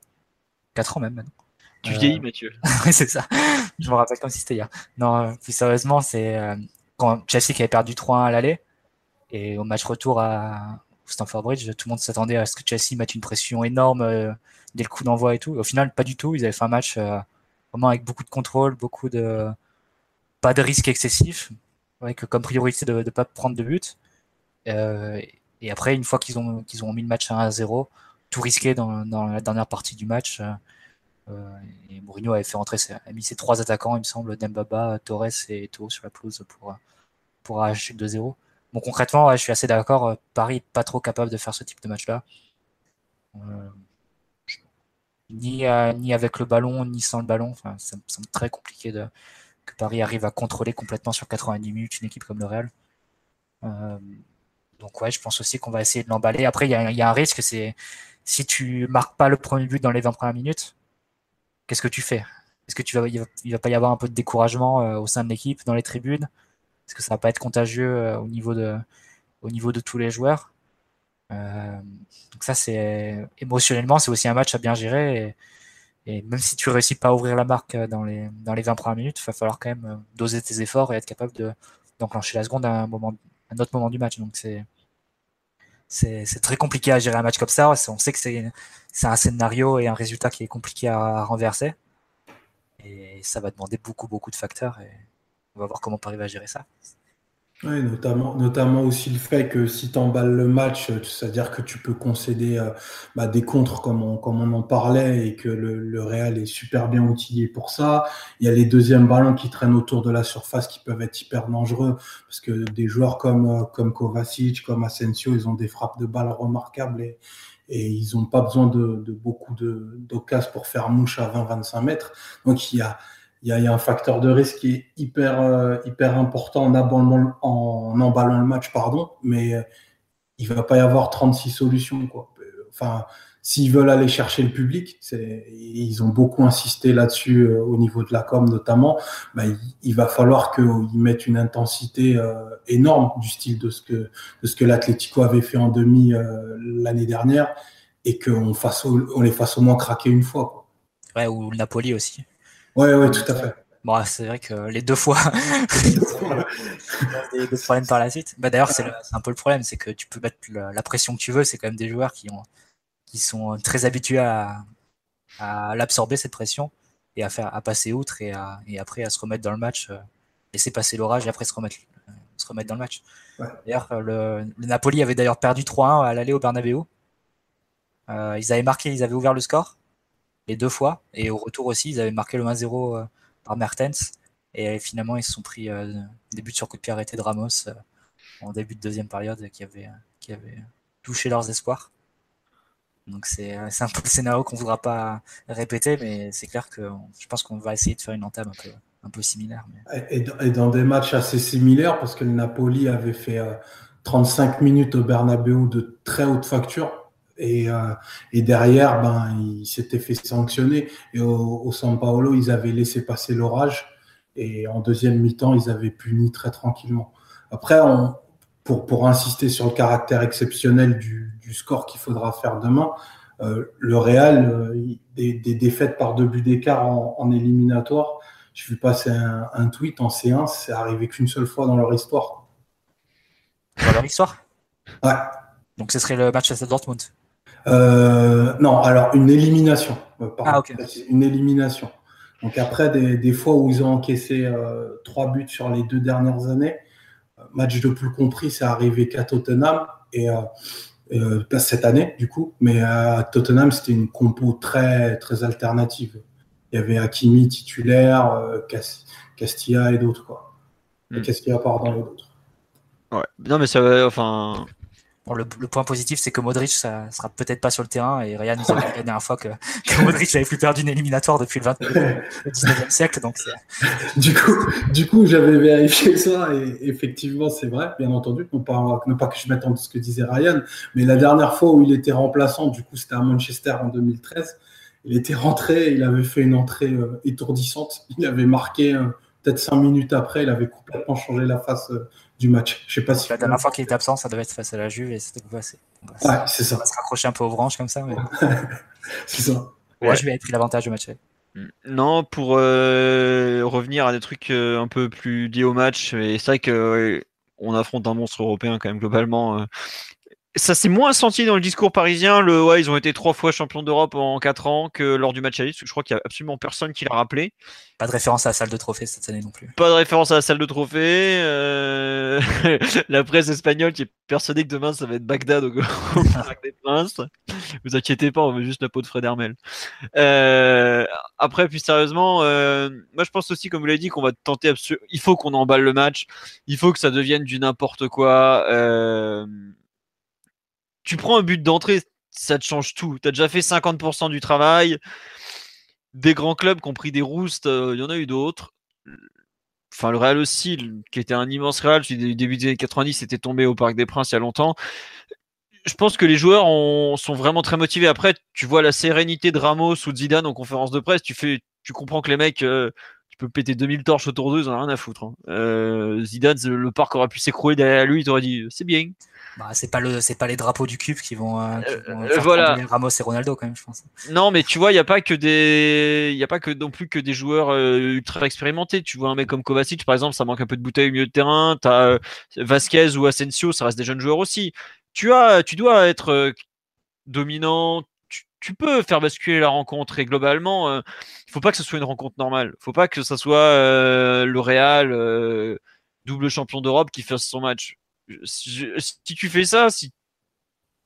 quatre ans même maintenant. Tu vieillis, Mathieu. oui, c'est ça. Je me rappelle comme si c'était hier. Non, plus sérieusement, c'est euh, quand Chelsea qui avait perdu 3-1 à l'aller et au match retour à Stamford Bridge, tout le monde s'attendait à ce que Chelsea mette une pression énorme euh, dès le coup d'envoi et tout. Au final, pas du tout. Ils avaient fait un match euh, vraiment avec beaucoup de contrôle, beaucoup de pas de risque excessif, avec comme priorité de ne pas prendre de but. Euh, et après, une fois qu'ils ont qu'ils ont mis le match à 1-0, tout risqué dans, dans, la dernière partie du match. et Mourinho avait fait rentrer, a mis ses trois attaquants, il me semble, Dembaba, Torres et Eto'o sur la pelouse pour pour arracher 2-0. Bon, concrètement, je suis assez d'accord. Euh, Paris pas trop capable de faire ce type de match-là. Euh, ni, ni avec le ballon, ni sans le ballon. Enfin, ça me semble très compliqué de, que Paris arrive à contrôler complètement sur 90 minutes une équipe comme le Real. Euh, donc ouais, je pense aussi qu'on va essayer de l'emballer. Après, il y a, un risque, c'est si tu marques pas le premier but dans les 20 premières minutes, qu'est-ce que tu fais? Est-ce que tu vas, il va, pas y avoir un peu de découragement au sein de l'équipe, dans les tribunes? Est-ce que ça va pas être contagieux euh, au niveau de, au niveau de tous les joueurs? euh, Donc ça, c'est émotionnellement, c'est aussi un match à bien gérer. Et, même si tu réussis pas à ouvrir la marque dans les, dans les 20 premières minutes, il va falloir quand même euh, doser tes efforts et être capable de, d'enclencher la seconde à un, moment, un autre moment du match. Donc c'est, c'est, très compliqué à gérer un match comme ça. On sait que c'est, c'est un scénario et un résultat qui est compliqué à, renverser. Et ça va demander beaucoup, beaucoup de facteurs. Et, on va voir comment Paris va gérer ça. Oui, notamment, notamment aussi le fait que si tu emballes le match, c'est-à-dire que tu peux concéder euh, bah, des contres comme on, comme on en parlait et que le, Real est super bien outillé pour ça. Il y a les deuxièmes ballons qui traînent autour de la surface qui peuvent être hyper dangereux parce que des joueurs comme, euh, comme Kovacic, comme Asensio, ils ont des frappes de balles remarquables et, et ils n'ont pas besoin de, de beaucoup d'occasions pour faire mouche à 20-25 mètres. Donc il y a, il y, a, un facteur de risque qui est hyper, euh, hyper important en, emballant, le match, pardon, mais euh, il ne va pas y avoir 36 solutions. Quoi. Enfin, s'ils veulent aller chercher le public, ils ont beaucoup insisté là-dessus euh, au niveau de la com notamment, bah, il, va falloir qu'ils mettent une intensité énorme du style de ce que, l'Atlético avait fait en demi l'année dernière et qu'on on les fasse au moins craquer une fois. Ou le Napoli aussi. Oui, ouais, tout à fait. Bon, c'est vrai que les deux fois, des, des, problèmes par la suite. Bah, D'ailleurs, c'est un peu le problème, c'est que tu peux mettre la, pression que tu veux. C'est quand même des joueurs qui, ont, qui sont très habitués à, à l'absorber, cette pression, et à, faire, à passer outre, et, à, et après à se remettre dans le match, euh, laisser passer l'orage, et après se remettre, euh, se remettre dans le match. D'ailleurs, le, le, Napoli avait d'ailleurs perdu 3-1 à l'aller au Bernabeu. Euh, ils avaient marqué, ils avaient ouvert le score les deux fois. Et au retour aussi, ils avaient marqué le 1-0 euh, par Mertens. Et finalement, ils se sont pris euh, des buts sur coup de pied arrêté de Ramos euh, en début de deuxième période qui avait, qui avait touché leurs espoirs. Donc c'est un peu le scénario qu'on ne voudra pas répéter, mais c'est clair que je pense qu'on va essayer de faire une entame un peu, similaire. Et, dans des matchs assez similaires, parce que le Napoli avait fait 35 minutes au Bernabeu de très haute facture, et, euh, et, derrière, ben, il s'était fait sanctionner. Et au, au, San Paolo, ils avaient laissé passer l'orage. Et en deuxième mi-temps, ils avaient puni très tranquillement. Après, on, pour, pour insister sur le caractère exceptionnel du, du score qu'il faudra faire demain, euh, le Real, euh, des, des, défaites par deux buts d'écart en, en, éliminatoire, je vu passer un, un, tweet en C1, c'est arrivé qu'une seule fois dans leur histoire. Dans leur histoire? Ouais. Donc ce serait le match à Dortmund non, alors une élimination. ah, ok. Une élimination. Donc après, des, des, fois où ils ont encaissé trois buts sur les deux dernières années, match de plus compris, c'est arrivé qu'à Tottenham. Et euh, cette année, du coup. Mais à Tottenham, c'était une compo très, très alternative. Il y avait Hakimi titulaire, euh, Castilla et d'autres, quoi. Hmm. Castilla, pardon, et d'autres. Ouais. Non, mais ça, enfin, le, point positif, c'est que Modric, ça sera peut-être pas sur le terrain. Et Ryan nous a dit la dernière fois que, Modric n'avait plus perdu une éliminatoire depuis le, 19e siècle. Donc du coup, du coup j'avais vérifié ça. Et effectivement, c'est vrai, bien entendu. Non pas, pas que je m'attende à ce que disait Ryan. Mais la dernière fois où il était remplaçant, du coup, c'était à Manchester en 2013. Il était rentré, il avait fait une entrée euh, étourdissante. Il avait marqué, euh, peut-être cinq minutes après, il avait complètement changé la face. Euh, du match. Je sais pas si la dernière fois qu'il était absent, ça devait être face à la Juve et c'était ouais, c'est ça. On va se raccrocher un peu aux branches comme ça. Mais... c'est ça. Ouais, je vais être pris l'avantage du match. Non, pour euh, revenir à des trucs euh, un peu plus liés au match, et c'est vrai que on affronte un monstre européen quand même globalement. Ça s'est moins senti dans le discours parisien. Le ouais, ils ont été trois fois champions d'Europe en quatre ans que lors du match à Je crois qu'il y a absolument personne qui l'a rappelé. Pas de référence à la salle de trophée cette année non plus. Pas de référence à la salle de trophée. Euh, la presse espagnole qui est persuadée que demain ça va être Bagdad au, Parc des Princes. Vous inquiétez pas, on veut juste la peau de Fred Hermel. Euh, après, plus sérieusement, euh, moi je pense aussi, comme vous l'avez dit, qu'on va tenter. Il faut qu'on emballe le match. Il faut que ça devienne du n'importe quoi. Euh, tu prends un but d'entrée, ça te change tout. Tu as déjà fait 50% du travail. Des grands clubs qui ont pris des roustes, euh, il y en a eu d'autres. Enfin, le Real aussi, qui était un immense Real, du début des années 90, c'était tombé au Parc des Princes il y a longtemps. Je pense que les joueurs sont vraiment très motivés. Après, tu vois la sérénité de Ramos ou de Zidane en conférence de presse, tu, fais, tu comprends que les mecs, euh, tu peux péter 2000 torches autour d'eux, ils n'en ont rien à foutre. Hein. Euh, Zidane, le parc aurait pu s'écrouler derrière lui, il t'aurait dit c'est bien. Bah, c'est pas le, c'est pas les drapeaux du cube qui vont, euh, euh, voilà. Ramos et Ronaldo quand même, je pense. Non, mais tu vois, il y a pas que des, il y a pas que non plus que des joueurs euh, ultra expérimentés. Tu vois un mec comme Kovacic, par exemple, ça manque un peu de bouteille au milieu de terrain. T'as Vasquez ou Asensio, ça reste des jeunes joueurs aussi. Tu as, tu dois être dominant. Tu, peux faire basculer la rencontre et globalement, il faut pas que ce soit une rencontre normale. Faut pas que ça soit le Real double champion d'Europe qui fasse son match si, tu fais ça, si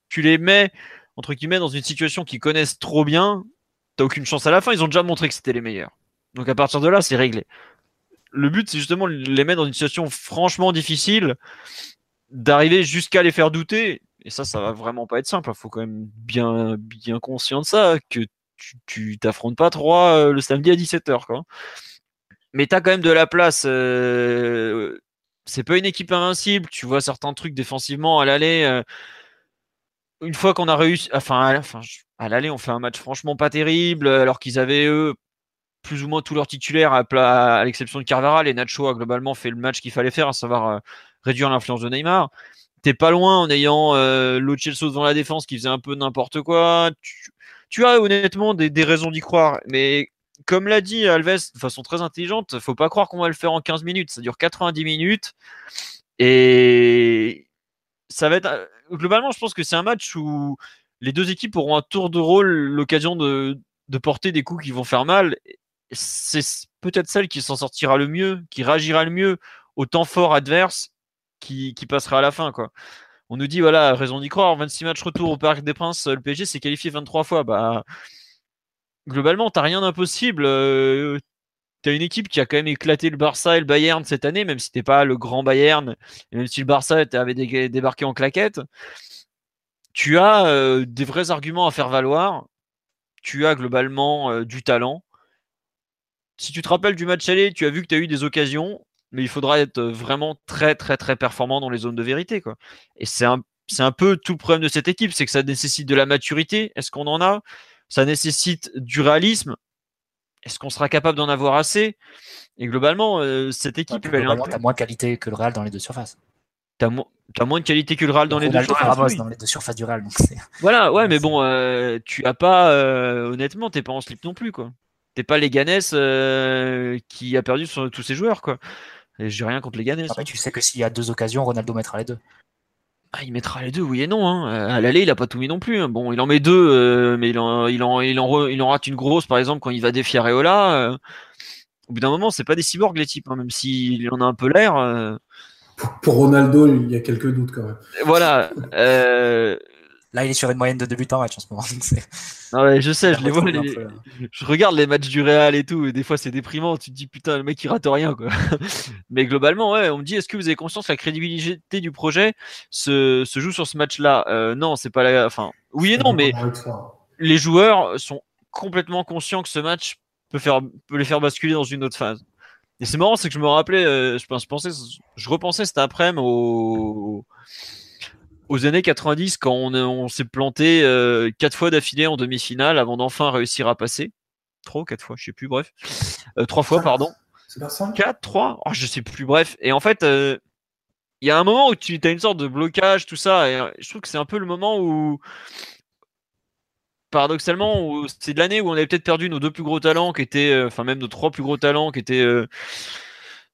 tu les mets entre guillemets dans une situation qu'ils connaissent trop bien, t'as aucune chance à la fin. Ils ont déjà montré que c'était les meilleurs. Donc à partir de là, c'est réglé. Le but, c'est justement de les mettre dans une situation franchement difficile, d'arriver jusqu'à les faire douter. Et ça, ça va vraiment pas être simple. Il faut quand même bien, bien conscient de ça, que tu t'affrontes pas trois euh, le samedi à 17h. Quoi. Mais tu as quand même de la place euh, c'est pas une équipe invincible. Tu vois certains trucs défensivement à l'aller. Euh, une fois qu'on a réussi, enfin, à, l'aller, on fait un match franchement pas terrible, alors qu'ils avaient eux plus ou moins tous leurs titulaires, à, l'exception de Carvara. Et Nacho a globalement fait le match qu'il fallait faire, à savoir euh, réduire l'influence de Neymar. T'es pas loin en ayant euh, Chelsea devant la défense qui faisait un peu n'importe quoi. Tu, as honnêtement des, des raisons d'y croire, mais comme l'a dit Alves de façon très intelligente, faut pas croire qu'on va le faire en 15 minutes. Ça dure 90 minutes. Et ça va être. Globalement, je pense que c'est un match où les deux équipes auront un tour de rôle, l'occasion de, porter des coups qui vont faire mal. C'est peut-être celle qui s'en sortira le mieux, qui réagira le mieux au temps fort adverse, qui, passera à la fin. On nous dit, voilà, raison d'y croire, 26 matchs retour au Parc des Princes, le PSG s'est qualifié 23 fois. Bah globalement, t'as rien d'impossible. Euh, t'as une équipe qui a quand même éclaté le Barça et le Bayern cette année, même si t'es pas le grand Bayern, et même si le Barça avait débarqué en claquette. Tu as euh, des vrais arguments à faire valoir. Tu as globalement euh, du talent. Si tu te rappelles du match aller, tu as vu que tu as eu des occasions, mais il faudra être vraiment très très très performant dans les zones de vérité. Et c'est un, un peu tout le problème de cette équipe, c'est que ça nécessite de la maturité. Est-ce qu'on en a? Ça nécessite du réalisme. Est-ce qu'on sera capable d'en avoir assez? Et globalement, euh, cette équipe, ouais, elle a moins de qualité que le Real dans les deux surfaces. T'as as moins de qualité que le Real dans les deux surfaces. dans les deux surfaces du Real. voilà, ouais, mais bon, euh, tu as pas, euh, honnêtement, t'es pas en slip non plus, quoi. T'es pas les euh, qui a perdu sur tous ses joueurs, quoi. J'ai rien contre les Ganes. Après, tu sais que s'il y a deux occasions, Ronaldo mettra les deux. Ah, il mettra les deux, oui et non. Hein. À l'aller, il a pas tout mis non plus. Hein. Bon, il en met deux, mais il en, il, en, il, en il en rate une grosse, par exemple, quand il va défier Areola. au bout d'un moment, c'est pas des cyborgs, les types, hein, même s'il en a un peu l'air. Pour Ronaldo, il y a quelques doutes quand même. Voilà. Là, il est sur une moyenne de deux buts en match en ce moment. non, je sais, je les vois. Je regarde les matchs du Real et tout, et des fois c'est déprimant. Tu te dis putain, le mec il rate rien quoi. Mais globalement, ouais, on me dit est-ce que vous avez conscience que la crédibilité du projet se, se joue sur ce match-là? Euh, Non, c'est pas la. Enfin, oui et non, mais les joueurs sont complètement conscients que ce match peut, faire, peut les faire basculer dans une autre phase. Et c'est marrant, c'est que je me rappelais, euh, je, pensais, je repensais cet après-midi au aux années 90 quand on, s'est planté euh, quatre fois d'affilée en demi-finale avant d'enfin réussir à passer. Trois ou quatre fois, je sais plus, bref. Euh, trois fois, pardon. C'est pas ça Quatre, trois? Oh, Je sais plus, bref. Et en fait, euh, il y a un moment où tu as une sorte de blocage, tout ça. Et je trouve que c'est un peu le moment où, paradoxalement, c'est de l'année où on avait peut-être perdu nos deux plus gros talents, qui étaient, enfin même nos trois plus gros talents, qui étaient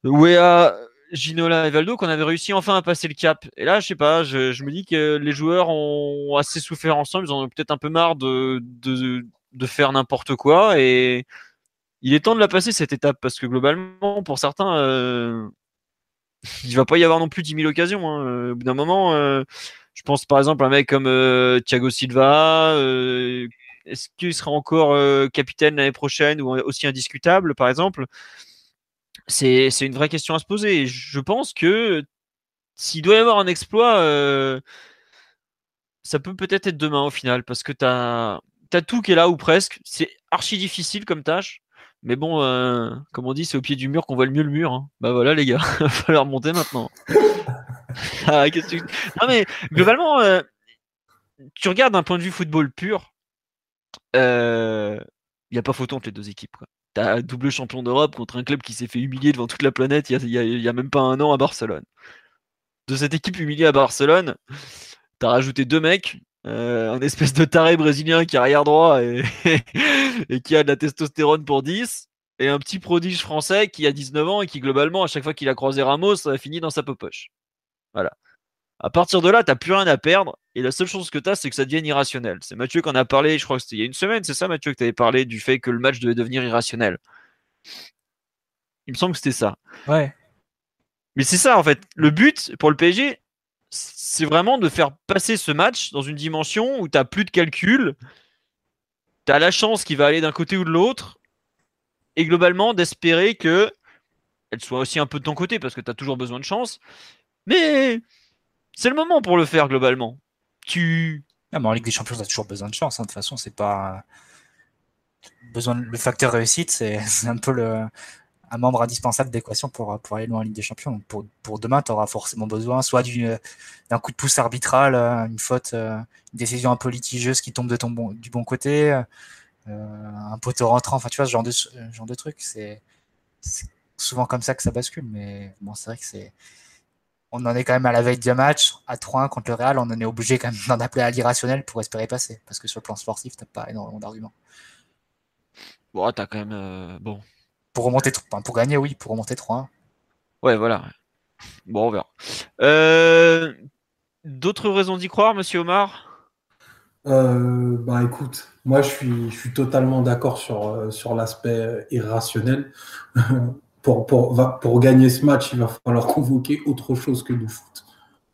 Wea, Ginola et Valdo qu'on avait réussi enfin à passer le cap. Et là, je sais pas, je, me dis que les joueurs ont assez souffert ensemble, ils en ont peut-être un peu marre de, de, faire n'importe quoi et il est temps de la passer cette étape parce que globalement, pour certains, euh, il va pas y avoir non plus 10 000 occasions. Hein. Au bout d'un moment, euh, je pense par exemple à un mec comme euh, Thiago Silva. Est-ce qu'il sera encore capitaine l'année prochaine ou aussi indiscutable, par exemple? C'est une vraie question à se poser. Je pense que s'il doit y avoir un exploit, euh, ça peut peut-être être demain au final, parce que tu as, tout qui est là ou presque. C'est archi difficile comme tâche. Mais bon, euh, comme on dit, c'est au pied du mur qu'on voit le mieux le mur. Hein. Bah voilà les gars, il va falloir monter maintenant. ah. Non mais globalement, euh, tu regardes d'un point de vue football pur, il n'y a pas photo entre les deux équipes. T'as double champion d'Europe contre un club qui s'est fait humilier devant toute la planète il y, a, même pas un an à Barcelone. De cette équipe humiliée à Barcelone, t'as rajouté deux mecs, euh, un espèce de taré brésilien qui est arrière droit et, qui a de la testostérone pour 10, et un petit prodige français qui a 19 ans et qui globalement, à chaque fois qu'il a croisé Ramos, ça a fini dans sa poche. Voilà. À partir de là, t'as plus rien à perdre. Et la seule chose que tu as, c'est que ça devienne irrationnel. C'est Mathieu qui en a parlé, je crois que c'était il y a une semaine, c'est ça Mathieu que tu avais parlé du fait que le match devait devenir irrationnel. Il me semble que c'était ça. Ouais. Mais c'est ça en fait. Le but pour le PSG, c'est vraiment de faire passer ce match dans une dimension où tu plus de calcul, tu as la chance qu'il va aller d'un côté ou de l'autre, et globalement d'espérer que elle soit aussi un peu de ton côté parce que tu as toujours besoin de chance. Mais c'est le moment pour le faire globalement. Tu. Ah, mais en Ligue des Champions, tu as toujours besoin de chance. Hein. De toute façon, c'est pas. Besoin Le facteur réussite, c'est un peu un membre indispensable d'équation pour, pour aller loin en Ligue des Champions. Pour, pour demain, tu auras forcément besoin soit d'un coup de pouce arbitral, euh, une faute, euh, une décision un peu litigieuse qui tombe de ton bon, du bon côté, euh, un poteau rentrant, enfin tu vois, ce genre de, genre de truc. C'est souvent comme ça que ça bascule. Mais bon, c'est vrai que c'est on en est quand même à la veille d'un match, à 3-1 contre le Real, on en est obligé quand même d'en appeler à l'irrationnel pour espérer passer. Parce que sur le plan sportif, t'as pas énormément d'arguments. Bon, t'as quand même. Euh, bon. Pour remonter, pour gagner, oui, pour remonter 3-1. Ouais, voilà. Bon, on verra. Euh, d'autres raisons d'y croire, monsieur Omar? Euh, Bah écoute, moi je suis, je suis totalement d'accord sur, sur l'aspect irrationnel. pour, pour, pour, gagner ce match, il va falloir convoquer autre chose que du foot.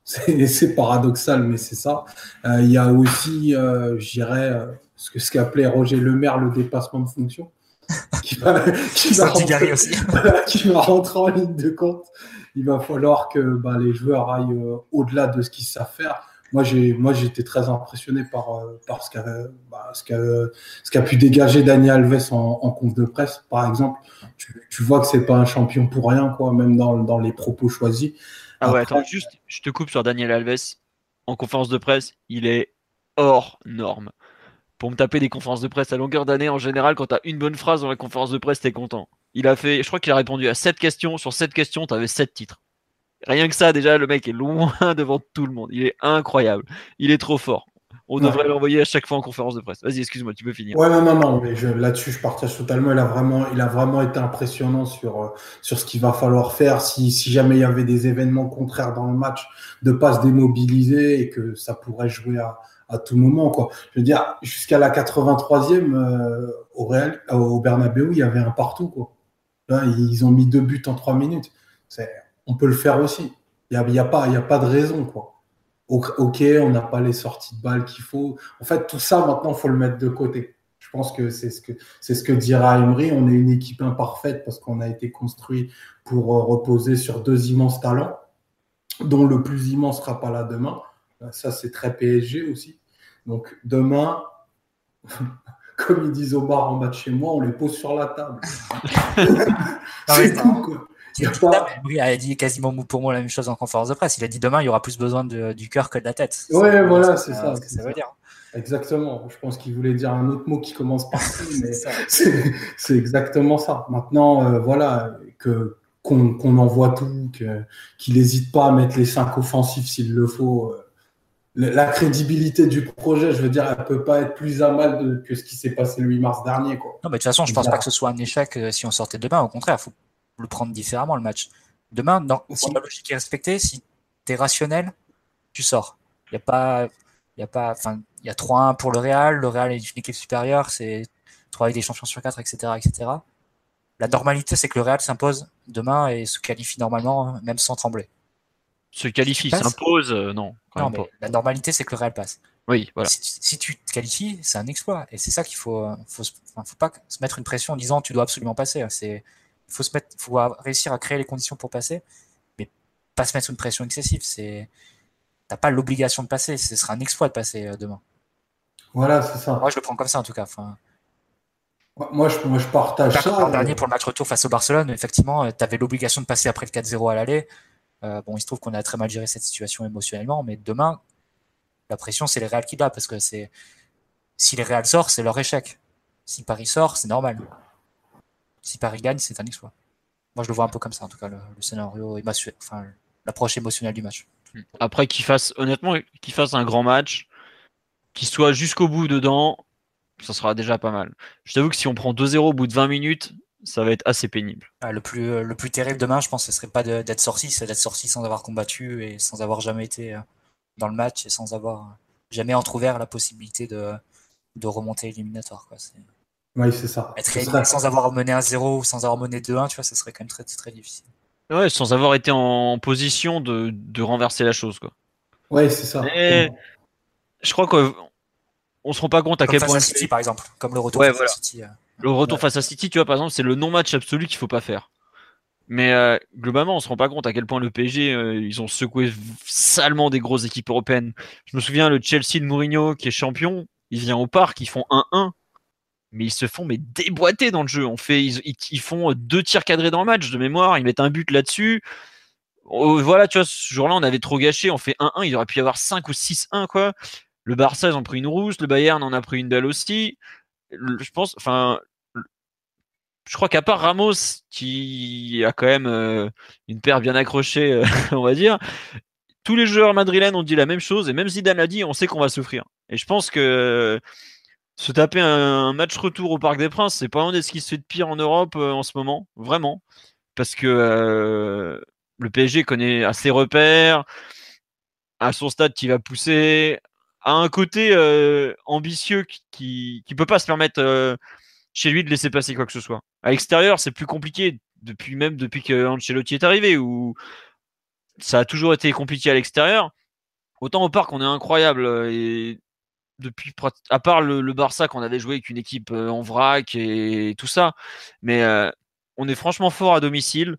C'est paradoxal, mais c'est ça. Euh, il y a aussi, euh, je dirais, euh, ce ce qu'appelait Roger Lemaire le dépassement de fonction, qui va, qui va, rentrer, qui va rentrer en ligne de compte. Il va falloir que bah, les joueurs aillent au-delà de ce qu'ils savent faire moi j'ai moi j'étais très impressionné par euh, par ce qu'a bah, ce qu'a ce qu'a pu dégager Daniel Alves en, en conf de presse par exemple. Tu, tu vois que c'est pas un champion pour rien quoi même dans, dans les propos choisis. Ah ouais attends juste je te coupe sur Daniel Alves. En conférence de presse il est hors norme. Pour me taper des conférences de presse à longueur d'année en général quand tu as une bonne phrase dans la conférence de presse t'es content. Il a fait je crois qu'il a répondu à 7 questions. Sur 7 questions tu avais 7 titres Rien que ça, déjà, le mec est loin devant tout le monde. Il est incroyable. Il est trop fort. On devrait l'envoyer à chaque fois en conférence de presse. Vas-y, excuse-moi, tu peux finir. Ouais, non, non, non, mais là-dessus, je partage totalement. Il a vraiment, il a vraiment été impressionnant sur, euh, sur ce qu'il va falloir faire si, si jamais il y avait des événements contraires dans le match, de pas se démobiliser et que ça pourrait jouer à, à tout moment. Quoi. Je veux dire, jusqu'à la 83e, euh, au, Real, euh, au Bernabeu, il y avait un partout. Quoi. Là, ils ont mis deux buts en trois minutes. On peut le faire aussi. Il n'y a, a, pas, a pas de raison. Quoi. Ok, on n'a pas les sorties de balles qu'il faut. En fait, tout ça, maintenant, il faut le mettre de côté. Je pense que c'est ce que, c'est ce que dira Emery. On est une équipe imparfaite parce qu'on a été construit pour euh, reposer sur deux immenses talents, dont le plus immense sera pas là demain. Ça, c'est très PSG aussi. Donc, demain, comme ils disent au bar en bas de chez moi, on les pose sur la table. c'est tout, quoi. Il a dit quasiment pour moi la même chose en conférence de presse. Il a dit demain, il y aura plus besoin du cœur que de la tête. Ouais, voilà, c'est ça. Ce que ça veut dire. Exactement. Je pense qu'il voulait dire un autre mot qui commence par C, mais c'est exactement ça. Maintenant, euh, voilà, que qu'on envoie tout, qu'il n'hésite pas à mettre les cinq offensifs s'il le faut. Euh, la crédibilité du projet, je veux dire, elle peut pas être plus à mal que ce qui s'est passé le 8 mars dernier. Quoi. Non, mais de toute façon, je pense pas que ce soit un échec euh, si on sortait demain. Au contraire, il faut le prendre différemment le match. Demain, dans, si la logique est respectée, si tu es rationnel, tu sors. Il y a pas, il y a pas, enfin, il y a 3-1 pour le Real. Le Real est une équipe supérieure, c'est 3 avec des champions sur 4, etc., etc. La normalité, c'est que le Real s'impose demain et se qualifie normalement, même sans trembler. Se qualifie, s'impose, euh, non. non mais la normalité, c'est que le Real passe. Oui, voilà. Si, tu te qualifies, c'est un exploit. Et c'est ça qu'il faut, faut, faut pas se mettre une pression en disant tu dois absolument passer. C'est, faut se mettre, faut réussir à créer les conditions pour passer, mais pas se mettre sous une pression excessive. C'est, t'as pas l'obligation de passer. Ce sera un exploit de passer euh, demain. Voilà, c'est ça. Moi, je le prends comme ça en tout cas. Enfin, moi, je, moi, je partage ça. L'an dernier, pour le match retour face au Barcelone, effectivement, euh, tu avais l'obligation de passer après le 4-0 à l'aller. Euh, bon, il se trouve qu'on a très mal géré cette situation émotionnellement, mais demain, la pression, c'est les Real qui l'a, parce que c'est si les Real sortent, c'est leur échec. Si Paris sort, c'est normal si Paris gagne, c'est un exploit. Moi, je le vois un peu comme ça, en tout cas, le, scénario, enfin, l'approche émotionnelle du match. Après, qu'il fasse, honnêtement, qu'il fasse un grand match, qu'il soit jusqu'au bout dedans, ça sera déjà pas mal. Je t'avoue que si on prend 2-0 au bout de 20 minutes, ça va être assez pénible. Ah, le, plus, euh, le plus terrible demain, je pense, ce serait pas d'être sorti, c'est d'être sorti sans avoir combattu et sans avoir jamais été euh, dans le match et sans avoir jamais entrouvert la possibilité de, de remonter éliminatoire. Quoi. Oui, c'est ça. Être sans avoir mené un 0 ou sans avoir mené 2-1, tu vois, ça serait quand même très, très difficile. Ouais, sans avoir été en position de, de renverser la chose, quoi. Ouais, c'est ça. je crois qu'on on se rend pas compte à quel face point. À City, par exemple, comme le retour face à City. Euh. Le retour face à City, tu vois, par exemple, c'est le non-match absolu qu'il faut pas faire. Mais euh, globalement, on se rend pas compte à quel point le PSG, euh, ils ont secoué salement des grosses équipes européennes. Je me souviens, le Chelsea de Mourinho, qui est champion, il vient au parc, ils font 1-1 mais ils se font mais déboîter dans le jeu. On fait, ils, font deux tirs cadrés dans le match de mémoire, ils mettent un but là-dessus. Oh, voilà, tu vois, ce jour-là, on avait trop gâché. On fait 1-1, il aurait pu y avoir 5 ou 6-1, quoi. Le Barça, ils ont pris une rousse, le Bayern en a pris une belle aussi. je pense, enfin, je crois qu'à part Ramos, qui a quand même euh, une paire bien accrochée, euh, on va dire, tous les joueurs madrilènes ont dit la même chose, et même Zidane l'a dit, on sait qu'on va souffrir. Et je pense que se taper un, match retour au Parc des Princes, c'est pas un de ce qui se fait de pire en Europe euh, en ce moment, vraiment. Parce que euh, le PSG connaît assez repères, à son stade qui va pousser, a un côté euh, ambitieux qui, qui peut pas se permettre chez lui de laisser passer quoi que ce soit. À l'extérieur, c'est plus compliqué depuis même depuis que Ancelotti est arrivé où ça a toujours été compliqué à l'extérieur. Autant au parc, on est incroyable depuis, à part le, Barça qu'on avait joué avec une équipe euh, en vrac et tout ça, mais euh, on est franchement fort à domicile.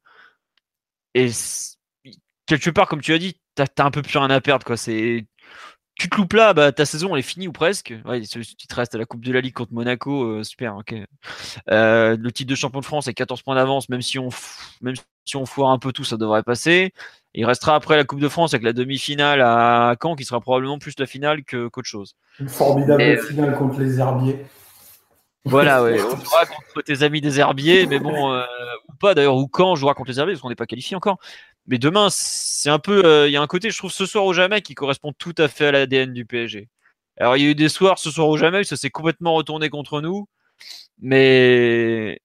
Et quelque part, comme tu as dit, t'as as un peu plus rien à perdre. C'est tu te loupes là, bah, ta saison elle est finie ou presque. Ouais, tu te restes à la Coupe de la Ligue contre Monaco, euh, super. ok le titre de champion de France est 14 points d'avance, même si on même si on foire un peu tout, ça devrait passer. Il restera après la Coupe de France avec la demi-finale à Caen, qui sera probablement plus la finale qu'autre chose. Une formidable finale contre les Herbiers. Voilà, ouais. On jouera contre tes amis des Herbiers, mais bon, euh, ou pas d'ailleurs, ou quand on jouera contre les Herbiers, parce qu'on n'est pas qualifié encore. Mais demain, c'est un peu. Euh, il y a un côté, je trouve, ce soir au jamais qui correspond tout à fait à l'ADN du PSG. Alors, il y a eu des soirs, ce soir ou jamais, ça s'est complètement retourné contre nous. Mais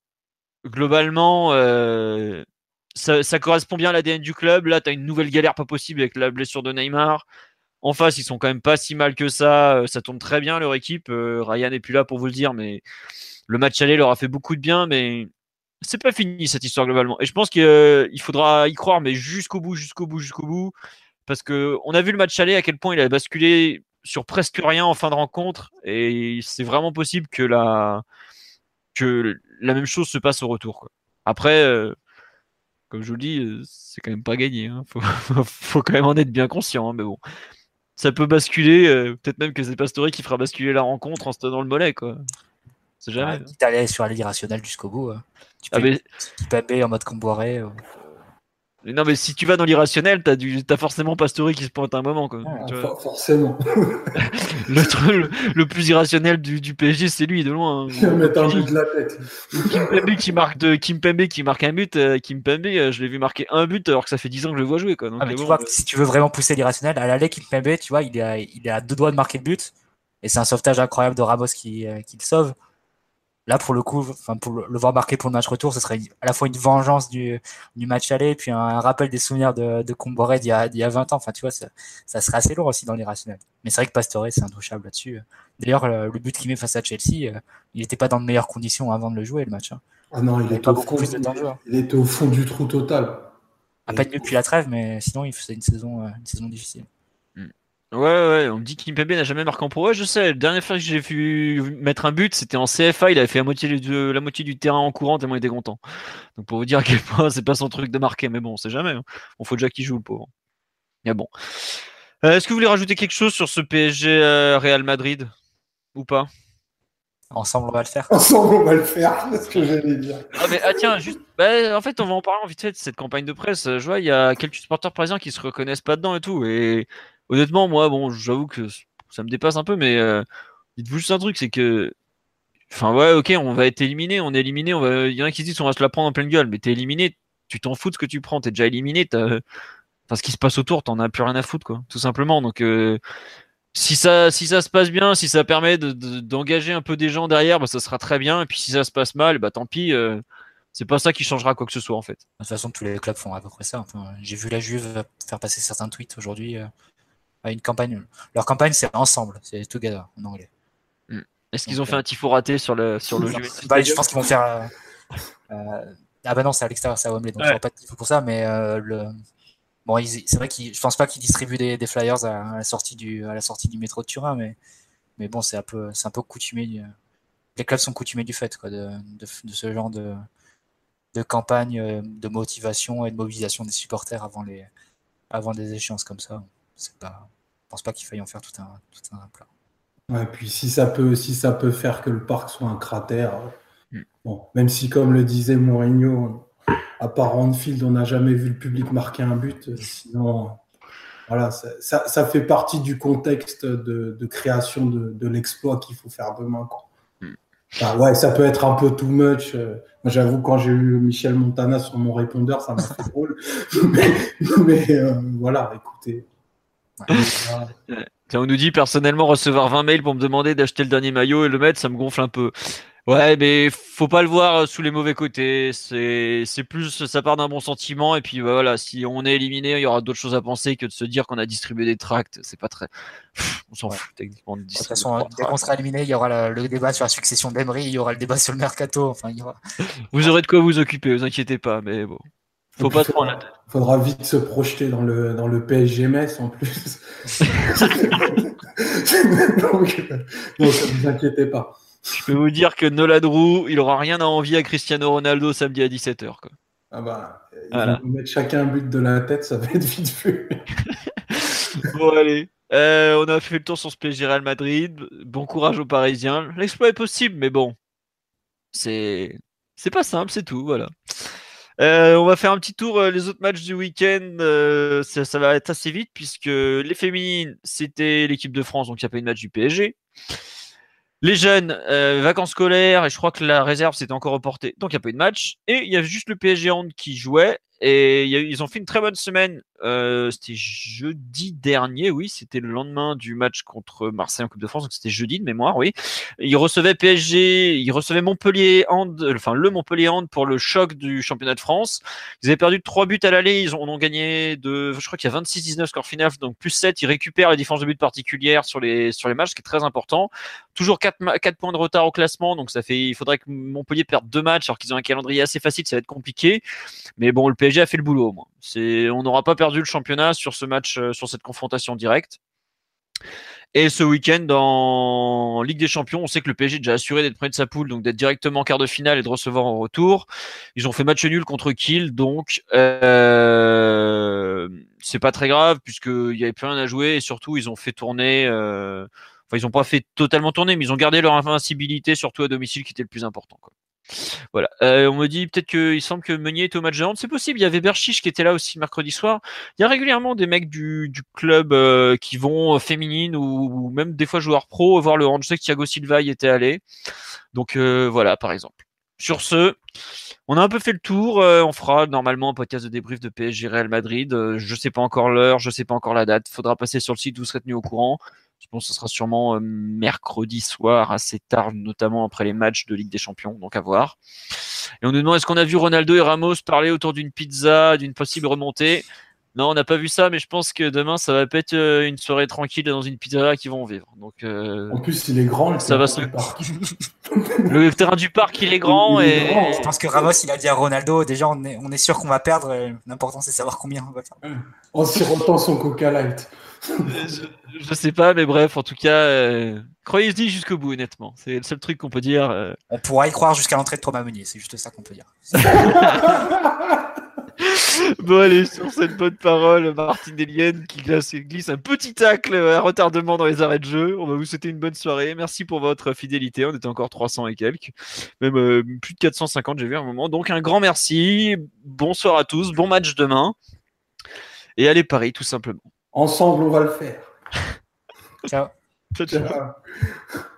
globalement, euh, ça, correspond bien à l'ADN du club. Là, tu as une nouvelle galère pas possible avec la blessure de Neymar. En face, ils sont quand même pas si mal que ça. Euh, ça tourne très bien leur équipe. Ryan n'est plus là pour vous le dire, mais le match aller leur a fait beaucoup de bien. Mais c'est pas fini cette histoire globalement. Et je pense qu'il faudra y croire, mais jusqu'au bout, jusqu'au bout, jusqu'au bout. Parce que on a vu le match aller à quel point il a basculé sur presque rien en fin de rencontre. Et c'est vraiment possible que la, que la même chose se passe au retour. Après, euh, comme je vous le dis, euh, c'est quand même pas gagné. Hein. Faut, quand même en être bien conscient. Hein, mais bon, ça peut basculer. Euh, peut-être même que c'est Pastore qui fera basculer la rencontre en se tenant le mollet. Quoi. C'est jamais. Ah, aller sur l'irrationnel jusqu'au bout. Tu peux ah, mais... en mode comboiré. Non, mais si tu vas dans l'irrationnel, t'as, du... as forcément Pastore qui se pointe un moment. Quoi. forcément. le, le, plus irrationnel du, du PSG, c'est lui, de loin. Hein. mettre un but de la tête. Kimpembe qui marque, de... Kimpembe qui marque un but. Euh, Kimpembe, euh, je l'ai vu marquer un but alors que ça fait 10 ans que je le vois jouer. Quoi. Ah, tu vois, si tu veux vraiment pousser l'irrationnel, à l'aller, Kimpembe, tu vois, il est, à, il est à deux doigts de marquer le but. Et c'est un sauvetage incroyable de Ramos qui, euh, qui le sauve. Là, pour le coup, enfin, pour le voir marquer pour le match retour, ce serait à la fois une vengeance du, du match aller, puis un, rappel des souvenirs de, de Comboré d'il y, a, y a 20 ans. Enfin, tu vois, ça, ça serait assez lourd aussi dans l'irrationnel. Mais c'est vrai que Pastore, c'est intouchable là-dessus. D'ailleurs, le, but qu'il met face à Chelsea, euh, il n'était pas dans de meilleures conditions avant de le jouer, le match. Hein. Ah non, il, était, fond, il était au fond du trou total. À pas depuis la trêve, mais sinon, il faisait une saison, euh, une saison difficile. Ouais, ouais, on me dit qu'Impembe n'a jamais marqué en pro. Ouais, je sais, la dernière fois que j'ai vu mettre un but, c'était en CFA, il avait fait la moitié, de, la moitié du terrain en courant tellement il était content. Donc pour vous dire à quel point c'est pas son truc de marquer, mais bon, on sait jamais. Hein. On faut déjà qu'il joue le pauvre. Mais bon. Euh, est-ce que vous voulez rajouter quelque chose sur ce PSG euh, Real Madrid? Ou pas? Ensemble, on va le faire. Ensemble, on va le faire, c'est ce que j'allais dire. Ah, mais, ah tiens, juste. Bah, en fait, on va en parler vite fait de cette campagne de presse. Je vois, il y a quelques supporters parisiens qui se reconnaissent pas dedans et tout. Et honnêtement, moi, bon, j'avoue que ça me dépasse un peu, mais euh, dites-vous juste un truc, c'est que. Enfin, ouais, ok, on va être éliminé, on est éliminé, on va... il y en a qui se disent on va se la prendre en pleine gueule, mais t'es éliminé, tu t'en fous de ce que tu prends, t'es déjà éliminé, Enfin, ce qui se passe autour, t'en as plus rien à foutre, quoi, tout simplement. Donc, euh, si ça, se passe bien, si ça permet d'engager un peu des gens derrière, bah, ça sera très bien. Et puis si ça se passe mal, bah tant pis. Euh, c'est pas ça qui changera quoi que ce soit en fait. De toute façon, tous les clubs font à peu près ça. J'ai vu la Juve faire passer certains tweets aujourd'hui à une campagne. Leur campagne, c'est ensemble, c'est together en anglais. Hmm. Est-ce qu'ils ont fait un tifo raté sur le, sur le jeu bah, Je pense qu'ils vont faire. Euh, euh, ah bah non, c'est à l'extérieur, c'est à Wembley, donc ouais. pas de tifo pour ça, mais euh, le. Bon, c'est vrai qu'ils, je pense pas qu'ils distribuent des, des flyers à, la sortie du, à la sortie du métro de Turin, mais, mais bon, c'est un peu, c'est un peu coutumé. les clubs sont coutumés du fait, quoi, de, de, de ce genre de, de campagne de motivation et de mobilisation des supporters avant les, avant des échéances comme ça c'est pas, je pense pas qu'il faille en faire tout un, tout un plat. Ouais, puis si ça peut, si ça peut faire que le parc soit un cratère, mm. bon, même si comme le disait Mourinho, à part Anfield, on n'a jamais vu le public marquer un but. Sinon, voilà, ça, ça, fait partie du contexte de, de création de, de l'exploit qu'il faut faire demain. Quoi. Mm. ouais, ça peut être un peu too much. Moi, j'avoue, quand j'ai eu Michel Montana sur mon répondeur, ça m'a fait drôle. mais, mais euh, voilà, écoutez. On nous dit personnellement recevoir 20 mails pour me demander d'acheter le dernier maillot et le mettre, ça me gonfle un peu. Ouais, mais faut pas le voir euh, sous les mauvais côtés. C'est, c'est plus, ça part d'un bon sentiment. Et puis bah, voilà, si on est éliminé, il y aura d'autres choses à penser que de se dire qu'on a distribué des tracts. C'est pas très. on s'en fout techniquement de De toute façon, dès qu'on sera éliminé, il y aura le débat sur la succession d'Emery, il y aura le débat sur le mercato. Enfin, il y aura... Vous aurez de quoi vous occuper, vous inquiétez pas. Mais bon. Faut pas trop Il faudra vite se projeter dans le, dans le PSGMS en plus. donc, ne vous inquiétez pas. Je peux vous dire que Noladrou, il aura rien à envier à Cristiano Ronaldo samedi à 17h. Ah bah, ils vont mettre chacun un but de la tête, ça va être vite vu. bon, allez. Euh, on a fait le tour sur ce PSG Real Madrid. Bon courage aux Parisiens. L'exploit est possible, mais bon, c'est c'est pas simple, c'est tout. Voilà. Euh, on va faire un petit tour euh, les autres matchs du week-end. Euh, ça, va être assez vite puisque les féminines, c'était l'équipe de France, donc il n'y a pas eu de match du PSG. Les jeunes, vacances scolaires, et je crois que la réserve s'était encore reportée, donc il n'y a pas eu de match. Et il y avait juste le PSG Hand qui jouait, et ils ont fait une très bonne semaine euh, c'était jeudi dernier, oui, c'était le lendemain du match contre Marseille en Coupe de France, donc c'était jeudi de mémoire, oui. Il recevait PSG, il recevait Montpellier Hand, enfin le Montpellier Hand pour le choc du championnat de France. Ils avaient perdu 3 buts à l'aller, ils ont, gagné de, je crois qu'il y a 26-19 score final, donc plus 7, ils récupèrent la différence de but particulière sur les, sur les matchs, ce qui est très important. Toujours 4, 4 points de retard au classement, donc ça fait, il faudrait que Montpellier perde deux matchs alors qu'ils ont un calendrier assez facile, ça va être compliqué. Mais bon, le PSG a fait le boulot au. C'est, on n'aura pas perdu le championnat sur ce match, euh, sur cette confrontation directe. Et ce week-end, en Ligue des Champions, on sait que le PSG est déjà assuré d'être près de sa poule, donc d'être directement en quart de finale et de recevoir en retour. Ils ont fait match nul contre Kiel, donc euh, c'est pas très grave puisqu'il y avait plus rien à jouer et surtout ils ont fait tourner. Euh, enfin, ils ont pas fait totalement tourner, mais ils ont gardé leur invincibilité, surtout à domicile, qui était le plus important. Voilà. Euh, on me dit peut-être qu'il semble que Meunier est au match de hand. C'est possible. Il y avait Berchiche qui était là aussi mercredi soir. Il y a régulièrement des mecs du, club euh, qui vont euh, féminine ou, même des fois joueurs pro voir le hand. Je sais que Thiago Silva y était allé. Donc voilà, par exemple. Sur ce, on a un peu fait le tour. On fera normalement un podcast de débrief de PSG Real Madrid. Je sais pas encore l'heure, je sais pas encore la date. Faudra passer sur le site, vous serez tenu au courant. Je pense que ce sera sûrement euh, mercredi soir, assez tard, notamment après les matchs de Ligue des Champions, donc à voir. Et on nous demande est-ce qu'on a vu Ronaldo et Ramos parler autour d'une pizza, d'une possible remontée? Non, on n'a pas vu ça, mais je pense que demain, ça va pas être euh, une soirée tranquille dans une pizzeria qu'ils vont vivre. Donc, euh, En plus, il est grand. le ça va terrain se- du parc. le terrain du parc, il est grand Il est et grand. Je pense que Ramos, il a dit à Ronaldo, déjà, on est, on est sûr qu'on va perdre. L'important, c'est de savoir combien on va faire. En sirotant son Coca Light. je, je sais pas, mais bref, en tout cas, euh, croyez-y jusqu'au bout, honnêtement. C'est le seul truc qu'on peut dire. euh. On pourra y croire jusqu'à l'entrée de Thomas Meunier, c'est juste ça qu'on peut dire. Bon, allez, sur cette bonne parole, Martin Delienne qui glisse, glisse un petit tacle à retardement dans les arrêts de jeu. On va vous souhaiter une bonne soirée. Merci pour votre fidélité. On était encore 300 et quelques. Même euh, plus de 450, j'ai vu à un moment. Donc, un grand merci. Bonsoir à tous. Bon match demain. Et allez, Paris, tout simplement. Ensemble, on va le faire. Ciao. Ciao, ciao. Ciao.